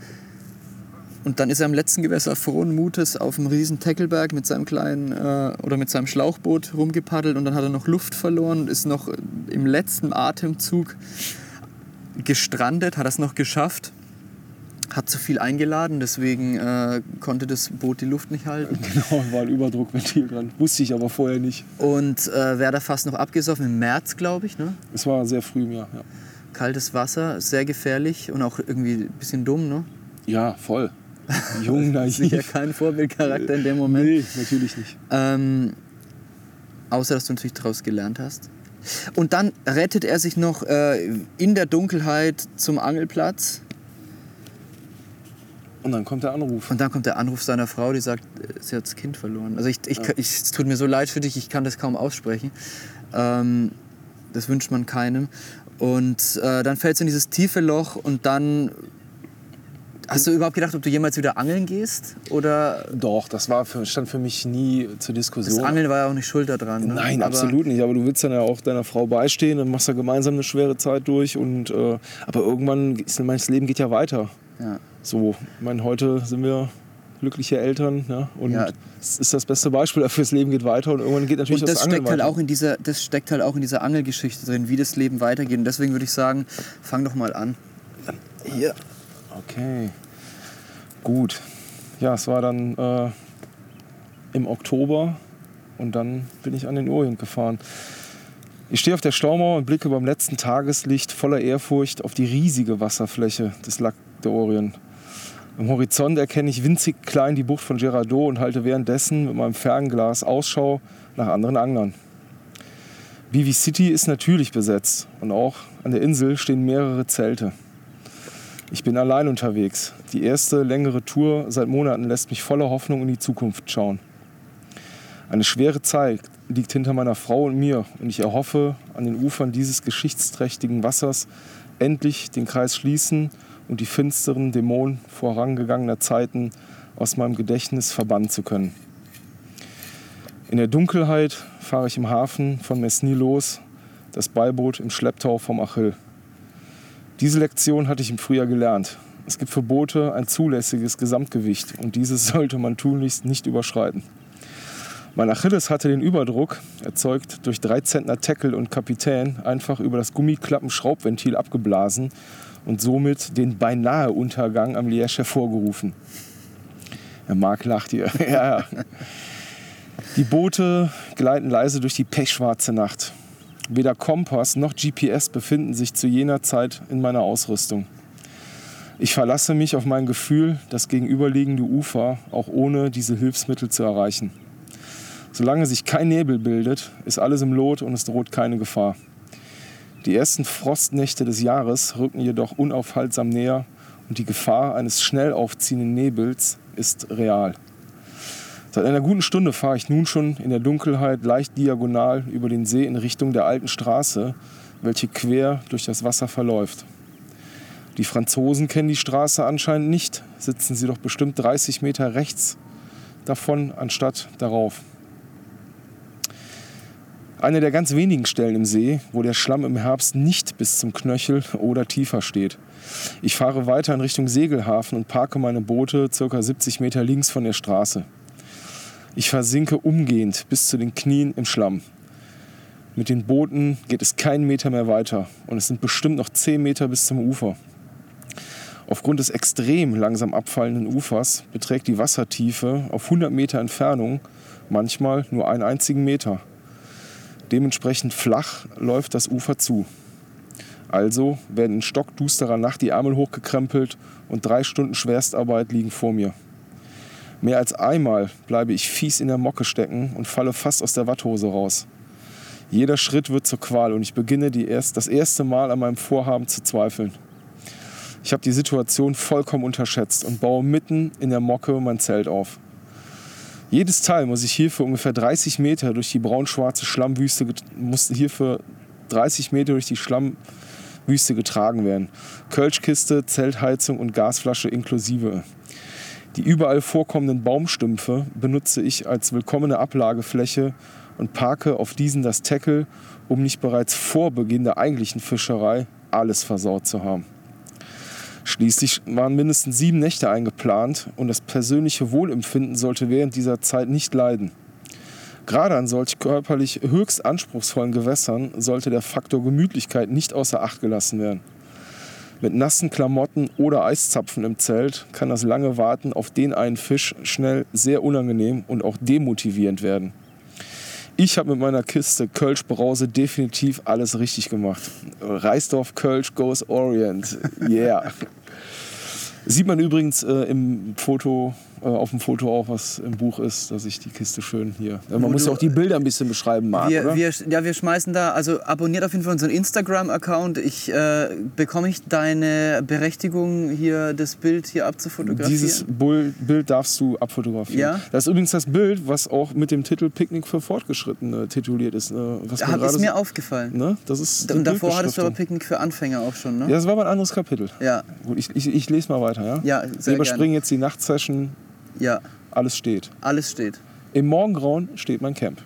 Speaker 1: und dann ist er am letzten Gewässer frohen Mutes auf dem riesen Teckelberg mit seinem kleinen äh, oder mit seinem Schlauchboot rumgepaddelt und dann hat er noch Luft verloren, ist noch im letzten Atemzug gestrandet, hat das noch geschafft, hat zu viel eingeladen, deswegen äh, konnte das Boot die Luft nicht halten
Speaker 2: Genau, war ein Überdruckventil dran. Wusste ich aber vorher nicht.
Speaker 1: und äh, wäre da fast noch abgesoffen im März, glaube ich. Ne?
Speaker 2: Es war sehr früh im Jahr. Ja,
Speaker 1: Kaltes Wasser, sehr gefährlich und auch irgendwie ein bisschen dumm. Ne?
Speaker 2: ja voll. Jung,
Speaker 1: Sicher
Speaker 2: naiv.
Speaker 1: kein Vorbildcharakter in dem Moment.
Speaker 2: Nee, natürlich nicht.
Speaker 1: Ähm, außer, dass du natürlich daraus gelernt hast. Und dann rettet er sich noch äh, in der Dunkelheit zum Angelplatz.
Speaker 2: Und dann kommt der Anruf.
Speaker 1: Und dann kommt der Anruf seiner Frau, die sagt, äh, sie hat das Kind verloren. Also ich, ich, ich, es tut mir so leid für dich, ich kann das kaum aussprechen. Ähm, das wünscht man keinem. Und äh, dann fällst du in dieses tiefe Loch und dann... Hast du überhaupt gedacht, ob du jemals wieder angeln gehst? Oder
Speaker 2: Doch, das war für, stand für mich nie zur Diskussion.
Speaker 1: das Angeln war ja auch nicht schuld daran. Ne?
Speaker 2: Nein,
Speaker 1: Aber-
Speaker 2: absolut nicht. Aber du willst dann ja auch deiner Frau beistehen und machst da gemeinsam eine schwere Zeit durch. Und, äh, aber irgendwann, ist, mein Leben geht ja weiter.
Speaker 1: Ja.
Speaker 2: So, ich meine, heute sind wir glückliche Eltern. Ja, und
Speaker 1: Ja.
Speaker 2: es ist das beste Beispiel dafür, das Leben geht weiter. Und irgendwann geht natürlich
Speaker 1: Und das
Speaker 2: das Angeln
Speaker 1: steckt, halt
Speaker 2: weiter.
Speaker 1: auch in dieser, das steckt halt auch in dieser Angelgeschichte drin, wie das Leben weitergeht. Und deswegen würde ich sagen, fang doch mal an. Hier.
Speaker 2: Okay, gut. Ja, es war dann äh, im Oktober und dann bin ich an den Orient gefahren. Ich stehe auf der Staumauer und blicke beim letzten Tageslicht voller Ehrfurcht auf die riesige Wasserfläche des Lac de Orient. Am Horizont erkenne ich winzig klein die Bucht von Gerardo und halte währenddessen mit meinem Fernglas Ausschau nach anderen Anglern. Vivi City ist natürlich besetzt und auch an der Insel stehen mehrere Zelte. Ich bin allein unterwegs. Die erste längere Tour seit Monaten lässt mich voller Hoffnung in die Zukunft schauen. Eine schwere Zeit liegt hinter meiner Frau und mir und ich erhoffe, an den Ufern dieses geschichtsträchtigen Wassers endlich den Kreis schließen und die finsteren Dämonen vorangegangener Zeiten aus meinem Gedächtnis verbannen zu können. In der Dunkelheit fahre ich im Hafen von Mesny los, das Beiboot im Schlepptau vom Achill. Diese Lektion hatte ich im Frühjahr gelernt. Es gibt für Boote ein zulässiges Gesamtgewicht und dieses sollte man tunlichst nicht überschreiten. Mein Achilles hatte den Überdruck, erzeugt durch drei Zentner Tackle und Kapitän, einfach über das Gummiklappen-Schraubventil abgeblasen und somit den beinahe Untergang am Liège hervorgerufen. Der Marc lacht hier. ja. Die Boote gleiten leise durch die pechschwarze Nacht. Weder Kompass noch GPS befinden sich zu jener Zeit in meiner Ausrüstung. Ich verlasse mich auf mein Gefühl, das gegenüberliegende Ufer auch ohne diese Hilfsmittel zu erreichen. Solange sich kein Nebel bildet, ist alles im Lot und es droht keine Gefahr. Die ersten Frostnächte des Jahres rücken jedoch unaufhaltsam näher und die Gefahr eines schnell aufziehenden Nebels ist real. Seit einer guten Stunde fahre ich nun schon in der Dunkelheit leicht diagonal über den See in Richtung der alten Straße, welche quer durch das Wasser verläuft. Die Franzosen kennen die Straße anscheinend nicht, sitzen sie doch bestimmt 30 Meter rechts davon anstatt darauf. Eine der ganz wenigen Stellen im See, wo der Schlamm im Herbst nicht bis zum Knöchel oder tiefer steht. Ich fahre weiter in Richtung Segelhafen und parke meine Boote ca. 70 Meter links von der Straße. Ich versinke umgehend bis zu den Knien im Schlamm. Mit den Booten geht es keinen Meter mehr weiter und es sind bestimmt noch 10 Meter bis zum Ufer. Aufgrund des extrem langsam abfallenden Ufers beträgt die Wassertiefe auf 100 Meter Entfernung manchmal nur einen einzigen Meter. Dementsprechend flach läuft das Ufer zu. Also werden in stockdusterer Nacht die Ärmel hochgekrempelt und drei Stunden Schwerstarbeit liegen vor mir. Mehr als einmal bleibe ich fies in der Mocke stecken und falle fast aus der Watthose raus. Jeder Schritt wird zur Qual und ich beginne erst, das erste Mal an meinem Vorhaben zu zweifeln. Ich habe die Situation vollkommen unterschätzt und baue mitten in der Mocke mein Zelt auf. Jedes Teil muss ich hier für ungefähr 30 Meter durch die braun-schwarze Schlammwüste muss hier für 30 Meter durch die Schlammwüste getragen werden. Kölschkiste, Zeltheizung und Gasflasche inklusive. Die überall vorkommenden Baumstümpfe benutze ich als willkommene Ablagefläche und parke auf diesen das Tackle, um nicht bereits vor Beginn der eigentlichen Fischerei alles versaut zu haben. Schließlich waren mindestens sieben Nächte eingeplant und das persönliche Wohlempfinden sollte während dieser Zeit nicht leiden. Gerade an solch körperlich höchst anspruchsvollen Gewässern sollte der Faktor Gemütlichkeit nicht außer Acht gelassen werden. Mit nassen Klamotten oder Eiszapfen im Zelt kann das lange Warten auf den einen Fisch schnell sehr unangenehm und auch demotivierend werden. Ich habe mit meiner Kiste Kölsch Brause definitiv alles richtig gemacht. Reisdorf Kölsch goes Orient. Yeah. Sieht man übrigens äh, im Foto äh, auf dem Foto auch, was im Buch ist, dass ich die Kiste schön hier. Ja, man muss ja auch die Bilder ein bisschen beschreiben, Marc,
Speaker 1: wir, wir, ja, wir schmeißen da, also abonniert auf jeden Fall unseren Instagram-Account. Ich äh, bekomme ich deine Berechtigung, hier das Bild hier abzufotografieren?
Speaker 2: Dieses Bild darfst du abfotografieren. Ja? Das ist übrigens das Bild, was auch mit dem Titel Picknick für Fortgeschrittene tituliert ist.
Speaker 1: Ne? Was da ist mir aufgefallen.
Speaker 2: Ne? Das ist
Speaker 1: Und davor hattest du aber Picknick für Anfänger auch schon, ne?
Speaker 2: Ja, das war mal ein anderes Kapitel.
Speaker 1: Ja.
Speaker 2: Gut, ich, ich, ich lese mal weiter, ja?
Speaker 1: Ja,
Speaker 2: sehr Wir überspringen gerne. jetzt die Nachtsession
Speaker 1: ja.
Speaker 2: Alles steht.
Speaker 1: Alles steht.
Speaker 2: Im Morgengrauen steht mein Camp.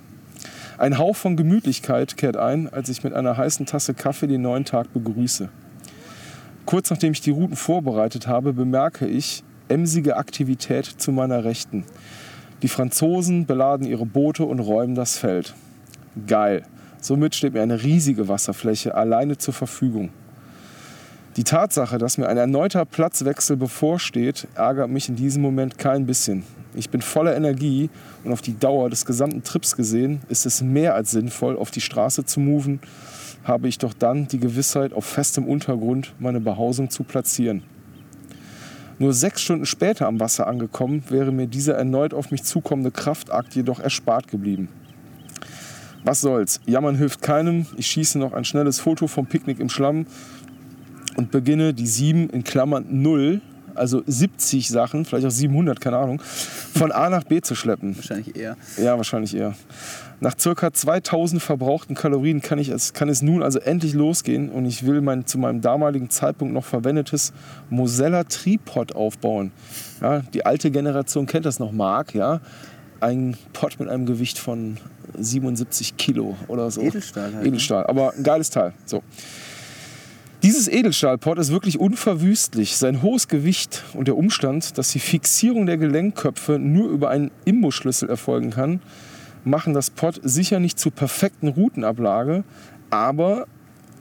Speaker 2: Ein Hauch von Gemütlichkeit kehrt ein, als ich mit einer heißen Tasse Kaffee den neuen Tag begrüße. Kurz nachdem ich die Routen vorbereitet habe, bemerke ich emsige Aktivität zu meiner Rechten. Die Franzosen beladen ihre Boote und räumen das Feld. Geil. Somit steht mir eine riesige Wasserfläche alleine zur Verfügung. Die Tatsache, dass mir ein erneuter Platzwechsel bevorsteht, ärgert mich in diesem Moment kein bisschen. Ich bin voller Energie und auf die Dauer des gesamten Trips gesehen ist es mehr als sinnvoll, auf die Straße zu moven, habe ich doch dann die Gewissheit, auf festem Untergrund meine Behausung zu platzieren. Nur sechs Stunden später am Wasser angekommen, wäre mir dieser erneut auf mich zukommende Kraftakt jedoch erspart geblieben. Was soll's, jammern hilft keinem. Ich schieße noch ein schnelles Foto vom Picknick im Schlamm und beginne die 7 in Klammern 0, also 70 Sachen, vielleicht auch 700, keine Ahnung, von A nach B zu schleppen.
Speaker 1: Wahrscheinlich eher.
Speaker 2: Ja, wahrscheinlich eher. Nach circa 2000 verbrauchten Kalorien kann, ich es, kann es nun also endlich losgehen und ich will mein zu meinem damaligen Zeitpunkt noch verwendetes Mosella Tripod aufbauen. Ja, die alte Generation kennt das noch, Mark, ja. Ein Pot mit einem Gewicht von 77 Kilo oder so.
Speaker 1: Edelstahl halt, ne?
Speaker 2: Edelstahl, aber ein geiles Teil. So. Dieses Edelstahlpot ist wirklich unverwüstlich. Sein hohes Gewicht und der Umstand, dass die Fixierung der Gelenkköpfe nur über einen Imbusschlüssel erfolgen kann, machen das Pot sicher nicht zur perfekten Routenablage, aber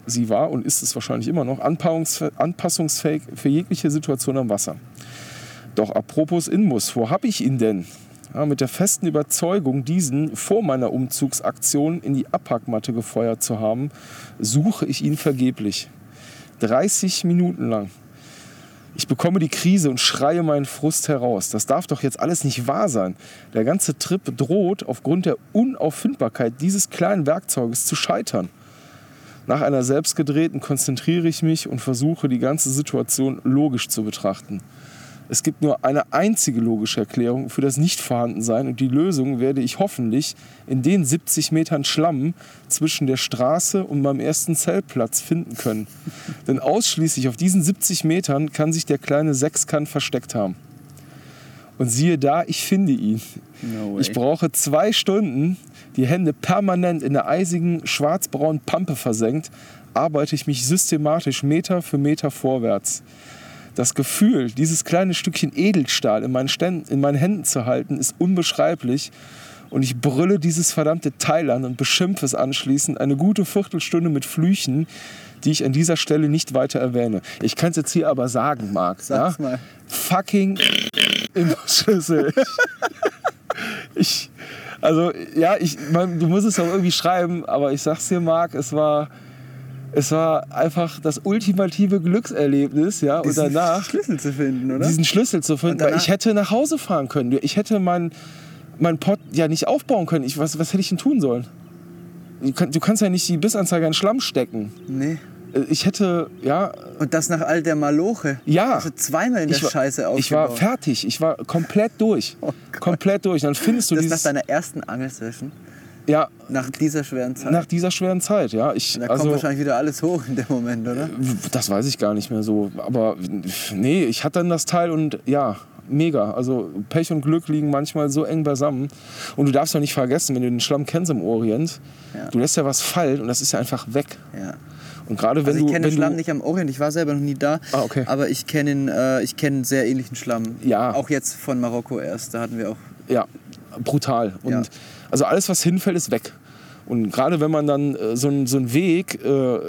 Speaker 2: sie war und ist es wahrscheinlich immer noch anpassungs- anpassungsfähig für jegliche Situation am Wasser. Doch apropos Inmus, wo habe ich ihn denn? Ja, mit der festen Überzeugung, diesen vor meiner Umzugsaktion in die Abpackmatte gefeuert zu haben, suche ich ihn vergeblich. 30 Minuten lang. Ich bekomme die Krise und schreie meinen Frust heraus. Das darf doch jetzt alles nicht wahr sein. Der ganze Trip droht aufgrund der Unauffindbarkeit dieses kleinen Werkzeuges zu scheitern. Nach einer selbstgedrehten konzentriere ich mich und versuche die ganze Situation logisch zu betrachten. Es gibt nur eine einzige logische Erklärung für das Nichtvorhandensein und die Lösung werde ich hoffentlich in den 70 Metern Schlamm zwischen der Straße und meinem ersten Zeltplatz finden können. Denn ausschließlich auf diesen 70 Metern kann sich der kleine Sechskant versteckt haben. Und siehe da, ich finde ihn.
Speaker 1: No.
Speaker 2: Ich brauche zwei Stunden, die Hände permanent in der eisigen schwarzbraunen Pampe versenkt, arbeite ich mich systematisch Meter für Meter vorwärts. Das Gefühl, dieses kleine Stückchen Edelstahl in meinen, Ständen, in meinen Händen zu halten, ist unbeschreiblich. Und ich brülle dieses verdammte Teil an und beschimpfe es anschließend eine gute Viertelstunde mit Flüchen, die ich an dieser Stelle nicht weiter erwähne. Ich kann es jetzt hier aber sagen, Marc.
Speaker 1: Sag's
Speaker 2: ja?
Speaker 1: mal.
Speaker 2: Fucking Imbusschlüssel. ich, also, ja, ich, man, du musst es auch irgendwie schreiben, aber ich sag's dir, Marc, es war, es war einfach das ultimative Glückserlebnis, ja, und
Speaker 1: Diesen
Speaker 2: danach
Speaker 1: Schlüssel zu finden, oder?
Speaker 2: diesen Schlüssel zu finden, weil ich hätte nach Hause fahren können. Ich hätte meinen mein Pott ja nicht aufbauen können. Ich, was, was hätte ich denn tun sollen? Du, kann, du kannst ja nicht die Bissanzeige in den Schlamm stecken.
Speaker 1: nee.
Speaker 2: Äh, Ich hätte, ja,
Speaker 1: Und das nach all der Maloche.
Speaker 2: Ja.
Speaker 1: Also zweimal in der
Speaker 2: ich war,
Speaker 1: Scheiße
Speaker 2: ich war
Speaker 1: aufgebaut.
Speaker 2: fertig. Ich war komplett durch.
Speaker 1: Oh
Speaker 2: komplett durch. Dann findest du
Speaker 1: das nach
Speaker 2: dieses,
Speaker 1: deiner ersten Angelsession,
Speaker 2: ja,
Speaker 1: nach dieser schweren Zeit.
Speaker 2: nach dieser schweren Zeit, ja. Ich,
Speaker 1: da
Speaker 2: also,
Speaker 1: kommt wahrscheinlich wieder alles hoch in dem Moment, oder?
Speaker 2: Das weiß ich gar nicht mehr so. Aber nee, ich hatte dann das Teil und ja, mega. Also Pech und Glück liegen manchmal so eng beisammen. Und du darfst doch nicht vergessen, wenn du den Schlamm kennst im Orient,
Speaker 1: Ja.
Speaker 2: du lässt ja was fallen und das ist ja einfach weg.
Speaker 1: Ja.
Speaker 2: Und gerade wenn
Speaker 1: Also ich
Speaker 2: du.
Speaker 1: kenne den Schlamm nicht am Orient, ich war selber noch nie da.
Speaker 2: Ah, okay.
Speaker 1: Aber ich kenne ihn, äh, ich kenne einen sehr ähnlichen Schlamm.
Speaker 2: Ja.
Speaker 1: Auch jetzt von Marokko erst, da hatten wir auch.
Speaker 2: Ja, brutal. Und
Speaker 1: Ja.
Speaker 2: Also alles, was hinfällt, ist weg. Und gerade wenn man dann äh, so einen Weg, äh,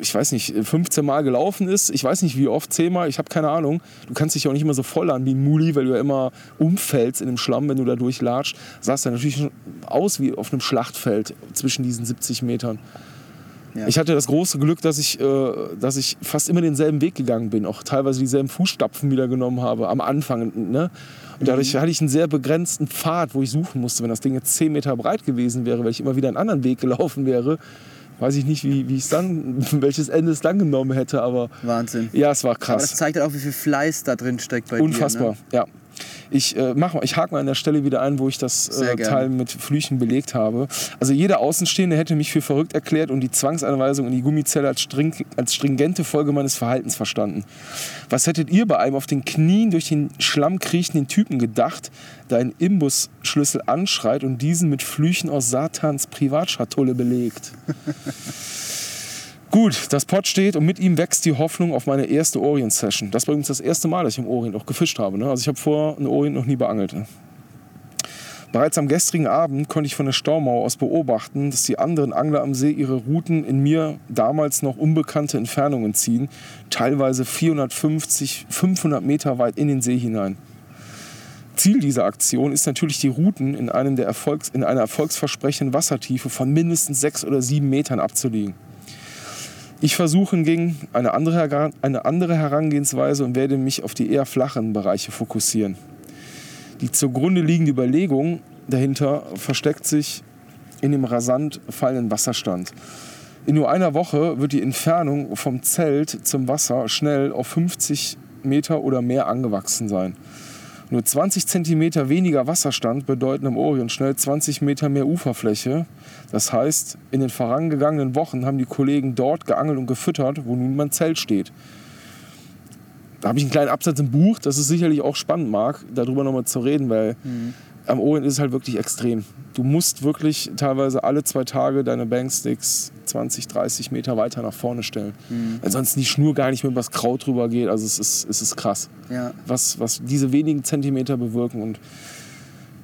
Speaker 2: ich weiß nicht, 15 Mal gelaufen ist, ich weiß nicht wie oft, 10 Mal, ich habe keine Ahnung, du kannst dich auch nicht immer so voll an wie ein Muli, weil du ja immer umfällst in dem Schlamm, wenn du da durchlatscht. Sahst dann natürlich aus wie auf einem Schlachtfeld zwischen diesen 70 Metern.
Speaker 1: Ja.
Speaker 2: Ich hatte das große Glück, dass ich, äh, dass ich fast immer denselben Weg gegangen bin, auch teilweise dieselben Fußstapfen wieder genommen habe am Anfang. Ne? Und dadurch hatte ich einen sehr begrenzten Pfad, wo ich suchen musste. Wenn das Ding jetzt 10 Meter breit gewesen wäre, weil ich immer wieder einen anderen Weg gelaufen wäre, weiß ich nicht, wie, wie ich dann, welches Ende es dann genommen hätte. Aber
Speaker 1: Wahnsinn.
Speaker 2: ja, es war
Speaker 1: Aber
Speaker 2: krass.
Speaker 1: das zeigt halt auch, wie viel Fleiß da drin steckt bei
Speaker 2: Unfassbar,
Speaker 1: dir. Ne?
Speaker 2: ja. Ich, äh, mach mal, ich hake mal an der Stelle wieder ein, wo ich das äh. Teil mit Flüchen belegt habe. Also jeder Außenstehende hätte mich für verrückt erklärt und die Zwangsanweisung in die Gummizelle als, string als stringente Folge meines Verhaltens verstanden. Was hättet ihr bei einem auf den Knien durch den Schlamm kriechenden Typen gedacht, der einen Imbusschlüssel anschreit und diesen mit Flüchen aus Satans Privatschatulle belegt? Gut, das Pot steht und mit ihm wächst die Hoffnung auf meine erste Orient-Session. Das war übrigens das erste Mal, dass ich im Orient auch gefischt habe. Ne? Also ich habe vor im Orient noch nie beangelt. Ne? Bereits am gestrigen Abend konnte ich von der Staumauer aus beobachten, dass die anderen Angler am See ihre Routen in mir damals noch unbekannte Entfernungen ziehen, teilweise 450, 500 Meter weit in den See hinein. Ziel dieser Aktion ist natürlich die Routen in, einem der Erfolgs-, in einer erfolgsversprechenden Wassertiefe von mindestens sechs oder sieben Metern abzulegen. Ich versuche hingegen eine andere, eine andere Herangehensweise und werde mich auf die eher flachen Bereiche fokussieren. Die zugrunde liegende Überlegung dahinter versteckt sich in dem rasant fallenden Wasserstand. In nur einer Woche wird die Entfernung vom Zelt zum Wasser schnell auf 50 Meter oder mehr angewachsen sein. Nur 20 Zentimeter weniger Wasserstand bedeuten im Orient schnell 20 Meter mehr Uferfläche. Das heißt, in den vorangegangenen Wochen haben die Kollegen dort geangelt und gefüttert, wo nun mein Zelt steht. Da habe ich einen kleinen Absatz im Buch, das ist sicherlich auch spannend, Marc, darüber nochmal zu reden, weil mhm. am Orient ist es halt wirklich extrem. Du musst wirklich teilweise alle zwei Tage deine Banksticks 20, 30 Meter weiter nach vorne stellen. Mhm. Weil sonst die Schnur gar nicht mehr übers Kraut drüber geht. Also es ist, es ist krass, ja. was, was diese wenigen Zentimeter bewirken. Und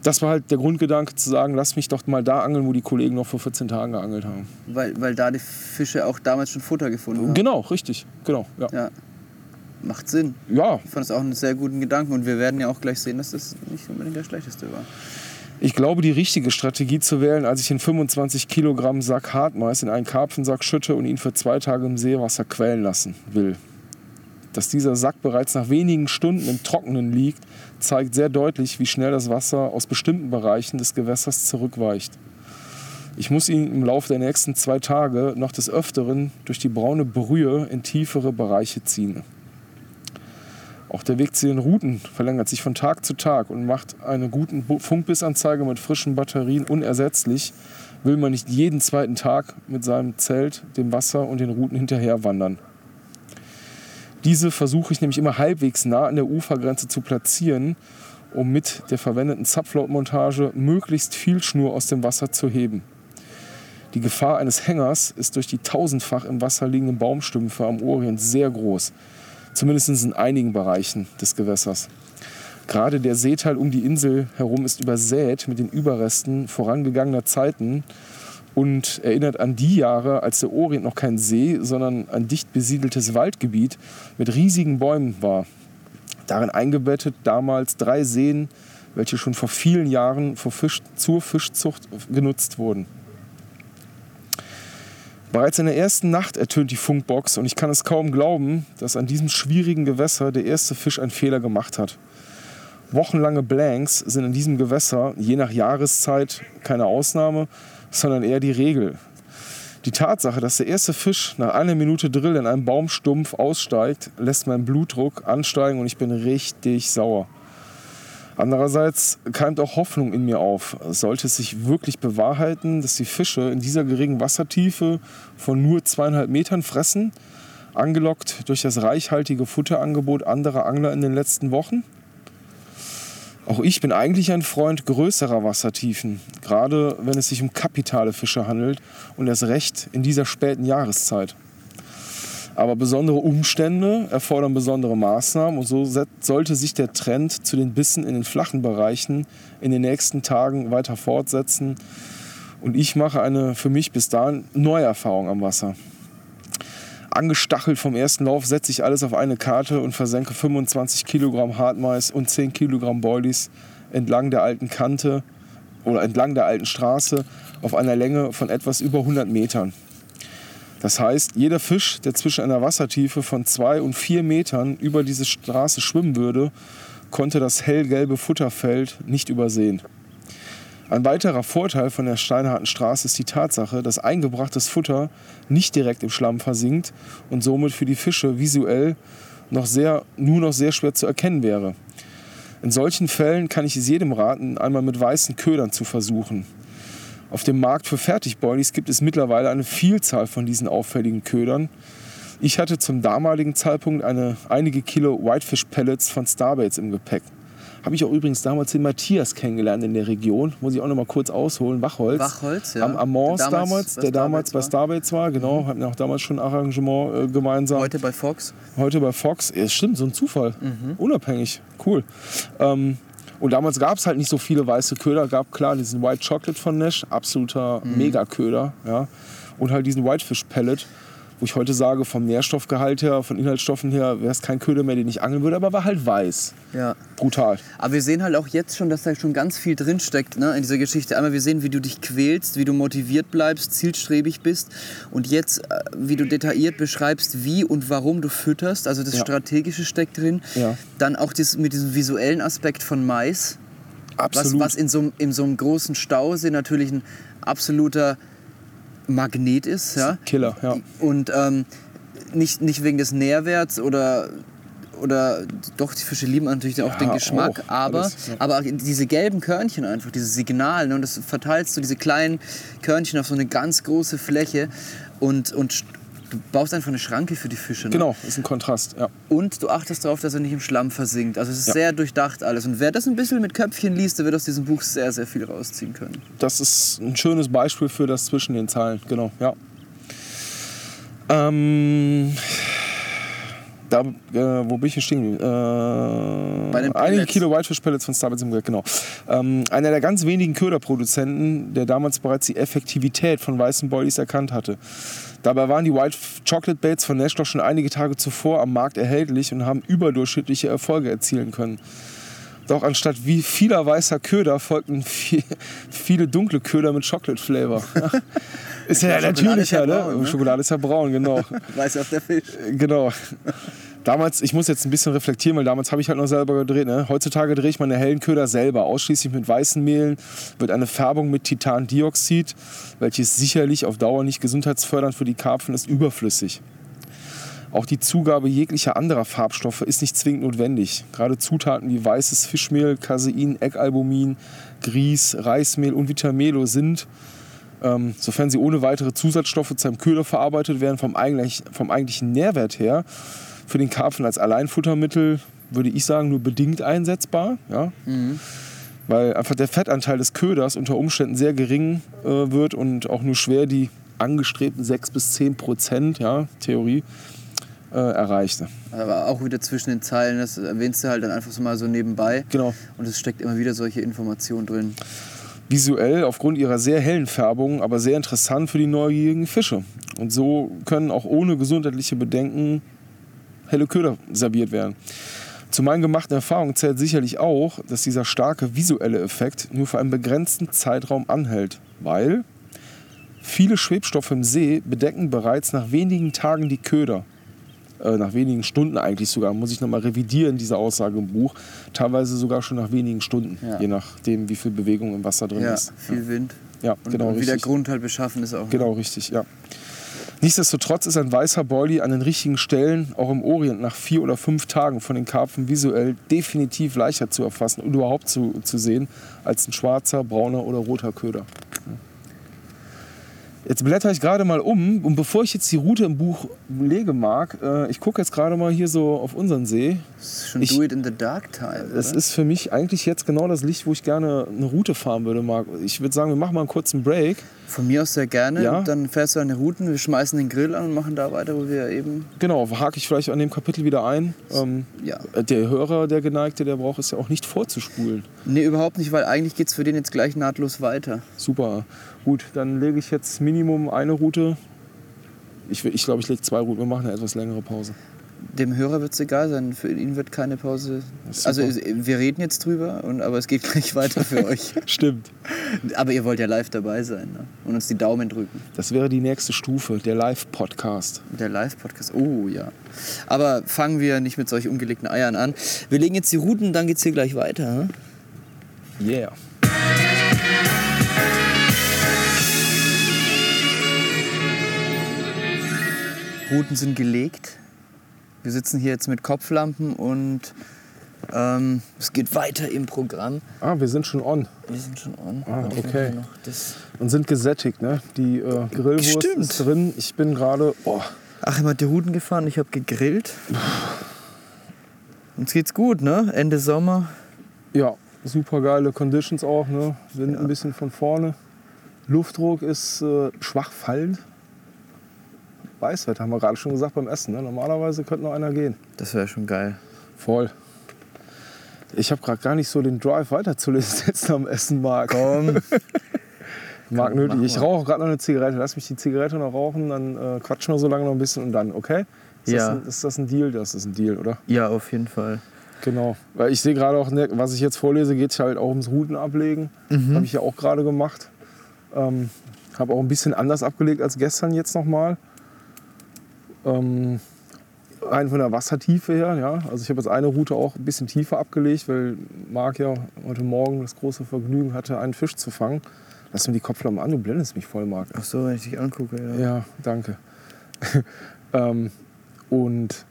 Speaker 2: das war halt der Grundgedanke zu sagen, lass mich doch mal da angeln, wo die Kollegen noch vor 14 Tagen geangelt haben.
Speaker 1: Weil, weil da die Fische auch damals schon Futter gefunden haben?
Speaker 2: Genau, richtig. Genau, ja. ja.
Speaker 1: Macht Sinn.
Speaker 2: Ja.
Speaker 1: Ich fand es auch einen sehr guten Gedanken und wir werden ja auch gleich sehen, dass das nicht unbedingt der schlechteste war.
Speaker 2: Ich glaube, die richtige Strategie zu wählen, als ich den 25 Kilogramm Sack Hartmais in einen Karpfensack schütte und ihn für zwei Tage im Seewasser quellen lassen will. Dass dieser Sack bereits nach wenigen Stunden im Trockenen liegt, zeigt sehr deutlich, wie schnell das Wasser aus bestimmten Bereichen des Gewässers zurückweicht. Ich muss ihn im Laufe der nächsten zwei Tage noch des Öfteren durch die braune Brühe in tiefere Bereiche ziehen. Auch der Weg zu den Routen verlängert sich von Tag zu Tag und macht eine gute Funkbissanzeige mit frischen Batterien unersetzlich, will man nicht jeden zweiten Tag mit seinem Zelt dem Wasser und den Routen hinterher wandern. Diese versuche ich nämlich immer halbwegs nah an der Ufergrenze zu platzieren, um mit der verwendeten Subfloat-Montage möglichst viel Schnur aus dem Wasser zu heben. Die Gefahr eines Hängers ist durch die tausendfach im Wasser liegenden Baumstümpfe am Orient sehr groß zumindest in einigen Bereichen des Gewässers. Gerade der Seeteil um die Insel herum ist übersät mit den Überresten vorangegangener Zeiten und erinnert an die Jahre, als der Orient noch kein See, sondern ein dicht besiedeltes Waldgebiet mit riesigen Bäumen war. Darin eingebettet damals drei Seen, welche schon vor vielen Jahren Fisch, zur Fischzucht genutzt wurden. Bereits in der ersten Nacht ertönt die Funkbox und ich kann es kaum glauben, dass an diesem schwierigen Gewässer der erste Fisch einen Fehler gemacht hat. Wochenlange Blanks sind in diesem Gewässer, je nach Jahreszeit, keine Ausnahme, sondern eher die Regel. Die Tatsache, dass der erste Fisch nach einer Minute Drill in einem Baumstumpf aussteigt, lässt meinen Blutdruck ansteigen und ich bin richtig sauer. Andererseits keimt auch Hoffnung in mir auf. Sollte es sich wirklich bewahrheiten, dass die Fische in dieser geringen Wassertiefe von nur zweieinhalb Metern fressen, angelockt durch das reichhaltige Futterangebot anderer Angler in den letzten Wochen? Auch ich bin eigentlich ein Freund größerer Wassertiefen, gerade wenn es sich um kapitale Fische handelt und erst recht in dieser späten Jahreszeit. Aber besondere Umstände erfordern besondere Maßnahmen und so sollte sich der Trend zu den Bissen in den flachen Bereichen in den nächsten Tagen weiter fortsetzen. Und ich mache eine für mich bis dahin neue Erfahrung am Wasser. Angestachelt vom ersten Lauf setze ich alles auf eine Karte und versenke 25 Kilogramm Hartmais und 10 Kilogramm Boilies entlang der alten Kante oder entlang der alten Straße auf einer Länge von etwas über 100 Metern. Das heißt, jeder Fisch, der zwischen einer Wassertiefe von zwei und vier Metern über diese Straße schwimmen würde, konnte das hellgelbe Futterfeld nicht übersehen. Ein weiterer Vorteil von der steinharten Straße ist die Tatsache, dass eingebrachtes Futter nicht direkt im Schlamm versinkt und somit für die Fische visuell noch sehr, nur noch sehr schwer zu erkennen wäre. In solchen Fällen kann ich es jedem raten, einmal mit weißen Ködern zu versuchen. Auf dem Markt für Fertigboilies gibt es mittlerweile eine Vielzahl von diesen auffälligen Ködern. Ich hatte zum damaligen Zeitpunkt eine, einige Kilo Whitefish Pellets von Starbaits im Gepäck. Habe ich auch übrigens damals den Matthias kennengelernt in der Region. Muss ich auch noch mal kurz ausholen. Wachholz.
Speaker 1: Wachholz, ja.
Speaker 2: Am Amors der damals, der damals bei Starbaits war. Genau, mhm. hatten auch damals schon ein Arrangement äh, gemeinsam.
Speaker 1: Heute bei Fox.
Speaker 2: Heute bei Fox. Ja, stimmt, so ein Zufall. Mhm. Unabhängig. Cool. Ähm, und damals gab es halt nicht so viele weiße Köder. Gab klar diesen White Chocolate von Nash, absoluter mhm. Mega-Köder. Ja. Und halt diesen Whitefish Pellet, wo ich heute sage, vom Nährstoffgehalt her, von Inhaltsstoffen her, wäre es kein Köder mehr, den ich angeln würde, aber war halt weiß.
Speaker 1: Ja.
Speaker 2: Brutal.
Speaker 1: Aber wir sehen halt auch jetzt schon, dass da schon ganz viel drinsteckt ne, in dieser Geschichte. Einmal, wir sehen, wie du dich quälst, wie du motiviert bleibst, zielstrebig bist. Und jetzt, äh, wie du detailliert beschreibst, wie und warum du fütterst. Also das ja. Strategische steckt drin.
Speaker 2: Ja.
Speaker 1: Dann auch das, mit diesem visuellen Aspekt von Mais.
Speaker 2: Absolut.
Speaker 1: Was, was in, so, in so einem großen Stausee natürlich ein absoluter Magnet ist. Ja?
Speaker 2: Killer, ja.
Speaker 1: Und ähm, nicht, nicht wegen des Nährwerts oder, oder doch, die Fische lieben natürlich auch den Geschmack,
Speaker 2: auch,
Speaker 1: aber,
Speaker 2: alles, ja.
Speaker 1: aber diese gelben Körnchen einfach, dieses Signal, ne, und das verteilst du diese kleinen Körnchen auf so eine ganz große Fläche und, und du baust einfach eine Schranke für die Fische. Ne?
Speaker 2: Genau, ist ein Kontrast, ja.
Speaker 1: Und du achtest darauf, dass er nicht im Schlamm versinkt. Also es ist
Speaker 2: Ja.
Speaker 1: sehr durchdacht alles. Und wer das ein bisschen mit Köpfchen liest, der wird aus diesem Buch sehr, sehr viel rausziehen können.
Speaker 2: Das ist ein schönes Beispiel für das zwischen den Zeilen, genau, ja. Ähm, da, äh, wo bin ich hier stehen? Äh,
Speaker 1: Bei den
Speaker 2: einige
Speaker 1: Pellets.
Speaker 2: Kilo Whitefish-Pellets von Starbucks im Geld, genau. Ähm, einer der ganz wenigen Köderproduzenten, der damals bereits die Effektivität von weißen Boilies erkannt hatte. Dabei waren die White Chocolate Baits von Nashlock schon einige Tage zuvor am Markt erhältlich und haben überdurchschnittliche Erfolge erzielen können. Doch anstatt wie vieler weißer Köder folgten viel, viele dunkle Köder mit Chocolate Flavor. ist ja,
Speaker 1: ist
Speaker 2: natürlicher,
Speaker 1: ja
Speaker 2: ne?
Speaker 1: braun, ne?
Speaker 2: Schokolade ist ja braun, genau.
Speaker 1: Weiß auf der Fisch.
Speaker 2: genau. Damals, ich muss jetzt ein bisschen reflektieren, weil damals habe ich halt noch selber gedreht. Ne? Heutzutage drehe ich meine hellen Köder selber, ausschließlich mit weißen Mehlen, wird eine Färbung mit Titandioxid, welches sicherlich auf Dauer nicht gesundheitsfördernd für die Karpfen ist, überflüssig. Auch die Zugabe jeglicher anderer Farbstoffe ist nicht zwingend notwendig. Gerade Zutaten wie weißes Fischmehl, Casein, Eckalbumin, Grieß, Reismehl und Vitamelo sind, ähm, sofern sie ohne weitere Zusatzstoffe zu einem Köder verarbeitet werden, vom, eigentlich, vom eigentlichen Nährwert her für den Karpfen als Alleinfuttermittel, würde ich sagen, nur bedingt einsetzbar. Ja? Weil einfach der Fettanteil des Köders unter Umständen sehr gering äh, wird und auch nur schwer die angestrebten 6 bis 10 Prozent, ja, Theorie, äh, erreicht.
Speaker 1: Aber auch wieder zwischen den Zeilen, das erwähnst du halt dann einfach so mal so nebenbei.
Speaker 2: Genau.
Speaker 1: Und es steckt immer wieder solche Informationen drin.
Speaker 2: visuell aufgrund ihrer sehr hellen Färbung, aber sehr interessant für die neugierigen Fische. Und so können auch ohne gesundheitliche Bedenken helle Köder serviert werden. Zu meinen gemachten Erfahrungen zählt sicherlich auch, dass dieser starke visuelle Effekt nur für einen begrenzten Zeitraum anhält, weil viele Schwebstoffe im See bedecken bereits nach wenigen Tagen die Köder. Äh, nach wenigen Stunden eigentlich sogar, muss ich nochmal revidieren, diese Aussage im Buch. Teilweise sogar schon nach wenigen Stunden,
Speaker 1: Ja.
Speaker 2: je nachdem, wie viel Bewegung im Wasser drin
Speaker 1: Ja,
Speaker 2: ist.
Speaker 1: viel Wind.
Speaker 2: Ja,
Speaker 1: Und,
Speaker 2: genau
Speaker 1: und wie der
Speaker 2: richtig.
Speaker 1: Grund halt beschaffen ist auch.
Speaker 2: Genau, richtig, ja. Nichtsdestotrotz ist ein weißer Boilie an den richtigen Stellen, auch im Orient, nach vier oder fünf Tagen von den Karpfen visuell definitiv leichter zu erfassen und überhaupt zu, zu sehen als ein schwarzer, brauner oder roter Köder. Jetzt blätter ich gerade mal um und bevor ich jetzt die Route im Buch lege, Marc, äh, ich gucke jetzt gerade mal hier so auf unseren See.
Speaker 1: Das ist schon
Speaker 2: Ich-
Speaker 1: do it in the dark time.
Speaker 2: Es
Speaker 1: oder?
Speaker 2: ist für mich eigentlich jetzt genau das Licht, wo ich gerne eine Route fahren würde, Marc. Ich würde sagen, wir machen mal einen kurzen Break.
Speaker 1: Von mir aus sehr gerne.
Speaker 2: Ja.
Speaker 1: Dann fährst du an die Routen, wir schmeißen den Grill an und machen da weiter, wo wir eben.
Speaker 2: Genau, hake ich vielleicht an dem Kapitel wieder ein. Ähm,
Speaker 1: Ja.
Speaker 2: der Hörer, der Geneigte, der braucht es ja auch nicht vorzuspulen.
Speaker 1: Nee, überhaupt nicht, weil eigentlich geht es für den jetzt gleich nahtlos weiter.
Speaker 2: Super. Gut, dann lege ich jetzt Minimum eine Route. Ich, will- ich glaube, ich lege zwei Routen. Wir machen eine etwas längere Pause.
Speaker 1: Dem Hörer wird es egal sein, für ihn wird keine Pause. Also wir reden jetzt drüber, und, aber es geht gleich weiter für euch.
Speaker 2: Stimmt.
Speaker 1: Aber ihr wollt ja live dabei sein ne? und uns die Daumen drücken.
Speaker 2: Das wäre die nächste Stufe, der Live-Podcast.
Speaker 1: Der Live-Podcast, oh ja. Aber fangen wir nicht mit solch umgelegten Eiern an. Wir legen jetzt die Routen, dann geht's hier gleich weiter. hm?
Speaker 2: Yeah.
Speaker 1: Routen sind gelegt. Wir sitzen hier jetzt mit Kopflampen und ähm, es geht weiter im Programm.
Speaker 2: Ah, wir sind schon on
Speaker 1: Wir sind schon on.
Speaker 2: Ah, okay. und sind gesättigt. Ne? Die äh, Grillwurst
Speaker 1: Stimmt.
Speaker 2: ist drin. Ich bin gerade. Oh,
Speaker 1: Achim hat die Routen gefahren, ich habe gegrillt. Uns geht's gut, ne? Ende Sommer.
Speaker 2: ja, super geile Conditions auch. Ne? Wind ein bisschen von vorne. Luftdruck ist äh, schwach fallend. Weißwetter haben wir gerade schon gesagt beim Essen. Ne? Normalerweise könnte noch einer gehen.
Speaker 1: Das wäre schon geil.
Speaker 2: Voll. Ich habe gerade gar nicht so den Drive weiterzulesen jetzt am Essen, Marc.
Speaker 1: Komm.
Speaker 2: Marc nötig. Ich rauche gerade noch eine Zigarette. Lass mich die Zigarette noch rauchen, dann äh, quatschen wir so lange noch ein bisschen und dann, okay? Ist,
Speaker 1: Ja.
Speaker 2: das ein, ist das ein Deal? Das ist ein Deal, oder?
Speaker 1: Ja, auf jeden Fall.
Speaker 2: Genau. Weil ich sehe gerade auch, ne, was ich jetzt vorlese, geht halt auch ums Routenablegen.
Speaker 1: Mhm.
Speaker 2: Habe ich ja auch gerade gemacht. Ähm, habe auch ein bisschen anders abgelegt als gestern jetzt nochmal. Ähm, rein von der Wassertiefe her, ja. Also ich habe jetzt eine Route auch ein bisschen tiefer abgelegt, weil Marc ja heute Morgen das große Vergnügen hatte, einen Fisch zu fangen. Lass mir die Kopflampe an, du blendest mich voll, Marc.
Speaker 1: Ach so, wenn ich dich angucke, ja.
Speaker 2: Ja, danke. ähm, und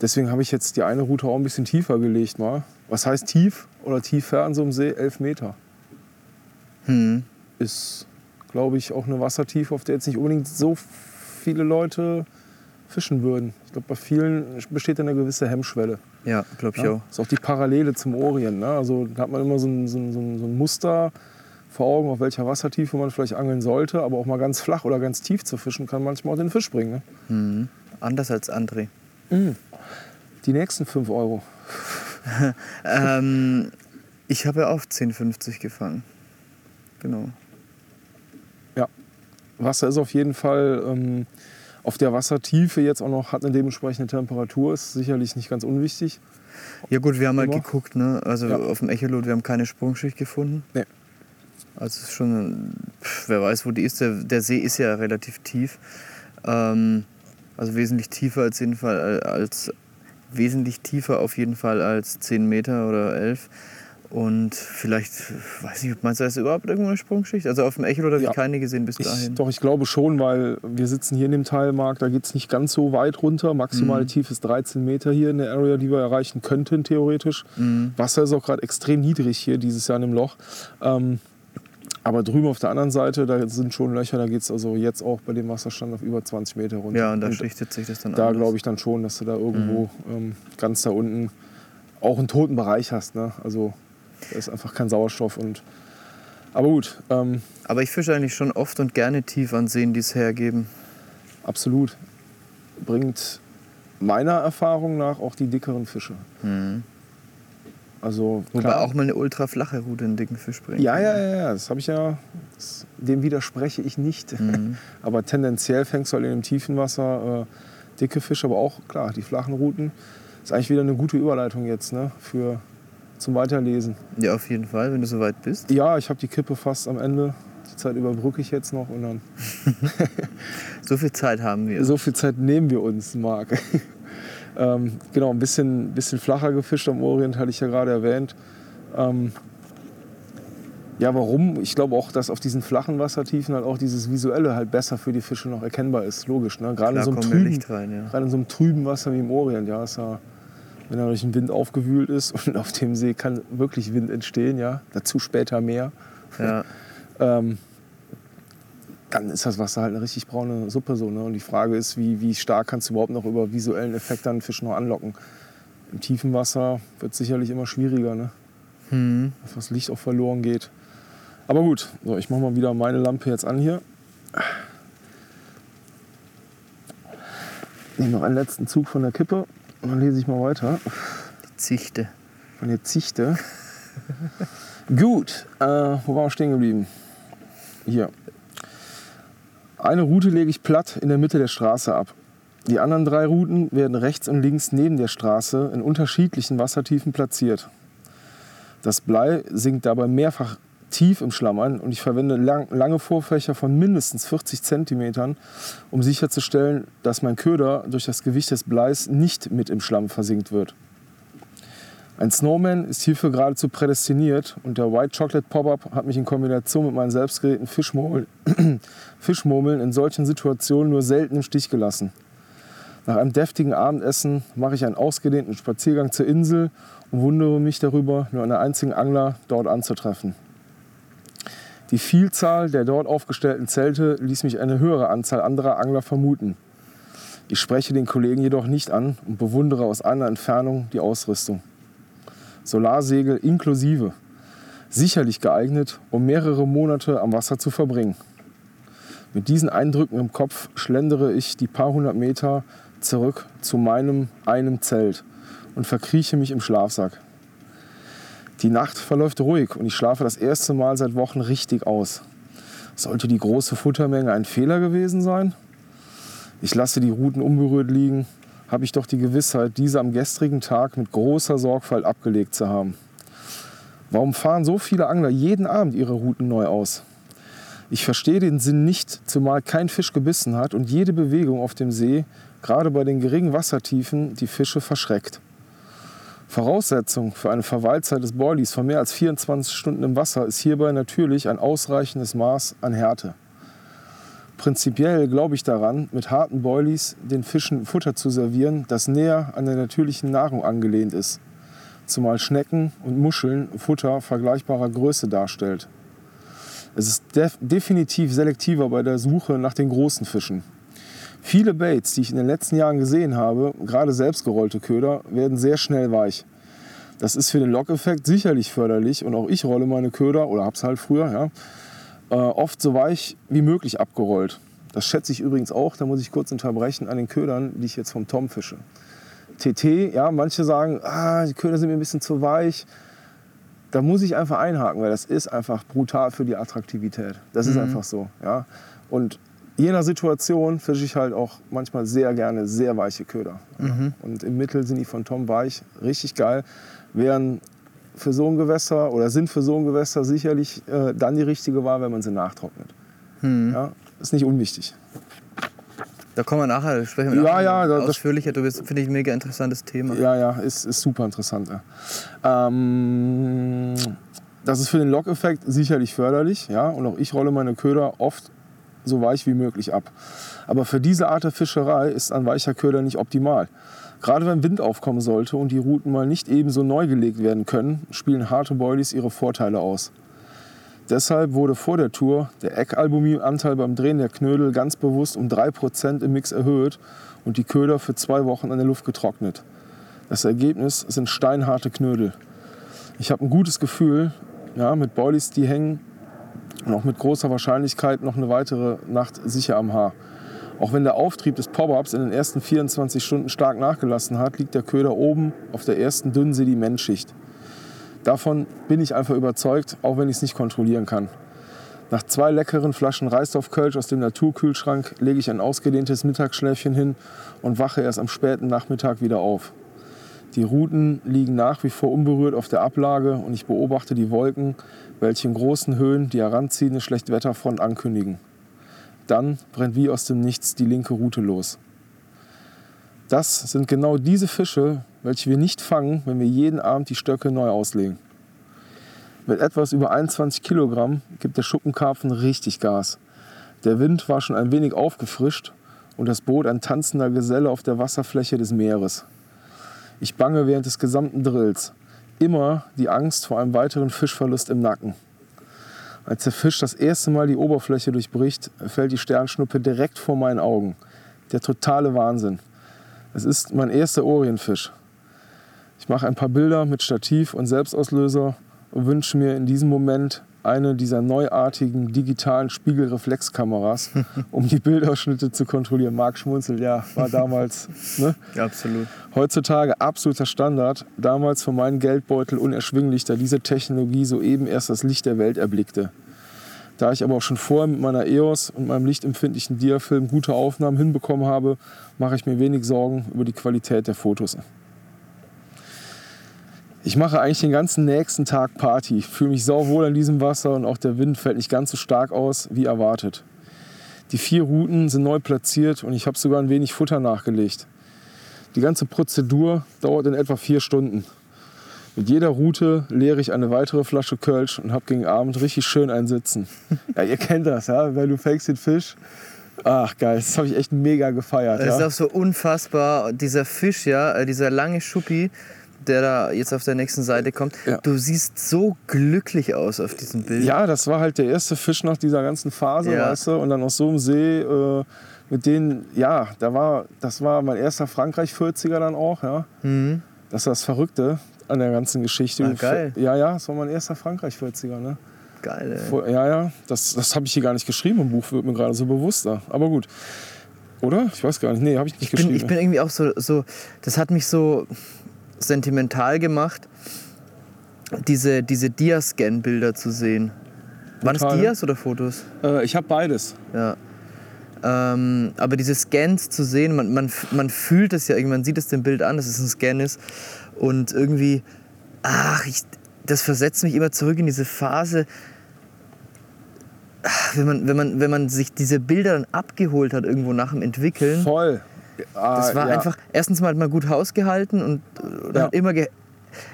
Speaker 2: deswegen habe ich jetzt die eine Route auch ein bisschen tiefer gelegt mal. Was heißt tief oder tiefer an so einem See? Elf Meter.
Speaker 1: Hm.
Speaker 2: Ist, glaube ich, auch eine Wassertiefe, auf der jetzt nicht unbedingt so viele Leute fischen würden. Ich glaube, bei vielen besteht eine gewisse Hemmschwelle.
Speaker 1: Ja, glaube ich
Speaker 2: Ja?
Speaker 1: auch.
Speaker 2: Ist auch die Parallele zum Orient. Ne? Also da hat man immer so ein, so, ein, so ein Muster vor Augen, auf welcher Wassertiefe man vielleicht angeln sollte. Aber auch mal ganz flach oder ganz tief zu fischen, kann manchmal auch den Fisch bringen. Ne?
Speaker 1: Hm. Anders als André.
Speaker 2: Die nächsten 5 Euro.
Speaker 1: ähm, ich habe ja auch 10,50 gefangen. Genau.
Speaker 2: Wasser ist auf jeden Fall ähm, auf der Wassertiefe jetzt auch noch, hat eine dementsprechende Temperatur, ist sicherlich nicht ganz unwichtig.
Speaker 1: Ja gut, wir haben halt
Speaker 2: Immer.
Speaker 1: geguckt, ne? Also
Speaker 2: Ja.
Speaker 1: auf dem Echolot, wir haben keine Sprungschicht gefunden.
Speaker 2: Nee.
Speaker 1: Also ist schon, pff, wer weiß, wo die ist. Der, der See ist ja relativ tief. Ähm, also wesentlich tiefer als jeden Fall äh, als wesentlich tiefer auf jeden Fall als 10 Meter oder 11. Und vielleicht, weiß nicht, meinst du, da ist überhaupt irgendwo eine Sprungschicht? Also auf dem Echolot habe
Speaker 2: Ja.
Speaker 1: ich keine gesehen bis
Speaker 2: Ich,
Speaker 1: dahin.
Speaker 2: doch, ich glaube schon, weil wir sitzen hier in dem Teilmarkt, da geht es nicht ganz so weit runter. Maximale
Speaker 1: Mhm.
Speaker 2: Tiefe ist 13 Meter hier in der Area, die wir erreichen könnten, theoretisch.
Speaker 1: Mhm.
Speaker 2: Wasser ist auch gerade extrem niedrig hier dieses Jahr in dem Loch. Ähm, aber drüben auf der anderen Seite, da sind schon Löcher, da geht es also jetzt auch bei dem Wasserstand auf über 20 Meter runter.
Speaker 1: Ja, und da schichtet sich das dann
Speaker 2: da glaube ich dann schon, dass du da irgendwo ähm, ganz da unten auch einen toten Bereich hast. Ne? Also da ist einfach kein Sauerstoff. Und aber gut, ähm,
Speaker 1: Aber ich fische eigentlich schon oft und gerne tief an Seen, die es hergeben.
Speaker 2: absolut. Bringt meiner Erfahrung nach auch die dickeren Fische. Also
Speaker 1: Wobei
Speaker 2: klar,
Speaker 1: auch mal eine ultra flache Route einen dicken Fisch bringt.
Speaker 2: ja, ja, ja, ja, das habe ich ja. Das, dem widerspreche ich nicht.
Speaker 1: Mhm.
Speaker 2: Aber tendenziell fängst du halt in dem tiefen Wasser äh, dicke Fische, aber auch klar die flachen Routen. Ist eigentlich wieder eine gute Überleitung jetzt ne, für zum Weiterlesen.
Speaker 1: Ja, auf jeden Fall, wenn du soweit bist.
Speaker 2: Ja, ich habe die Kippe fast am Ende. Die Zeit überbrücke ich jetzt noch und dann.
Speaker 1: So viel Zeit haben wir.
Speaker 2: So viel Zeit nehmen wir uns, Marc. ähm, genau, ein bisschen, bisschen flacher gefischt am Orient, hatte ich ja gerade erwähnt. Ähm, ja, warum? Ich glaube auch, dass auf diesen flachen Wassertiefen halt auch dieses Visuelle halt besser für die Fische noch erkennbar ist. Logisch, ne? Gerade in
Speaker 1: Klar
Speaker 2: so einem
Speaker 1: kommt mehr
Speaker 2: trüben,
Speaker 1: rein, ja.
Speaker 2: gerade in so einem trüben Wasser wie im Orient, ja, ist ja, wenn er durch den Wind aufgewühlt ist und auf dem See kann wirklich Wind entstehen, ja. Dazu später mehr.
Speaker 1: ja.
Speaker 2: ähm, dann ist das Wasser halt eine richtig braune Suppe so. Ne? Und die Frage ist, wie, wie stark kannst du überhaupt noch über visuellen Effekt einen Fisch noch anlocken? Im tiefen Wasser wird es sicherlich immer schwieriger, ne?
Speaker 1: Hm.
Speaker 2: dass das Licht auch verloren geht. Aber gut, so, ich mache mal wieder meine Lampe jetzt an hier. Nehme noch einen letzten Zug von der Kippe dann lese ich mal weiter.
Speaker 1: Die Zichte.
Speaker 2: Von der Zichte. Gut, äh, wo waren wir stehen geblieben? Hier. Eine Route lege ich platt in der Mitte der Straße ab. Die anderen drei Routen werden rechts und links neben der Straße in unterschiedlichen Wassertiefen platziert. Das Blei sinkt dabei mehrfach tief im Schlamm an und ich verwende lang, lange Vorfächer von mindestens 40 cm, um sicherzustellen, dass mein Köder durch das Gewicht des Bleis nicht mit im Schlamm versinkt wird. Ein Snowman ist hierfür geradezu prädestiniert und der White Chocolate Pop-Up hat mich in Kombination mit meinen selbstgeräten Fischmurmeln in solchen Situationen nur selten im Stich gelassen. Nach einem deftigen Abendessen mache ich einen ausgedehnten Spaziergang zur Insel und wundere mich darüber, nur einen einzigen Angler dort anzutreffen. Die Vielzahl der dort aufgestellten Zelte ließ mich eine höhere Anzahl anderer Angler vermuten. Ich spreche den Kollegen jedoch nicht an und bewundere aus einer Entfernung die Ausrüstung. Solarsegel inklusive. Sicherlich geeignet, um mehrere Monate am Wasser zu verbringen. Mit diesen Eindrücken im Kopf schlendere ich die paar hundert Meter zurück zu meinem einem Zelt und verkrieche mich im Schlafsack. Die Nacht verläuft ruhig und ich schlafe das erste Mal seit Wochen richtig aus. Sollte die große Futtermenge ein Fehler gewesen sein? Ich lasse die Routen unberührt liegen, habe ich doch die Gewissheit, diese am gestrigen Tag mit großer Sorgfalt abgelegt zu haben. Warum fahren so viele Angler jeden Abend ihre Routen neu aus? Ich verstehe den Sinn nicht, zumal kein Fisch gebissen hat und jede Bewegung auf dem See, gerade bei den geringen Wassertiefen, die Fische verschreckt. Voraussetzung für eine Verweilzeit des Boilies von mehr als 24 Stunden im Wasser ist hierbei natürlich ein ausreichendes Maß an Härte. Prinzipiell glaube ich daran, mit harten Boilies den Fischen Futter zu servieren, das näher an der natürlichen Nahrung angelehnt ist, zumal Schnecken und Muscheln Futter vergleichbarer Größe darstellt. Es ist def definitiv selektiver bei der Suche nach den großen Fischen. Viele Baits, die ich in den letzten Jahren gesehen habe, gerade selbstgerollte Köder, werden sehr schnell weich. Das ist für den Lockeffekt sicherlich förderlich und auch ich rolle meine Köder, oder hab's halt früher, ja, äh, oft so weich wie möglich abgerollt. Das schätze ich übrigens auch, da muss ich kurz unterbrechen, an den Ködern, die ich jetzt vom Tom fische. TT, ja, manche sagen, ah, die Köder sind mir ein bisschen zu weich. Da muss ich einfach einhaken, weil das ist einfach brutal für die Attraktivität. Das ist
Speaker 1: Mhm.
Speaker 2: einfach so. Ja. Und je nach Situation fische ich halt auch manchmal sehr gerne sehr weiche Köder.
Speaker 1: Mhm.
Speaker 2: Und im Mittel sind die von Tom weich, richtig geil. Wären für so ein Gewässer oder sind für so ein Gewässer sicherlich äh, dann die richtige Wahl, wenn man sie nachtrocknet.
Speaker 1: Mhm.
Speaker 2: Ja, ist nicht unwichtig.
Speaker 1: Da kommen wir nachher, sprechen wir
Speaker 2: Ja,
Speaker 1: nachher
Speaker 2: ja, das-
Speaker 1: ausführlicher. Du bist, finde ich, ein mega interessantes Thema.
Speaker 2: Ja, ja, ist, ist super interessant. Ja. Ähm, das ist für den Lockeffekt sicherlich förderlich. Ja? Und auch ich rolle meine Köder oft so weich wie möglich ab. Aber für diese Art der Fischerei ist ein weicher Köder nicht optimal. Gerade wenn Wind aufkommen sollte und die Routen mal nicht ebenso neu gelegt werden können, spielen harte Boilies ihre Vorteile aus. Deshalb wurde vor der Tour der Eckalbuminanteil beim Drehen der Knödel ganz bewusst um 3% im Mix erhöht und die Köder für zwei Wochen an der Luft getrocknet. Das Ergebnis sind steinharte Knödel. Ich habe ein gutes Gefühl, ja, mit Boilies, die hängen und auch mit großer Wahrscheinlichkeit noch eine weitere Nacht sicher am Haar. Auch wenn der Auftrieb des Pop-Ups in den ersten 24 Stunden stark nachgelassen hat, liegt der Köder oben auf der ersten dünnen Sedimentschicht. Davon bin ich einfach überzeugt, auch wenn ich es nicht kontrollieren kann. Nach zwei leckeren Flaschen Reisdorf-Kölsch aus dem Naturkühlschrank lege ich ein ausgedehntes Mittagsschläfchen hin und wache erst am späten Nachmittag wieder auf. Die Routen liegen nach wie vor unberührt auf der Ablage und ich beobachte die Wolken, welche in großen Höhen die heranziehende Schlechtwetterfront ankündigen. Dann brennt wie aus dem Nichts die linke Route los. Das sind genau diese Fische, welche wir nicht fangen, wenn wir jeden Abend die Stöcke neu auslegen. Mit etwas über 21 Kilogramm gibt der Schuppenkarpfen richtig Gas. Der Wind war schon ein wenig aufgefrischt und das Boot ein tanzender Geselle auf der Wasserfläche des Meeres. Ich bange während des gesamten Drills. Immer die Angst vor einem weiteren Fischverlust im Nacken. Als der Fisch das erste Mal die Oberfläche durchbricht, fällt die Sternschnuppe direkt vor meinen Augen. Der totale Wahnsinn. Es ist mein erster Orientfisch. Ich mache ein paar Bilder mit Stativ und Selbstauslöser und wünsche mir in diesem Moment eine dieser neuartigen digitalen Spiegelreflexkameras, um die Bildausschnitte zu kontrollieren. Marc schmunzelt, ja, war damals. Ne?
Speaker 1: Ja, absolut.
Speaker 2: Heutzutage absoluter Standard, damals für meinen Geldbeutel unerschwinglich, da diese Technologie soeben erst das Licht der Welt erblickte. Da ich aber auch schon vorher mit meiner EOS und meinem lichtempfindlichen Diafilm gute Aufnahmen hinbekommen habe, mache ich mir wenig Sorgen über die Qualität der Fotos. Ich mache eigentlich den ganzen nächsten Tag Party, Ich fühle mich sauwohl an diesem Wasser und auch der Wind fällt nicht ganz so stark aus wie erwartet. Die vier Routen sind neu platziert und ich habe sogar ein wenig Futter nachgelegt. Die ganze Prozedur dauert in etwa vier Stunden. Mit jeder Route leere ich eine weitere Flasche Kölsch und habe gegen Abend richtig schön ein Sitzen. Ja, ihr kennt das, ja? Weil du fängst den Fisch. Ach geil, das habe ich echt mega gefeiert.
Speaker 1: Das ist
Speaker 2: Ja?
Speaker 1: auch so unfassbar. Dieser Fisch, ja, äh, dieser lange Schuppi, der da jetzt auf der nächsten Seite kommt.
Speaker 2: Ja.
Speaker 1: Du siehst so glücklich aus auf diesem Bild.
Speaker 2: ja, das war halt der erste Fisch nach dieser ganzen Phase,
Speaker 1: Ja.
Speaker 2: weißt du? Und dann aus so einem See, äh, mit denen, ja, da war, das war mein erster Frankreich-40er dann auch, ja.
Speaker 1: Mhm.
Speaker 2: Das ist das Verrückte an der ganzen Geschichte.
Speaker 1: Ah, geil.
Speaker 2: Ja, ja, das war mein erster Frankreich-40er, ne?
Speaker 1: Geil, ey.
Speaker 2: Ja, ja, das, das habe ich hier gar nicht geschrieben im Buch, wird mir gerade so bewusster. Aber gut. Oder? Ich weiß gar nicht. Nee, habe ich nicht
Speaker 1: Ich bin,
Speaker 2: geschrieben.
Speaker 1: ich bin irgendwie auch so, so, das hat mich so sentimental gemacht, diese, diese Diascan-Bilder zu sehen. Waren es? Dias oder Fotos?
Speaker 2: äh, ich habe beides.
Speaker 1: Ja. Ähm, aber diese Scans zu sehen, man, man, man fühlt es ja, irgendwie, man sieht es dem Bild an, dass es ein Scan ist. Und irgendwie, ach, ich, das versetzt mich immer zurück in diese Phase, ach, wenn man, wenn, man, wenn man sich diese Bilder dann abgeholt hat irgendwo nach dem Entwickeln.
Speaker 2: Voll. Ah,
Speaker 1: Das war
Speaker 2: ja.
Speaker 1: einfach, erstens mal hat man gut Haus gehalten und, und
Speaker 2: Ja.
Speaker 1: hat immer ge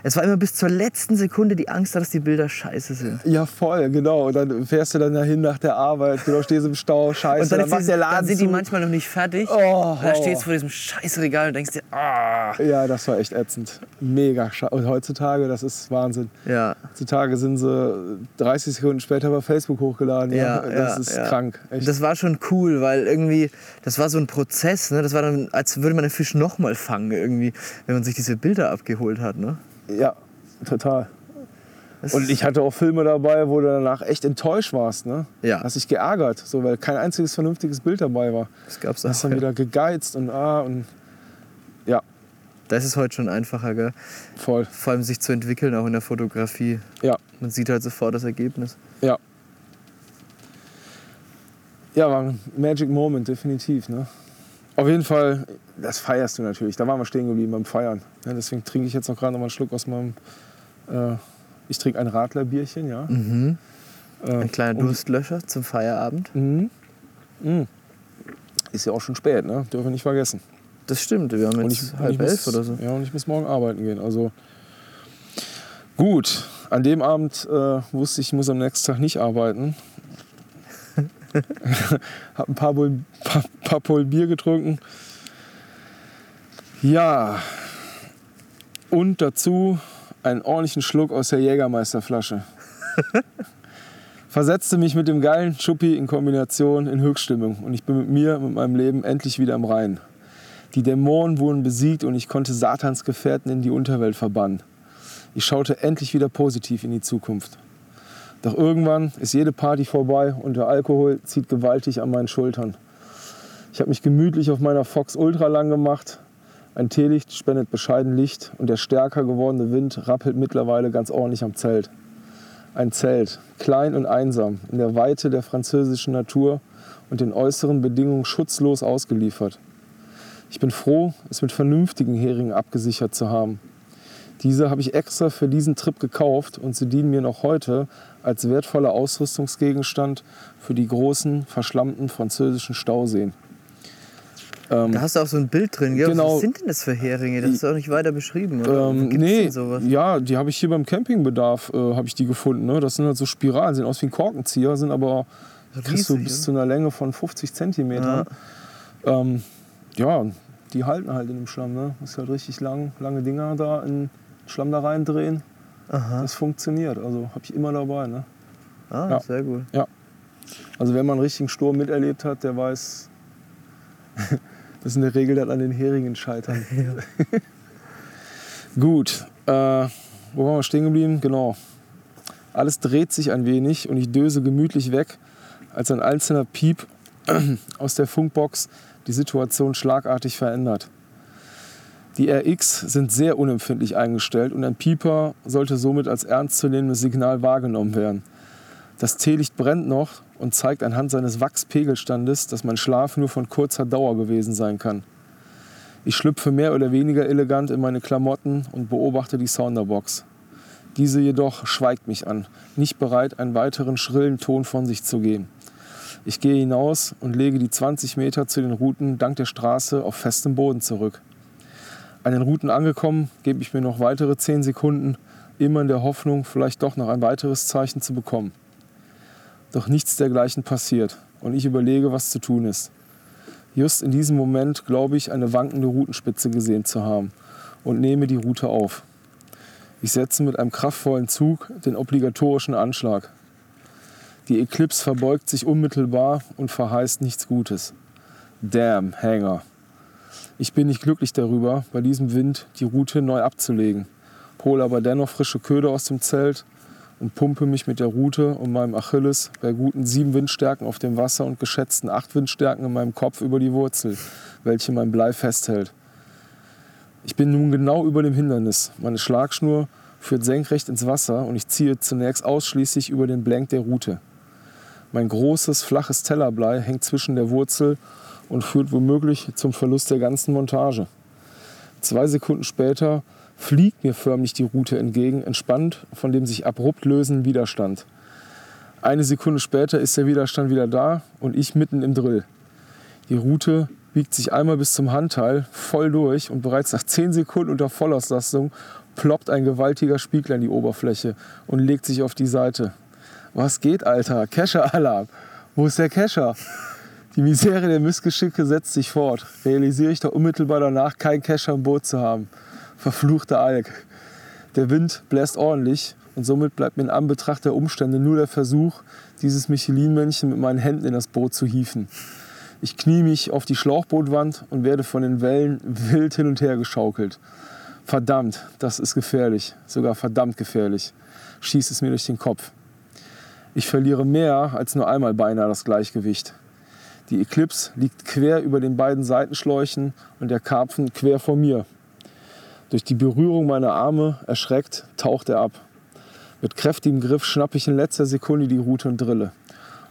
Speaker 1: es war immer bis zur letzten Sekunde die Angst, dass die Bilder scheiße sind.
Speaker 2: Ja, voll, genau. Und dann fährst du dann dahin nach der Arbeit, genau, stehst im Stau, scheiße,
Speaker 1: Und dann,
Speaker 2: dann,
Speaker 1: ist
Speaker 2: macht
Speaker 1: die,
Speaker 2: der Laden
Speaker 1: dann sind die
Speaker 2: zu.
Speaker 1: manchmal noch nicht fertig.
Speaker 2: Oh,
Speaker 1: und dann
Speaker 2: oh.
Speaker 1: stehst du vor diesem Scheißregal und denkst dir, ah.
Speaker 2: Ja, das war echt ätzend. Mega schade. Und heutzutage, das ist Wahnsinn.
Speaker 1: Ja,
Speaker 2: Heutzutage sind sie 30 Sekunden später bei Facebook hochgeladen.
Speaker 1: ja,
Speaker 2: das
Speaker 1: ja,
Speaker 2: ist
Speaker 1: ja.
Speaker 2: krank. Echt.
Speaker 1: Das war schon cool, weil irgendwie, das war so ein Prozess, ne? Das war dann, als würde man den Fisch nochmal fangen, irgendwie, wenn man sich diese Bilder abgeholt hat, ne?
Speaker 2: Ja, total.
Speaker 1: Das
Speaker 2: Und ich hatte auch Filme dabei, wo du danach echt enttäuscht warst. Ne?
Speaker 1: Ja.
Speaker 2: Hast dich geärgert, so, weil kein einziges vernünftiges Bild dabei war.
Speaker 1: das gab's
Speaker 2: Hast
Speaker 1: auch.
Speaker 2: dann
Speaker 1: Ja.
Speaker 2: wieder gegeizt und ah und ja,
Speaker 1: Das ist heute schon einfacher, gell?
Speaker 2: voll.
Speaker 1: Vor allem sich zu entwickeln, auch in der Fotografie.
Speaker 2: Ja,
Speaker 1: Man sieht halt sofort das Ergebnis.
Speaker 2: ja. Ja, war ein Magic Moment, definitiv. Ne? Auf jeden Fall, das feierst du natürlich. Da waren wir stehen geblieben beim Feiern. Ja, deswegen trinke ich jetzt noch gerade noch mal einen Schluck aus meinem. Äh, ich trinke ein Radlerbierchen, ja.
Speaker 1: Mhm.
Speaker 2: Äh,
Speaker 1: Ein kleiner Durstlöscher zum Feierabend.
Speaker 2: Mhm. Mhm. Ist ja auch schon spät, ne? Dürfen wir nicht vergessen.
Speaker 1: Das stimmt, wir haben jetzt
Speaker 2: und
Speaker 1: halb
Speaker 2: muss,
Speaker 1: elf oder so.
Speaker 2: Ja, und ich muss morgen arbeiten gehen. Also gut. An dem Abend äh, wusste ich, ich muss am nächsten Tag nicht arbeiten. Hab ein paar Pol, paar, paar Pol Bier getrunken. Ja. Und dazu einen ordentlichen Schluck aus der Jägermeisterflasche. Versetzte mich mit dem geilen Schuppi in Kombination in Höchststimmung und ich bin mit mir, mit meinem Leben endlich wieder im Reinen. Die Dämonen wurden besiegt und ich konnte Satans Gefährten in die Unterwelt verbannen. Ich schaute endlich wieder positiv in die Zukunft. Doch irgendwann ist jede Party vorbei und der Alkohol zieht gewaltig an meinen Schultern. Ich habe mich gemütlich auf meiner Fox Ultra lang gemacht. Ein Teelicht spendet bescheiden Licht und der stärker gewordene Wind rappelt mittlerweile ganz ordentlich am Zelt. Ein Zelt, klein und einsam, in der Weite der französischen Natur und den äußeren Bedingungen schutzlos ausgeliefert. Ich bin froh, es mit vernünftigen Heringen abgesichert zu haben. Diese habe ich extra für diesen Trip gekauft und sie dienen mir noch heute als wertvoller Ausrüstungsgegenstand für die großen, verschlammten französischen Stauseen. Ähm,
Speaker 1: Da hast du auch so ein Bild drin, gell?
Speaker 2: Genau.
Speaker 1: Was sind denn das für Heringe? Das ist auch nicht weiter beschrieben, oder?
Speaker 2: ähm, nee, ja, die habe ich hier beim Campingbedarf äh, habe ich die gefunden. Ne? Das sind halt so Spiralen, sehen aus wie ein Korkenzieher, sind aber kriegst
Speaker 1: Riesig,
Speaker 2: bis zu einer Länge von 50 Zentimetern. Ja, ähm, ja die halten halt in dem Schlamm. Ne? Das ist halt richtig lang, lange Dinger da in den Schlamm da reindrehen.
Speaker 1: Aha.
Speaker 2: Das funktioniert. Also habe ich immer dabei. Ne?
Speaker 1: Ah,
Speaker 2: ja.
Speaker 1: sehr gut.
Speaker 2: Also wenn man einen richtigen Sturm miterlebt hat, der weiß, dass in der Regel dann an den Heringen scheitern. Gut, äh, wo waren wir stehen geblieben? Genau. Alles dreht sich ein wenig und ich döse gemütlich weg, als ein einzelner Piep aus der Funkbox die Situation schlagartig verändert. Die RX sind sehr unempfindlich eingestellt und ein Pieper sollte somit als ernstzunehmendes Signal wahrgenommen werden. Das Teelicht brennt noch und zeigt anhand seines Wachspegelstandes, dass mein Schlaf nur von kurzer Dauer gewesen sein kann. Ich schlüpfe mehr oder weniger elegant in meine Klamotten und beobachte die Sounderbox. Diese jedoch schweigt mich an, nicht bereit, einen weiteren schrillen Ton von sich zu geben. Ich gehe hinaus und lege die 20 Meter zu den Routen dank der Straße auf festem Boden zurück. An den Routen angekommen, gebe ich mir noch weitere 10 Sekunden, immer in der Hoffnung, vielleicht doch noch ein weiteres Zeichen zu bekommen. Doch nichts dergleichen passiert und ich überlege, was zu tun ist. Just in diesem Moment glaube ich, eine wankende Routenspitze gesehen zu haben und nehme die Route auf. Ich setze mit einem kraftvollen Zug den obligatorischen Anschlag. Die Eclipse verbeugt sich unmittelbar und verheißt nichts Gutes. Damn, Hänger. Ich bin nicht glücklich darüber, bei diesem Wind die Route neu abzulegen, hole aber dennoch frische Köder aus dem Zelt und pumpe mich mit der Route und meinem Achilles bei guten sieben Windstärken auf dem Wasser und geschätzten acht Windstärken in meinem Kopf über die Wurzel, welche mein Blei festhält. Ich bin nun genau über dem Hindernis. Meine Schlagschnur führt senkrecht ins Wasser und ich ziehe zunächst ausschließlich über den Blank der Route. Mein großes, flaches Tellerblei hängt zwischen der Wurzel und führt womöglich zum Verlust der ganzen Montage. Zwei Sekunden später fliegt mir förmlich die Route entgegen, entspannt von dem sich abrupt lösenden Widerstand. Eine Sekunde später ist der Widerstand wieder da und ich mitten im Drill. Die Route biegt sich einmal bis zum Handteil voll durch und bereits nach 10 Sekunden unter Vollauslastung ploppt ein gewaltiger Spiegel an die Oberfläche und legt sich auf die Seite. Was geht, Alter? Kescher-Alarm. Wo ist der Kescher? Die Misere der Missgeschicke setzt sich fort. Realisiere ich doch unmittelbar danach, kein Kescher im Boot zu haben. Verfluchter Alk. Der Wind bläst ordentlich und somit bleibt mir in Anbetracht der Umstände nur der Versuch, dieses Michelin-Männchen mit meinen Händen in das Boot zu hieven. Ich knie mich auf die Schlauchbootwand und werde von den Wellen wild hin und her geschaukelt. Verdammt, das ist gefährlich, sogar verdammt gefährlich, schießt es mir durch den Kopf. Ich verliere mehr als nur einmal beinahe das Gleichgewicht. Die Eclipse liegt quer über den beiden Seitenschläuchen und der Karpfen quer vor mir. Durch die Berührung meiner Arme erschreckt taucht er ab. Mit kräftigem Griff schnappe ich in letzter Sekunde die Rute und drille.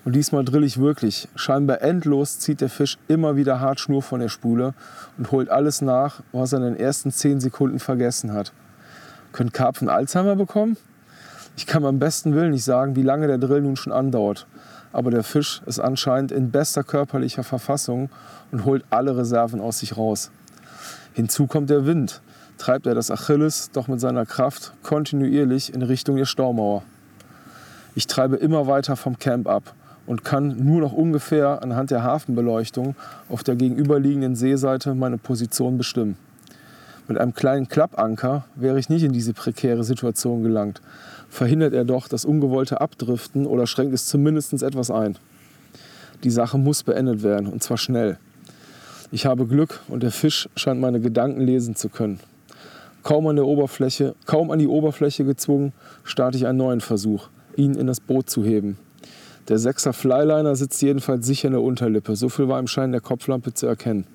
Speaker 2: Und diesmal drill ich wirklich. Scheinbar endlos zieht der Fisch immer wieder hart Schnur von der Spule und holt alles nach, was er in den ersten zehn Sekunden vergessen hat. Können Karpfen Alzheimer bekommen? Ich kann beim besten Willen nicht sagen, wie lange der Drill nun schon andauert aber der Fisch ist anscheinend in bester körperlicher Verfassung und holt alle Reserven aus sich raus. Hinzu kommt der Wind, treibt er das Achilles doch mit seiner Kraft kontinuierlich in Richtung der Staumauer. Ich treibe immer weiter vom Camp ab und kann nur noch ungefähr anhand der Hafenbeleuchtung auf der gegenüberliegenden Seeseite meine Position bestimmen. Mit einem kleinen Klappanker wäre ich nicht in diese prekäre Situation gelangt, verhindert er doch das ungewollte Abdriften oder schränkt es zumindest etwas ein. Die Sache muss beendet werden, und zwar schnell. Ich habe Glück und der Fisch scheint meine Gedanken lesen zu können. Kaum an, der Oberfläche, kaum an die Oberfläche gezwungen, starte ich einen neuen Versuch, ihn in das Boot zu heben. Der Sechser Flyliner sitzt jedenfalls sicher in der Unterlippe. So viel war im Schein der Kopflampe zu erkennen.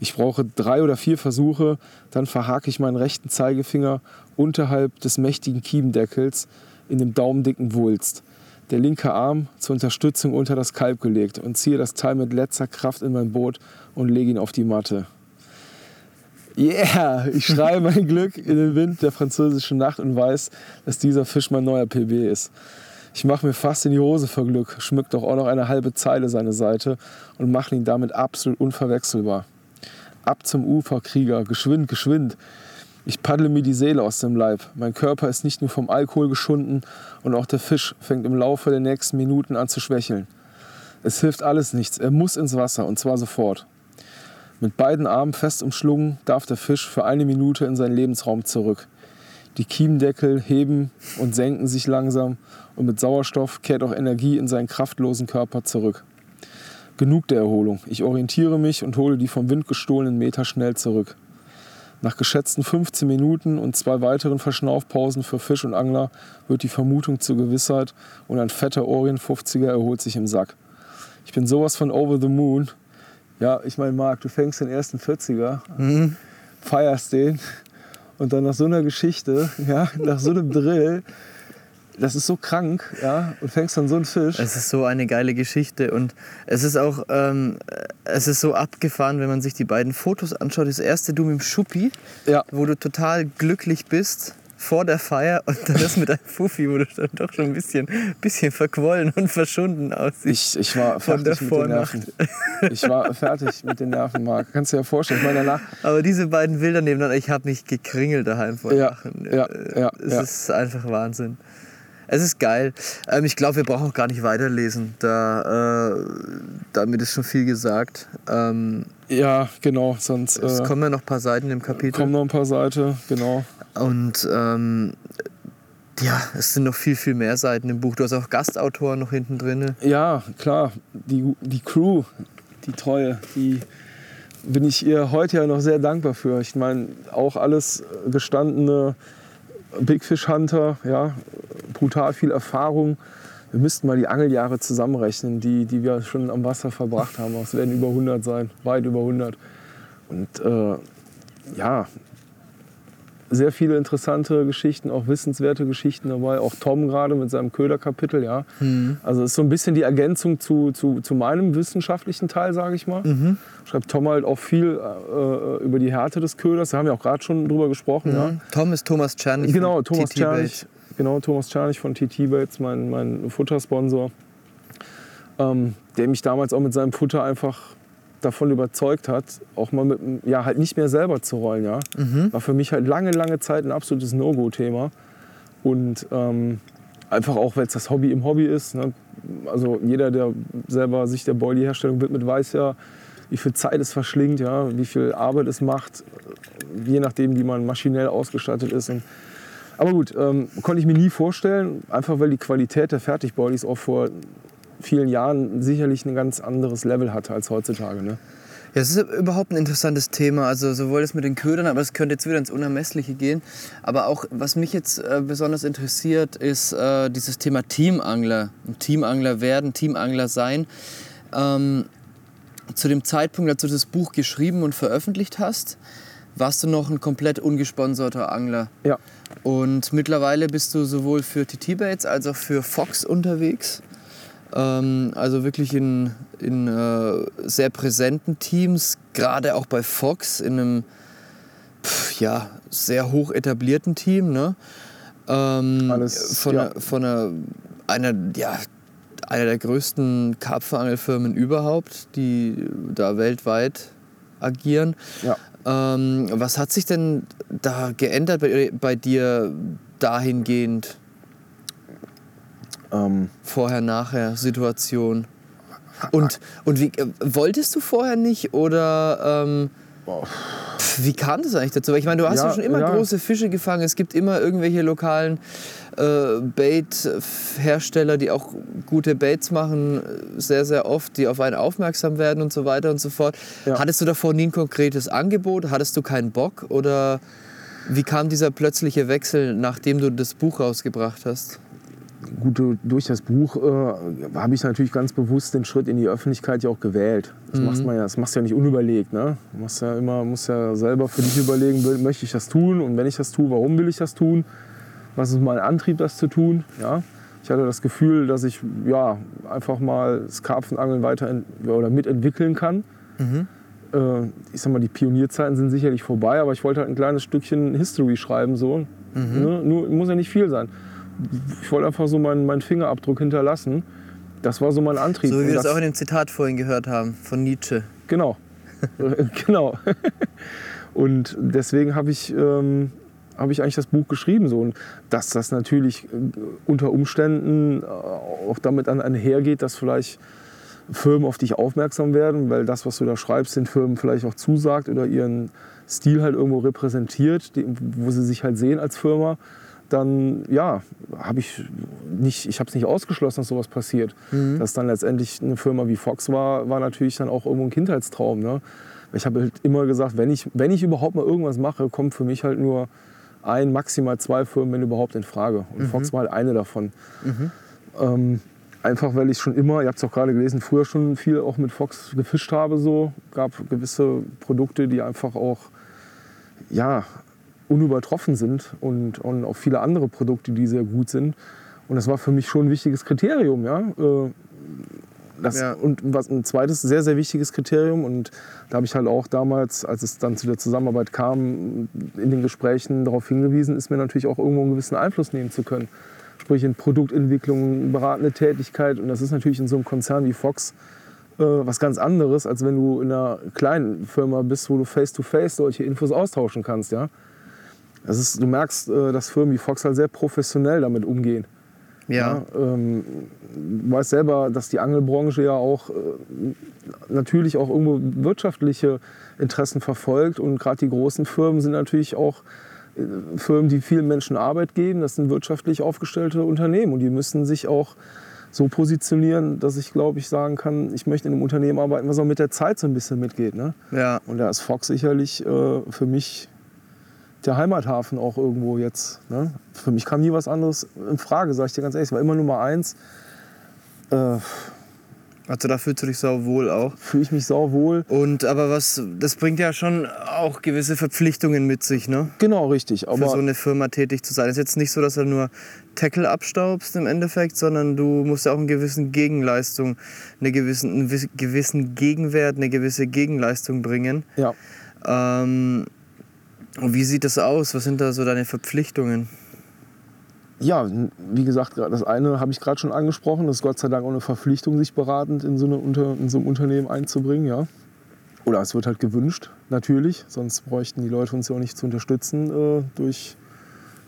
Speaker 2: Ich brauche drei oder vier Versuche, dann verhake ich meinen rechten Zeigefinger unterhalb des mächtigen Kiemendeckels in dem daumendicken Wulst. Der linke Arm zur Unterstützung unter das Kalb gelegt und ziehe das Teil mit letzter Kraft in mein Boot und lege ihn auf die Matte. Yeah, ich schreie mein Glück in den Wind der französischen Nacht und weiß, dass dieser Fisch mein neuer PB ist. Ich mache mir fast in die Hose vor Glück, schmückt doch auch noch eine halbe Zeile seine Seite und mache ihn damit absolut unverwechselbar. Ab zum Ufer, Krieger, geschwind, geschwind. Ich paddle mir die Seele aus dem Leib. Mein Körper ist nicht nur vom Alkohol geschunden und auch der Fisch fängt im Laufe der nächsten Minuten an zu schwächeln. Es hilft alles nichts. Er muss ins Wasser und zwar sofort. Mit beiden Armen fest umschlungen darf der Fisch für eine Minute in seinen Lebensraum zurück. Die Kiemendeckel heben und senken sich langsam und mit Sauerstoff kehrt auch Energie in seinen kraftlosen Körper zurück. Genug der Erholung. Ich orientiere mich und hole die vom Wind gestohlenen Meter schnell zurück. Nach geschätzten 15 Minuten und zwei weiteren Verschnaufpausen für Fisch und Angler wird die Vermutung zur Gewissheit und ein fetter Orient 50er erholt sich im Sack. Ich bin sowas von over the moon. Ja, ich meine, Marc, du fängst den ersten 40er, mhm. feierst den und dann nach so einer Geschichte, ja, nach so einem Drill, das ist so krank, ja, und fängst dann so einen Fisch.
Speaker 1: Es ist so eine geile Geschichte und es ist auch, ähm, es ist so abgefahren, wenn man sich die beiden Fotos anschaut. Das erste du mit dem Schuppi, ja. wo du total glücklich bist vor der Feier und dann das mit einem Fuffi, wo du dann doch schon ein bisschen, bisschen verquollen und verschwunden aussiehst.
Speaker 2: Ich, ich war fertig mit den Nerven. Ich war fertig mit den Nerven, Marc. Kannst du dir ja vorstellen. Ich meine, danach
Speaker 1: Aber diese beiden Bilder nebeneinander, ich habe mich gekringelt daheim vor
Speaker 2: ja, Ja, ja,
Speaker 1: es
Speaker 2: ja.
Speaker 1: ist einfach Wahnsinn. Es ist geil. Ähm, ich glaube, wir brauchen auch gar nicht weiterlesen. Da, äh, damit ist schon viel gesagt. Ähm,
Speaker 2: ja, genau. Sonst.
Speaker 1: Es äh, kommen ja noch ein paar Seiten im Kapitel.
Speaker 2: Kommen noch ein paar Seiten, genau.
Speaker 1: Und ähm, ja, es sind noch viel, viel mehr Seiten im Buch. Du hast auch Gastautoren noch hinten drin.
Speaker 2: Ja, klar. Die, die Crew, die Treue, die bin ich ihr heute ja noch sehr dankbar für. Ich meine, auch alles gestandene Big Fish Hunter, ja, brutal viel Erfahrung. Wir müssten mal die Angeljahre zusammenrechnen, die, die wir schon am Wasser verbracht haben. Es werden über 100 sein, weit über 100. Und äh, ja, sehr viele interessante Geschichten, auch wissenswerte Geschichten dabei. Auch Tom gerade mit seinem Köderkapitel, ja. Mhm. Also es ist so ein bisschen die Ergänzung zu, zu, zu meinem wissenschaftlichen Teil, sage ich mal. Mhm. Schreibt Tom halt auch viel äh, über die Härte des Köders. Da haben wir auch gerade schon drüber gesprochen. Mhm. Ja.
Speaker 1: Tom ist Thomas Czernig.
Speaker 2: Genau, Thomas Czernig. Genau, Thomas Czernig von TT Baits, mein, mein Futtersponsor. Ähm, der mich damals auch mit seinem Futter einfach davon überzeugt hat, auch mal mit, ja, halt nicht mehr selber zu rollen. Ja?
Speaker 1: Mhm.
Speaker 2: War für mich halt lange, lange Zeit ein absolutes No-Go-Thema. Und ähm, einfach auch, weil es das Hobby im Hobby ist. Ne? Also jeder, der selber sich der Boilie-Herstellung widmet, weiß ja, wie viel Zeit es verschlingt, ja? wie viel Arbeit es macht, je nachdem, wie man maschinell ausgestattet ist. Und aber gut, ähm, konnte ich mir nie vorstellen, einfach weil die Qualität der Fertigboilies auch vor vielen Jahren sicherlich ein ganz anderes Level hatte als heutzutage. Ne?
Speaker 1: Ja, es ist überhaupt ein interessantes Thema. Also sowohl das mit den Ködern, aber es könnte jetzt wieder ins Unermessliche gehen. Aber auch, was mich jetzt äh, besonders interessiert, ist äh, dieses Thema Teamangler. Teamangler werden, Teamangler sein. Ähm, zu dem Zeitpunkt, als du das Buch geschrieben und veröffentlicht hast, warst du noch ein komplett ungesponserter Angler.
Speaker 2: Ja.
Speaker 1: Und mittlerweile bist du sowohl für TT Baits als auch für Fox unterwegs. Ähm, also wirklich in, in äh, sehr präsenten Teams, gerade auch bei Fox in einem pf, ja, sehr hoch etablierten Team. Ne? Ähm,
Speaker 2: Alles,
Speaker 1: von,
Speaker 2: ja.
Speaker 1: einer, von einer, einer, ja, einer der größten Karpfenangelfirmen überhaupt, die da weltweit agieren.
Speaker 2: Ja.
Speaker 1: Ähm, was hat sich denn da geändert bei, bei dir dahingehend?
Speaker 2: Ähm,
Speaker 1: Vorher, nachher, Situation. Und, und wie, äh, wolltest du vorher nicht oder ähm, pf, wie kam das eigentlich dazu? Weil ich meine, du hast ja,
Speaker 2: Ja,
Speaker 1: schon immer
Speaker 2: ja.
Speaker 1: große Fische gefangen. Es gibt immer irgendwelche lokalen äh, Bait-Hersteller, die auch gute Baits machen, äh, sehr, sehr oft, die auf einen aufmerksam werden und so weiter und so fort.
Speaker 2: Ja.
Speaker 1: Hattest du davor nie ein konkretes Angebot? Hattest du keinen Bock? Oder wie kam dieser plötzliche Wechsel, nachdem du das Buch rausgebracht hast?
Speaker 2: Gut, du- durch das Buch äh, habe ich natürlich ganz bewusst den Schritt in die Öffentlichkeit ja auch gewählt. Das, machst, man ja, das machst du ja nicht unüberlegt. Ne? Du machst ja immer, musst ja selber für dich überlegen, will, möchte ich das tun und wenn ich das tue, warum will ich das tun? Was ist mein Antrieb, das zu tun? Ja? Ich hatte das Gefühl, dass ich ja, einfach mal das Karpfenangeln weiter oder mitentwickeln kann. Äh, ich sag mal, die Pionierzeiten sind sicherlich vorbei, aber ich wollte halt ein kleines Stückchen History schreiben. So. Ne? Nur, muss ja nicht viel sein. Ich wollte einfach so meinen, meinen Fingerabdruck hinterlassen. Das war so mein Antrieb.
Speaker 1: So wie wir das
Speaker 2: das-
Speaker 1: auch in dem Zitat vorhin gehört haben von Nietzsche.
Speaker 2: Genau. genau. Und deswegen habe ich, ähm, habe ich eigentlich das Buch geschrieben. So. Und dass das natürlich äh, unter Umständen äh, auch damit einhergeht, dass vielleicht Firmen auf dich aufmerksam werden, weil das, was du da schreibst, den Firmen vielleicht auch zusagt oder ihren Stil halt irgendwo repräsentiert, wo sie sich halt sehen als Firma, dann ja, habe ich nicht, ich habe es nicht ausgeschlossen, dass sowas passiert. Dass dann letztendlich eine Firma wie Fox war, war natürlich dann auch irgendwo ein Kindheitstraum. Ne? Ich habe halt immer gesagt, wenn ich, wenn ich überhaupt mal irgendwas mache, kommt für mich halt nur ein, maximal zwei Firmen, wenn überhaupt, in Frage. Und Fox war halt eine davon. Ähm, einfach weil ich schon immer, ihr habt es auch gerade gelesen, früher schon viel auch mit Fox gefischt habe. So gab gewisse Produkte, die einfach auch ja, unübertroffen sind und, und auch viele andere Produkte, die sehr gut sind. Und das war für mich schon ein wichtiges Kriterium. Ja? Äh, Das,
Speaker 1: Ja.
Speaker 2: Und was ein zweites sehr, sehr wichtiges Kriterium, und da habe ich halt auch damals, als es dann zu der Zusammenarbeit kam, in den Gesprächen darauf hingewiesen, ist mir natürlich auch irgendwo einen gewissen Einfluss nehmen zu können. Sprich in Produktentwicklung, beratende Tätigkeit. Und das ist natürlich in so einem Konzern wie Fox äh, was ganz anderes, als wenn du in einer kleinen Firma bist, wo du face-to-face solche Infos austauschen kannst. Ja? Das ist, du merkst, äh, dass Firmen wie Fox halt sehr professionell damit umgehen.
Speaker 1: Ja.
Speaker 2: ähm, du weißt selber, dass die Angelbranche ja auch äh, natürlich auch irgendwo wirtschaftliche Interessen verfolgt. Und gerade die großen Firmen sind natürlich auch äh, Firmen, die vielen Menschen Arbeit geben. Das sind wirtschaftlich aufgestellte Unternehmen. Und die müssen sich auch so positionieren, dass ich glaube ich sagen kann, ich möchte in einem Unternehmen arbeiten, was auch mit der Zeit so ein bisschen mitgeht. Ne?
Speaker 1: ja.
Speaker 2: Und da ist Fox sicherlich äh, für mich der Heimathafen auch irgendwo jetzt. Ne? Für mich kam nie was anderes in Frage, sage ich dir ganz ehrlich. War immer Nummer eins. Äh,
Speaker 1: Also da fühlst du dich sau wohl auch.
Speaker 2: Fühle ich mich sauwohl.
Speaker 1: Und aber was, das bringt ja schon auch gewisse Verpflichtungen mit sich, ne?
Speaker 2: Genau, richtig.
Speaker 1: Für
Speaker 2: Aber
Speaker 1: so eine Firma tätig zu sein. Es ist jetzt nicht so, dass du nur Tackle abstaubst im Endeffekt, sondern du musst ja auch eine gewisse Gegenleistung, eine gewissen, einen wiss- gewissen Gegenwert, eine gewisse Gegenleistung bringen.
Speaker 2: ja,
Speaker 1: Ähm, und wie sieht das aus? Was sind da so deine Verpflichtungen?
Speaker 2: ja, wie gesagt, das eine habe ich gerade schon angesprochen. Das ist Gott sei Dank auch eine Verpflichtung, sich beratend in so, eine Unter in so einem Unternehmen einzubringen. Ja. oder es wird halt gewünscht, natürlich, sonst bräuchten die Leute uns ja auch nicht zu unterstützen äh, durch,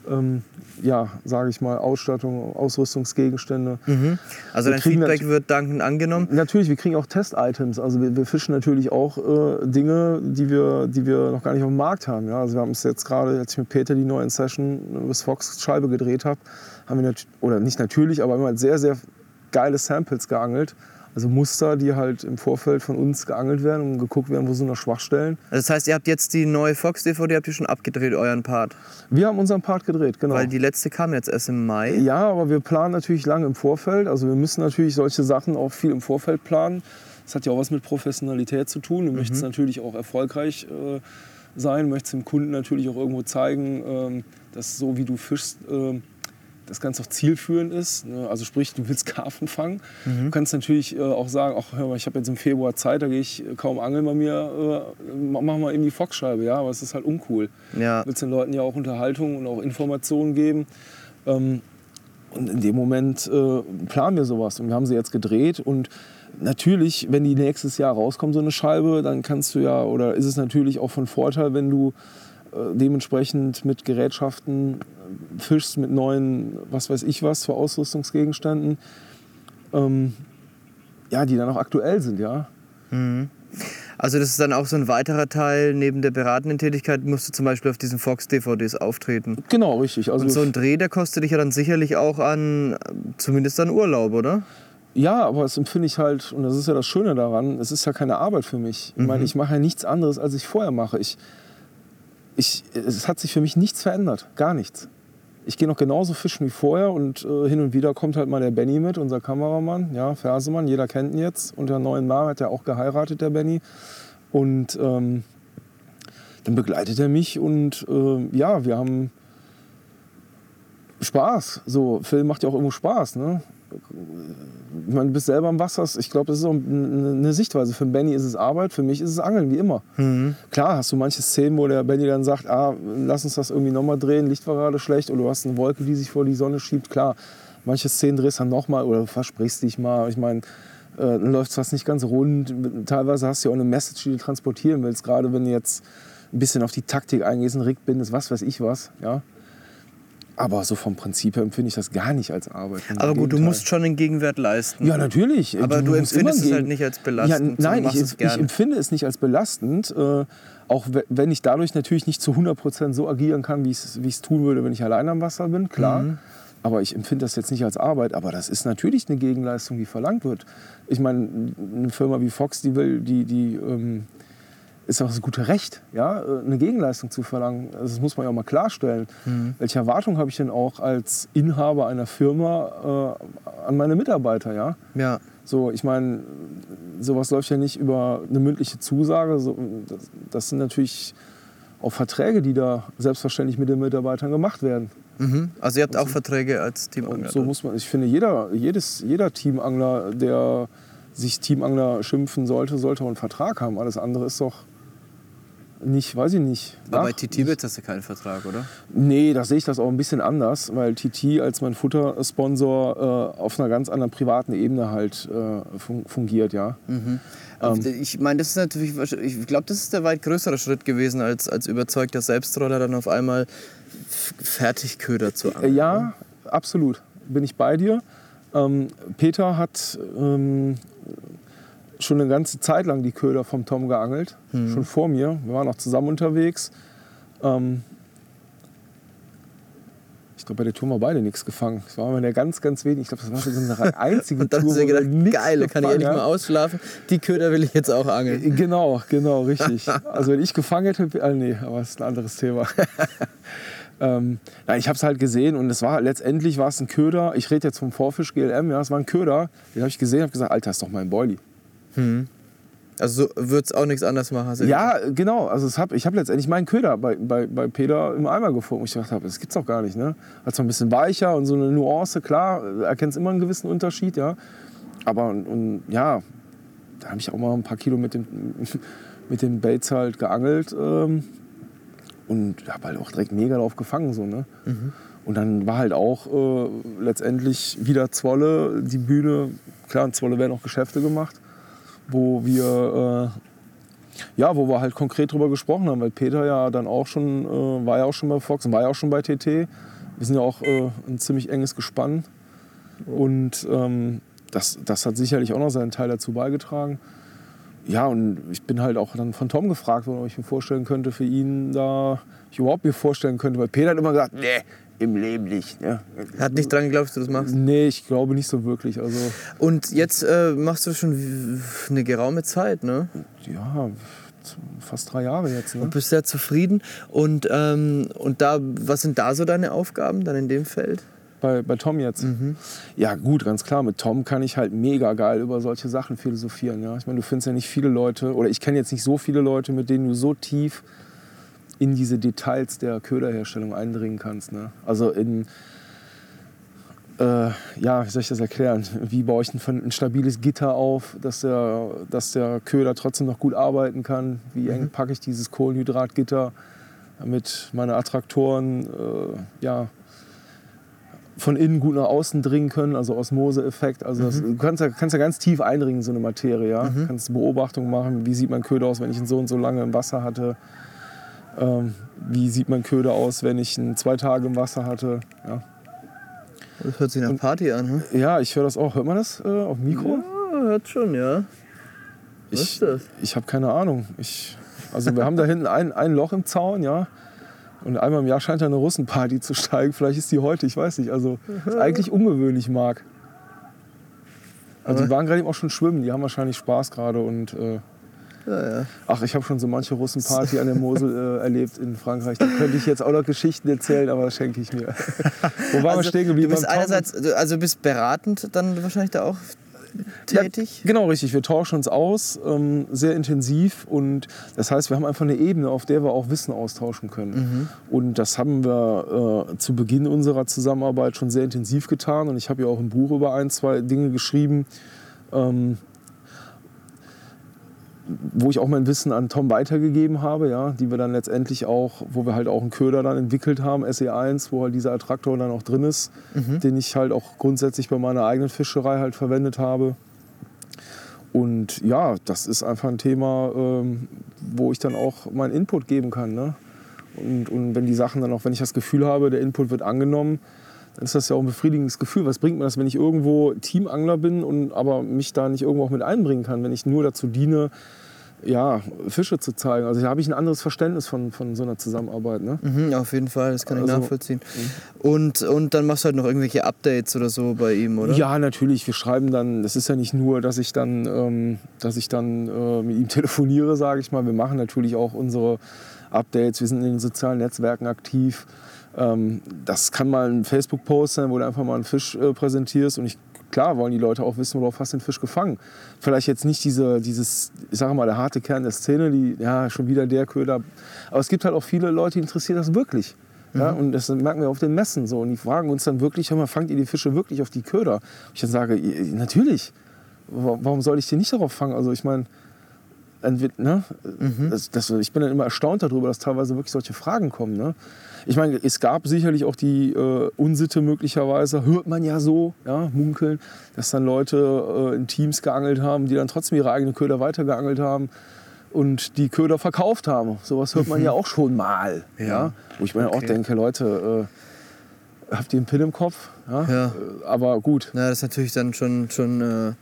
Speaker 2: ähm, ja, sage ich mal, Ausstattung, Ausrüstungsgegenstände.
Speaker 1: Mhm. Also
Speaker 2: Wir
Speaker 1: dein Feedback wird dankend angenommen.
Speaker 2: Natürlich, wir kriegen auch Test-Items. Also wir, wir fischen natürlich auch äh, Dinge, die wir, die wir noch gar nicht auf dem Markt haben. Ja? Also wir haben es jetzt gerade, als ich mit Peter die neue Session bis Fox Scheibe gedreht habe, haben wir oder nicht natürlich, aber immer sehr, sehr geile Samples geangelt. Also Muster, die halt im Vorfeld von uns geangelt werden und geguckt werden, wo sind noch Schwachstellen.
Speaker 1: Also das heißt, ihr habt jetzt die neue Fox-DVD, habt ihr schon abgedreht, euren Part?
Speaker 2: Wir haben unseren Part gedreht, genau.
Speaker 1: Weil die letzte kam jetzt erst im Mai.
Speaker 2: Ja, aber wir planen natürlich lange im Vorfeld. Also wir müssen natürlich solche Sachen auch viel im Vorfeld planen. Das hat ja auch was mit Professionalität zu tun. Du möchtest natürlich auch erfolgreich äh, sein, möchtest dem Kunden natürlich auch irgendwo zeigen, ähm, dass so wie du fischst, ähm, das Ganze auch zielführend ist. Ne? Also sprich, du willst Karpfen fangen. Du kannst natürlich äh, auch sagen, ach, hör mal, ich habe jetzt im Februar Zeit, da gehe ich kaum angeln bei mir, äh, mach mal eben die Foxscheibe. Ja, aber es ist halt uncool.
Speaker 1: Ja.
Speaker 2: Du willst den Leuten ja auch Unterhaltung und auch Informationen geben. Ähm, und in dem Moment äh, planen wir sowas. Und wir haben sie jetzt gedreht. Und natürlich, wenn die nächstes Jahr rauskommt, so eine Scheibe, dann kannst du ja, oder ist es natürlich auch von Vorteil, wenn du äh, dementsprechend mit Gerätschaften äh, fischst, mit neuen, was weiß ich was, für Ausrüstungsgegenständen, ähm, ja, die dann auch aktuell sind, ja.
Speaker 1: Also das ist dann auch so ein weiterer Teil, neben der beratenden Tätigkeit musst du zum Beispiel auf diesen Fox-DVDs auftreten.
Speaker 2: Genau, richtig. Also
Speaker 1: Und so ein Dreh, der kostet dich ja dann sicherlich auch an, zumindest an Urlaub, oder?
Speaker 2: Ja, aber das empfinde ich halt, und das ist ja das Schöne daran, es ist ja keine Arbeit für mich. Ich meine, ich mache ja nichts anderes, als ich vorher mache. Ich, ich, es hat sich für mich nichts verändert, gar nichts. Ich gehe noch genauso fischen wie vorher und äh, hin und wieder kommt halt mal der Benny mit, unser Kameramann, ja, Fersemann, jeder kennt ihn jetzt. Unter neuen Namen hat er auch geheiratet, der Benny. Und ähm, dann begleitet er mich und äh, ja, wir haben Spaß. So, Film macht ja auch irgendwo Spaß, ne? Ich meine, du bist selber im Wasser. Ich glaube, das ist auch eine Sichtweise. Für Benny ist es Arbeit, für mich ist es Angeln, wie immer. Klar hast du manche Szenen, wo der Benny dann sagt, ah, lass uns das irgendwie nochmal drehen, Licht war gerade schlecht oder du hast eine Wolke, die sich vor die Sonne schiebt. Klar, manche Szenen drehst du dann nochmal oder versprichst dich mal. Ich meine, äh, dann läuft es fast nicht ganz rund. Teilweise hast du ja auch eine Message, die du transportieren willst. Gerade wenn du jetzt ein bisschen auf die Taktik eingehst, ein Rig bindest, was weiß ich was. Ja? Aber so vom Prinzip her empfinde ich das gar nicht als Arbeit.
Speaker 1: Aber gut, du musst schon den Gegenwert leisten.
Speaker 2: Ja, natürlich.
Speaker 1: Aber du
Speaker 2: musst
Speaker 1: empfindest es halt nicht als belastend,
Speaker 2: Ja, nein,
Speaker 1: du
Speaker 2: ich, ich
Speaker 1: gerne.
Speaker 2: empfinde es nicht als belastend. Äh, auch we- wenn ich dadurch natürlich nicht zu 100% so agieren kann, wie ich es wie ich es tun würde, wenn ich allein am Wasser bin, klar.
Speaker 1: Mhm.
Speaker 2: Aber ich empfinde das jetzt nicht als Arbeit. Aber das ist natürlich eine Gegenleistung, die verlangt wird. Ich meine, eine Firma wie Fox, die will, die, die ähm, ist auch das gute Recht, ja, äh, eine Gegenleistung zu verlangen. Also Das muss man ja auch mal klarstellen.
Speaker 1: Mhm.
Speaker 2: Welche Erwartung habe ich denn auch als Inhaber einer Firma äh, an meine Mitarbeiter, ja?
Speaker 1: Ja.
Speaker 2: So, ich meine, sowas läuft ja nicht über eine mündliche Zusage. So, das, das sind natürlich auch Verträge, die da selbstverständlich mit den Mitarbeitern gemacht werden.
Speaker 1: Mhm. Also ihr habt auch Verträge als Teamangler.
Speaker 2: so muss man, ich finde, jeder, jedes, jeder Teamangler, der sich Teamangler schimpfen sollte, sollte auch einen Vertrag haben. Alles andere ist doch nicht, weiß ich nicht.
Speaker 1: Aber bei TT Tibet hast du keinen Vertrag, oder?
Speaker 2: Nee, da sehe ich das auch ein bisschen anders, weil TT als mein Futtersponsor äh, auf einer ganz anderen privaten Ebene halt äh, fun fungiert, ja.
Speaker 1: Aber ich meine, das ist natürlich, ich glaube, das ist der weit größere Schritt gewesen, als, als überzeugter Selbstroller dann auf einmal Fertigköder zu
Speaker 2: Äh,
Speaker 1: angeln.
Speaker 2: Ja, absolut. Bin ich bei dir. Ähm, Peter hat ähm, schon eine ganze Zeit lang die Köder vom Tom geangelt, schon vor mir. Wir waren auch zusammen unterwegs. Ähm, ich glaube, bei der Tour haben wir beide nichts gefangen. Das war immer der ganz, ganz wenig. Ich glaube, das war so eine einzige
Speaker 1: Und dann
Speaker 2: Tour, wir
Speaker 1: gedacht, geil, da kann ich endlich
Speaker 2: gefangen
Speaker 1: mal ausschlafen. Die Köder will ich jetzt auch angeln.
Speaker 2: Genau, genau, richtig. Also wenn ich gefangen hätte, äh, nee, aber das ist ein anderes Thema. ähm, ja, ich habe es halt gesehen und es war letztendlich war es ein Köder. Ich rede jetzt vom Vorfisch GLM, ja, es war ein Köder. Den habe ich gesehen, habe gesagt, Alter, ist doch mein Boilie.
Speaker 1: Also so wird es auch nichts anders machen.
Speaker 2: Ja, genau. Also es hab, ich habe letztendlich meinen Köder bei, bei, bei Peter im Eimer gefunden. Und ich dachte, das gibt's doch gar nicht. Ne? Zwar ein bisschen weicher und so eine Nuance, klar, erkennst immer einen gewissen Unterschied, ja. Aber und, und ja, da habe ich auch mal ein paar Kilo mit dem, mit den Baits halt geangelt ähm, und habe halt auch direkt mega drauf gefangen. So, ne? Und dann war halt auch äh, letztendlich wieder Zwolle, die Bühne. Klar, in Zwolle werden auch Geschäfte gemacht, wo wir äh, Ja, wo wir halt konkret drüber gesprochen haben, weil Peter ja dann auch schon, äh, war ja auch schon bei Fox war ja auch schon bei TT. Wir sind ja auch äh, ein ziemlich enges Gespann. Und ähm, das, das hat sicherlich auch noch seinen Teil dazu beigetragen. Ja, und ich bin halt auch dann von Tom gefragt worden, ob ich mir vorstellen könnte, für ihn da, ich überhaupt mir vorstellen könnte, weil Peter hat immer gesagt, nee, im Leben nicht. Ne?
Speaker 1: Er hat nicht dran geglaubt, dass du das machst?
Speaker 2: Nee, ich glaube nicht so wirklich. Also,
Speaker 1: Und jetzt äh, machst du schon eine geraume Zeit, ne?
Speaker 2: ja, fast drei Jahre jetzt. Ne?
Speaker 1: Und bist sehr zufrieden. Und, ähm, und da, was sind da so deine Aufgaben dann in dem Feld?
Speaker 2: Bei, bei Tom jetzt.
Speaker 1: Mhm.
Speaker 2: Ja, gut, ganz klar. Mit Tom kann ich halt mega geil über solche Sachen philosophieren. Ja? Ich meine, du findest ja nicht viele Leute, oder ich kenne jetzt nicht so viele Leute, mit denen du so tief in diese Details der Köderherstellung eindringen kannst. Ne? Also in, äh, ja, wie soll ich das erklären? Wie baue ich ein, ein stabiles Gitter auf, dass der, dass der Köder trotzdem noch gut arbeiten kann? Wie eng packe ich dieses Kohlenhydratgitter, damit meine Attraktoren äh, ja, von innen gut nach außen dringen können, also Osmoseeffekt. Also das, du kannst ja, kannst ja ganz tief eindringen in so eine Materie. Ja? Kannst Beobachtungen machen, wie sieht mein Köder aus, wenn ich ihn so und so lange im Wasser hatte. Ähm, wie sieht mein Köder aus, wenn ich ihn zwei Tage im Wasser hatte. Ja,
Speaker 1: Das hört sich nach Party an, ne?
Speaker 2: ja ich höre das auch. Hört man das äh, auf dem Mikro?
Speaker 1: Ja, hört schon, ja. Was
Speaker 2: Ich,
Speaker 1: ist das?
Speaker 2: ich habe keine Ahnung. Ich, also wir haben da hinten ein, ein Loch im Zaun, ja. Und einmal im Jahr scheint da eine Russenparty zu steigen. Vielleicht ist die heute, ich weiß nicht. Also ist eigentlich ungewöhnlich, Marc. Also die waren gerade eben auch schon schwimmen. Die haben wahrscheinlich Spaß gerade. Und äh,
Speaker 1: Ja, ja.
Speaker 2: ach, ich habe schon so manche Russenparty an der Mosel äh, erlebt in Frankreich. Da könnte ich jetzt auch noch Geschichten erzählen, aber das schenke ich mir. Wo waren wir stehen
Speaker 1: du
Speaker 2: geblieben?
Speaker 1: bist
Speaker 2: Beim Tom?
Speaker 1: einerseits, du- also du bist beratend dann wahrscheinlich da auch tätig.
Speaker 2: Ja, genau, richtig. Wir tauschen uns aus, ähm, sehr intensiv. Und das heißt, wir haben einfach eine Ebene, auf der wir auch Wissen austauschen können. Und das haben wir äh, zu Beginn unserer Zusammenarbeit schon sehr intensiv getan. Und ich habe ja auch ein Buch über ein, zwei Dinge geschrieben. Ähm, wo ich auch mein Wissen an Tom weitergegeben habe, ja, die wir dann letztendlich auch, wo wir halt auch einen Köder dann entwickelt haben, SE1, wo halt dieser Attraktor dann auch drin ist, den ich halt auch grundsätzlich bei meiner eigenen Fischerei halt verwendet habe. Und ja, das ist einfach ein Thema, ähm, wo ich dann auch meinen Input geben kann. Ne? Und, und wenn die Sachen dann auch, wenn ich das Gefühl habe, der Input wird angenommen, dann ist das ja auch ein befriedigendes Gefühl. Was bringt mir das, wenn ich irgendwo Teamangler bin und aber mich da nicht irgendwo auch mit einbringen kann, wenn ich nur dazu diene, ja, Fische zu zeigen. Also da habe ich ein anderes Verständnis von, von so einer Zusammenarbeit. Ne?
Speaker 1: Mhm, auf jeden Fall, das kann ich
Speaker 2: Also,
Speaker 1: nachvollziehen. Und, und dann machst du halt noch irgendwelche Updates oder so bei ihm, oder?
Speaker 2: Ja, natürlich. Wir schreiben dann, das ist ja nicht nur, dass ich dann, ähm, dass ich dann äh, mit ihm telefoniere, sage ich mal. Wir machen natürlich auch unsere Updates. Wir sind in den sozialen Netzwerken aktiv. Ähm, das kann mal ein Facebook-Post sein, wo du einfach mal einen Fisch äh, präsentierst. Und ich, klar wollen die Leute auch wissen, worauf hast du den Fisch gefangen. Vielleicht jetzt nicht diese, dieses, ich sage mal, der harte Kern der Szene, die, ja, schon wieder der Köder. Aber es gibt halt auch viele Leute, die interessiert das wirklich. Ja, und das merken wir auf den Messen so. Und die fragen uns dann wirklich, hör mal, fangt ihr die Fische wirklich auf die Köder? Und ich dann sage, "Ja, natürlich. Wa- Warum soll ich die nicht darauf fangen? Also ich meine, ne? das, das, ich bin dann immer erstaunt darüber, dass teilweise wirklich solche Fragen kommen. Ne? Ich meine, es gab sicherlich auch die äh, Unsitte möglicherweise, hört man ja so, ja, munkeln, dass dann Leute äh, in Teams geangelt haben, die dann trotzdem ihre eigenen Köder weitergeangelt haben und die Köder verkauft haben. Sowas hört man ja auch schon mal. Ja.
Speaker 1: Ja.
Speaker 2: Wo ich mir auch
Speaker 1: Okay.
Speaker 2: denke, Leute, äh, habt ihr einen Pin im Kopf? Ja.
Speaker 1: Ja.
Speaker 2: Äh, Aber gut,
Speaker 1: Na, das ist natürlich dann schon, schon äh,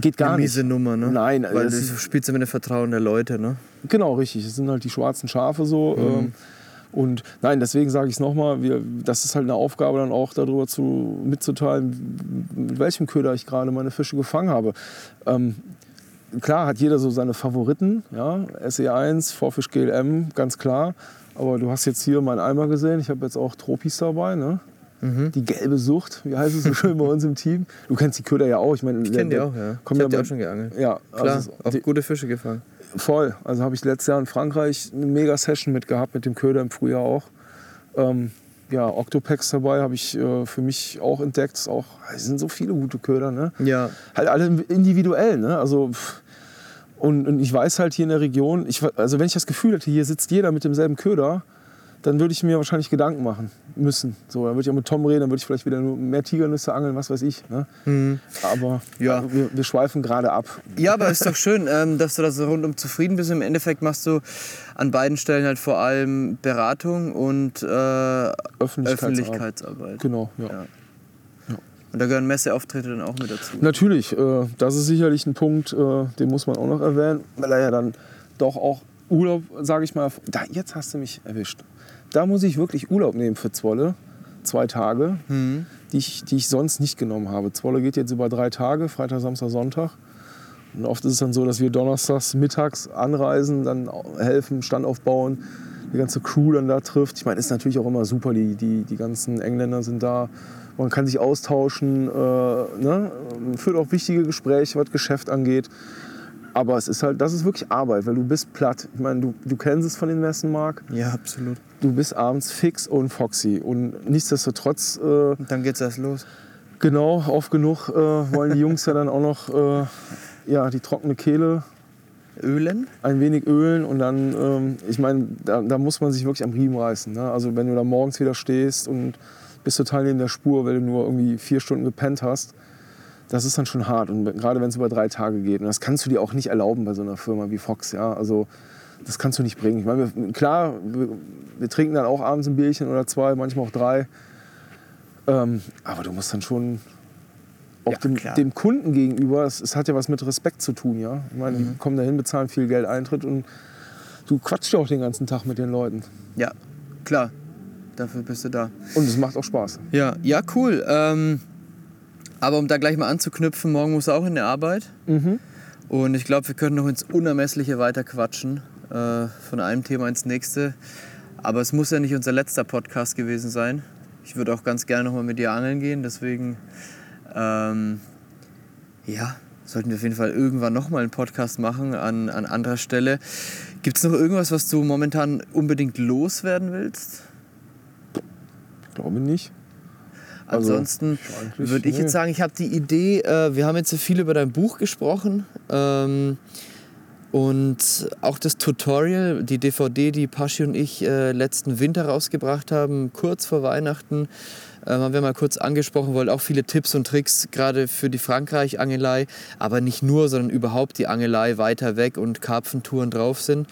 Speaker 2: geht gar
Speaker 1: eine
Speaker 2: nicht.
Speaker 1: miese Nummer, ne?
Speaker 2: Nein,
Speaker 1: Weil
Speaker 2: das
Speaker 1: du spielst ja mit dem Vertrauen der Leute, ne?
Speaker 2: Genau, richtig. Es sind halt die schwarzen Schafe so. Ähm, und nein, deswegen sage ich es nochmal, das ist halt eine Aufgabe dann auch darüber zu, mitzuteilen, mit welchem Köder ich gerade meine Fische gefangen habe. Ähm, klar hat jeder so seine Favoriten, ja, SE1, Vorfisch GLM, ganz klar. Aber du hast jetzt hier meinen Eimer gesehen. Ich habe jetzt auch Tropis dabei, ne? Die gelbe Sucht, wie heißt es so schön bei uns im Team. Du kennst die Köder ja auch. Ich, mein,
Speaker 1: Ich kenne die auch, ja. Ich habe die auch schon geangelt.
Speaker 2: Ja,
Speaker 1: Klar,
Speaker 2: also,
Speaker 1: auch
Speaker 2: die,
Speaker 1: gute Fische gefangen.
Speaker 2: Voll. Also habe ich letztes Jahr in Frankreich eine mega Session mit gehabt, mit dem Köder im Frühjahr auch. Ähm, ja, Octopex dabei habe ich äh, für mich auch entdeckt. Ist auch, es sind so viele gute Köder, ne?
Speaker 1: Ja.
Speaker 2: Halt alle individuell, ne? Also pff. und, und ich weiß halt hier in der Region, ich, also wenn ich das Gefühl hätte, hier sitzt jeder mit demselben Köder, dann würde ich mir wahrscheinlich Gedanken machen müssen. So, dann würde ich auch mit Tom reden, dann würde ich vielleicht wieder nur mehr Tigernüsse angeln, was weiß ich. Ne?
Speaker 1: Mhm.
Speaker 2: Aber
Speaker 1: Ja.
Speaker 2: ja. wir, wir schweifen gerade ab.
Speaker 1: Ja, aber ist doch schön, ähm, dass du da so rundum zufrieden bist. Im Endeffekt machst du an beiden Stellen halt vor allem Beratung und äh,
Speaker 2: Öffentlichkeitsarbeit.
Speaker 1: Öffentlichkeitsarbeit.
Speaker 2: Genau, ja.
Speaker 1: Ja. Und da gehören Messeauftritte dann auch mit dazu.
Speaker 2: Natürlich, äh, das ist sicherlich ein Punkt, äh, den muss man auch noch erwähnen, weil er ja dann doch auch Urlaub, sage ich mal, da, jetzt hast du mich erwischt. Da muss ich wirklich Urlaub nehmen für Zwolle, zwei Tage,
Speaker 1: Mhm.
Speaker 2: die, ich, die ich sonst nicht genommen habe. Zwolle geht jetzt über drei Tage, Freitag, Samstag, Sonntag. Und oft ist es dann so, dass wir donnerstags mittags anreisen, dann helfen, Stand aufbauen, die ganze Crew dann da trifft. Ich meine, ist natürlich auch immer super, die, die, die ganzen Engländer sind da. Man kann sich austauschen, äh, ne? führt auch wichtige Gespräche, was Geschäft angeht. Aber es ist halt, das ist wirklich Arbeit, weil du bist platt. Ich meine, du, du kennst es von den Messen, Marc.
Speaker 1: Ja, absolut.
Speaker 2: Du bist abends fix und foxy. Und nichtsdestotrotz, äh,
Speaker 1: Und dann geht's erst los.
Speaker 2: genau, oft genug äh, wollen die Jungs ja dann auch noch äh, ja, die trockene Kehle
Speaker 1: Ölen?
Speaker 2: ein wenig ölen und dann, ähm, ich meine, da, da muss man sich wirklich am Riemen reißen. Ne? Also wenn du da morgens wieder stehst und bist total neben der Spur, weil du nur irgendwie vier Stunden gepennt hast, das ist dann schon hart. Und gerade wenn es über drei Tage geht. Und das kannst du dir auch nicht erlauben bei so einer Firma wie Fox. Ja? Also das kannst du nicht bringen. Ich meine, wir, klar, wir, wir trinken dann auch abends ein Bierchen oder zwei, manchmal auch drei. Ähm, aber du musst dann schon auch
Speaker 1: Ja,
Speaker 2: dem, dem Kunden gegenüber, es, es hat ja was mit Respekt zu tun, ja. Ich meine, die kommen dahin, bezahlen viel Geld Eintritt und du quatschst ja auch den ganzen Tag mit den Leuten.
Speaker 1: Ja, klar. Dafür bist du da.
Speaker 2: Und es macht auch Spaß.
Speaker 1: Ja, ja, cool. Ähm, aber um da gleich mal anzuknüpfen, morgen muss auch in der Arbeit. Und ich glaube, wir können noch ins Unermessliche weiter quatschen. Äh, von einem Thema ins nächste. Aber es muss ja nicht unser letzter Podcast gewesen sein. Ich würde auch ganz gerne noch mal mit dir angeln gehen. Deswegen, ähm, ja, sollten wir auf jeden Fall irgendwann noch mal einen Podcast machen an, an anderer Stelle. Gibt es noch irgendwas, was du momentan unbedingt loswerden willst?
Speaker 2: Glaube nicht. Also,
Speaker 1: Ansonsten
Speaker 2: eigentlich,
Speaker 1: würde ich jetzt sagen, ich habe die Idee, äh, wir haben jetzt so viel über dein Buch gesprochen ähm, und auch das Tutorial, die DVD, die Paschi und ich äh, letzten Winter rausgebracht haben, kurz vor Weihnachten, ähm, haben wir mal kurz angesprochen, wollen auch viele Tipps und Tricks gerade für die Frankreich-Angelei, aber nicht nur, sondern überhaupt die Angelei weiter weg und Karpfentouren drauf sind.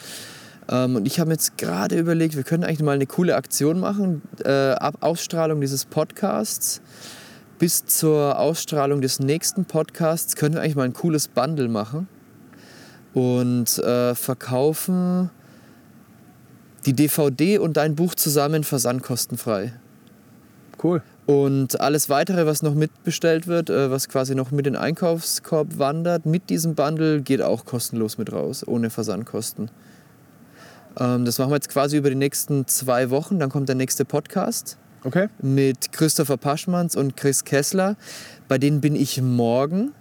Speaker 1: Ähm, und ich habe jetzt gerade überlegt, wir können eigentlich mal eine coole Aktion machen. Äh, ab Ausstrahlung dieses Podcasts bis zur Ausstrahlung des nächsten Podcasts können wir eigentlich mal ein cooles Bundle machen und äh, verkaufen die DVD und dein Buch zusammen versandkostenfrei.
Speaker 2: Cool.
Speaker 1: Und alles weitere, was noch mitbestellt wird, äh, was quasi noch mit in den Einkaufskorb wandert, mit diesem Bundle, geht auch kostenlos mit raus, ohne Versandkosten. Ähm, das machen wir jetzt quasi über die nächsten zwei Wochen. Dann kommt der nächste Podcast
Speaker 2: Okay.
Speaker 1: mit Christopher Paschmanns und Chris Kessler. Bei denen bin ich morgen.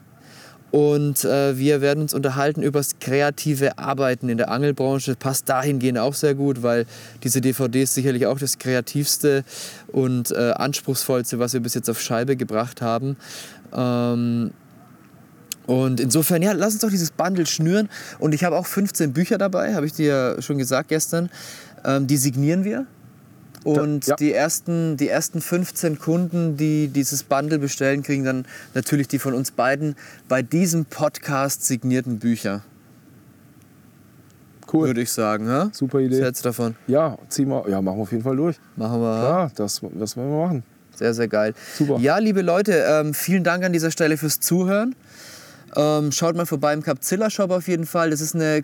Speaker 1: Und äh, wir werden uns unterhalten über das kreative Arbeiten in der Angelbranche. Passt dahingehend auch sehr gut, weil diese DVD ist sicherlich auch das kreativste und äh, anspruchsvollste, was wir bis jetzt auf Scheibe gebracht haben. Ähm, und insofern, ja, lass uns doch dieses Bundle schnüren. Und ich habe auch 15 Bücher dabei, habe ich dir schon gesagt gestern. Ähm, die signieren wir. Und
Speaker 2: Ja.
Speaker 1: die, ersten, die ersten 15 Kunden, die dieses Bundle bestellen, kriegen dann natürlich die von uns beiden bei diesem Podcast signierten Bücher,
Speaker 2: Cool.
Speaker 1: würde ich sagen. Ja?
Speaker 2: Super
Speaker 1: Was
Speaker 2: Idee.
Speaker 1: hältst du davon?
Speaker 2: Ja, zieh mal. Ja, machen wir auf jeden Fall durch.
Speaker 1: Machen wir.
Speaker 2: Klar, das, das werden wir machen.
Speaker 1: Sehr, sehr geil.
Speaker 2: Super.
Speaker 1: Ja, liebe Leute, ähm, vielen Dank an dieser Stelle fürs Zuhören. Ähm, schaut mal vorbei im Capzilla Shop auf jeden Fall. Das ist eine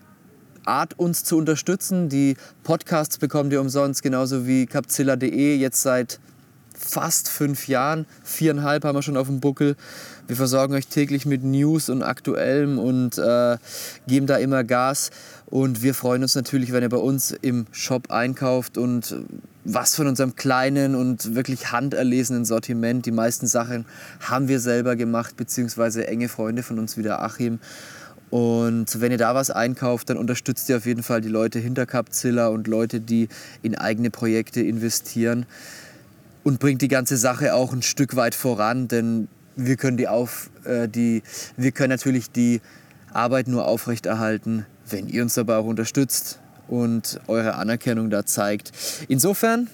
Speaker 1: Art, uns zu unterstützen. Die Podcasts bekommt ihr umsonst, genauso wie capzilla.de jetzt seit fast fünf Jahren. Viereinhalb haben wir schon auf dem Buckel. Wir versorgen euch täglich mit News und Aktuellem und äh, geben da immer Gas. Und wir freuen uns natürlich, wenn ihr bei uns im Shop einkauft und was von unserem kleinen und wirklich handerlesenen Sortiment. Die meisten Sachen haben wir selber gemacht, beziehungsweise enge Freunde von uns wie der Achim. Und wenn ihr da was einkauft, dann unterstützt ihr auf jeden Fall die Leute hinter Capzilla und Leute, die in eigene Projekte investieren und bringt die ganze Sache auch ein Stück weit voran, denn wir können, die auf, äh, die, wir können natürlich die Arbeit nur aufrechterhalten, wenn ihr uns dabei auch unterstützt. und eure Anerkennung da zeigt. Insofern,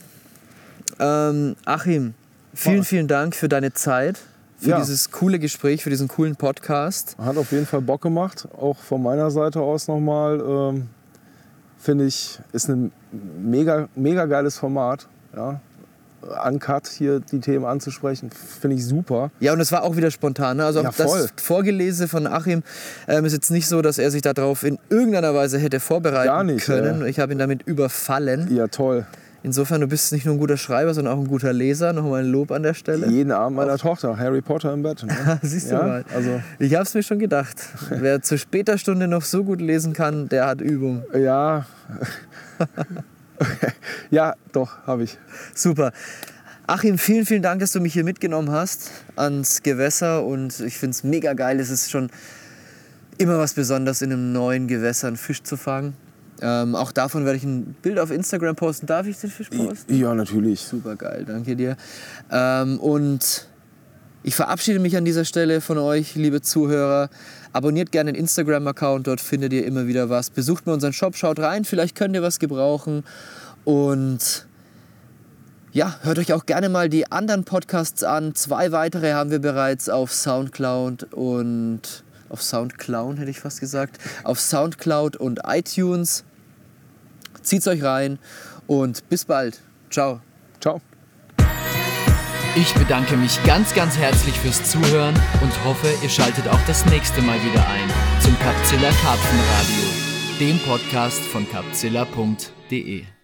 Speaker 1: ähm, Achim, vielen, vielen Dank für deine Zeit, für
Speaker 2: Ja.
Speaker 1: dieses coole Gespräch, für diesen coolen Podcast.
Speaker 2: Hat auf jeden Fall Bock gemacht. Auch von meiner Seite aus nochmal. Ähm, Finde ich, ist ein mega, mega geiles Format. Ja. Uncut hier die Themen anzusprechen, finde ich super.
Speaker 1: Ja, und es war auch wieder spontan. Ne? Also
Speaker 2: Ja,
Speaker 1: das Vorgelese von Achim ähm, ist jetzt nicht so, dass er sich darauf in irgendeiner Weise hätte vorbereiten
Speaker 2: Gar nicht,
Speaker 1: können.
Speaker 2: ja.
Speaker 1: Ich habe ihn damit überfallen.
Speaker 2: Ja, toll.
Speaker 1: Insofern, du bist nicht nur ein guter Schreiber, sondern auch ein guter Leser. Nochmal ein Lob an der Stelle.
Speaker 2: Jeden Abend meiner Tochter, Harry Potter im Bett. Ne?
Speaker 1: Siehst du
Speaker 2: Ja,
Speaker 1: mal.
Speaker 2: also-
Speaker 1: ich habe es mir schon gedacht. Wer zu später Stunde noch so gut lesen kann, der hat Übung.
Speaker 2: Ja. ja, doch, habe ich.
Speaker 1: Super. Achim, vielen, vielen Dank, dass du mich hier mitgenommen hast ans Gewässer. Und ich finde es mega geil. Es ist schon immer was Besonderes, in einem neuen Gewässer einen Fisch zu fangen. Ähm, auch davon werde ich ein Bild auf Instagram posten. Darf ich den Fisch posten?
Speaker 2: Ja, natürlich.
Speaker 1: Super geil, danke dir. Ähm, und ich verabschiede mich an dieser Stelle von euch, liebe Zuhörer. Abonniert gerne den Instagram-Account, dort findet ihr immer wieder was. Besucht mal unseren Shop, schaut rein, vielleicht könnt ihr was gebrauchen. Und ja, hört euch auch gerne mal die anderen Podcasts an. Zwei weitere haben wir bereits auf Soundcloud und auf Soundcloud hätte ich fast gesagt, auf Soundcloud und iTunes. Zieht's euch rein und bis bald. Ciao.
Speaker 2: Ciao.
Speaker 3: Ich bedanke mich ganz, ganz herzlich fürs Zuhören und hoffe, ihr schaltet auch das nächste Mal wieder ein zum Capzilla Karpfenradio, dem Podcast von capzilla.de.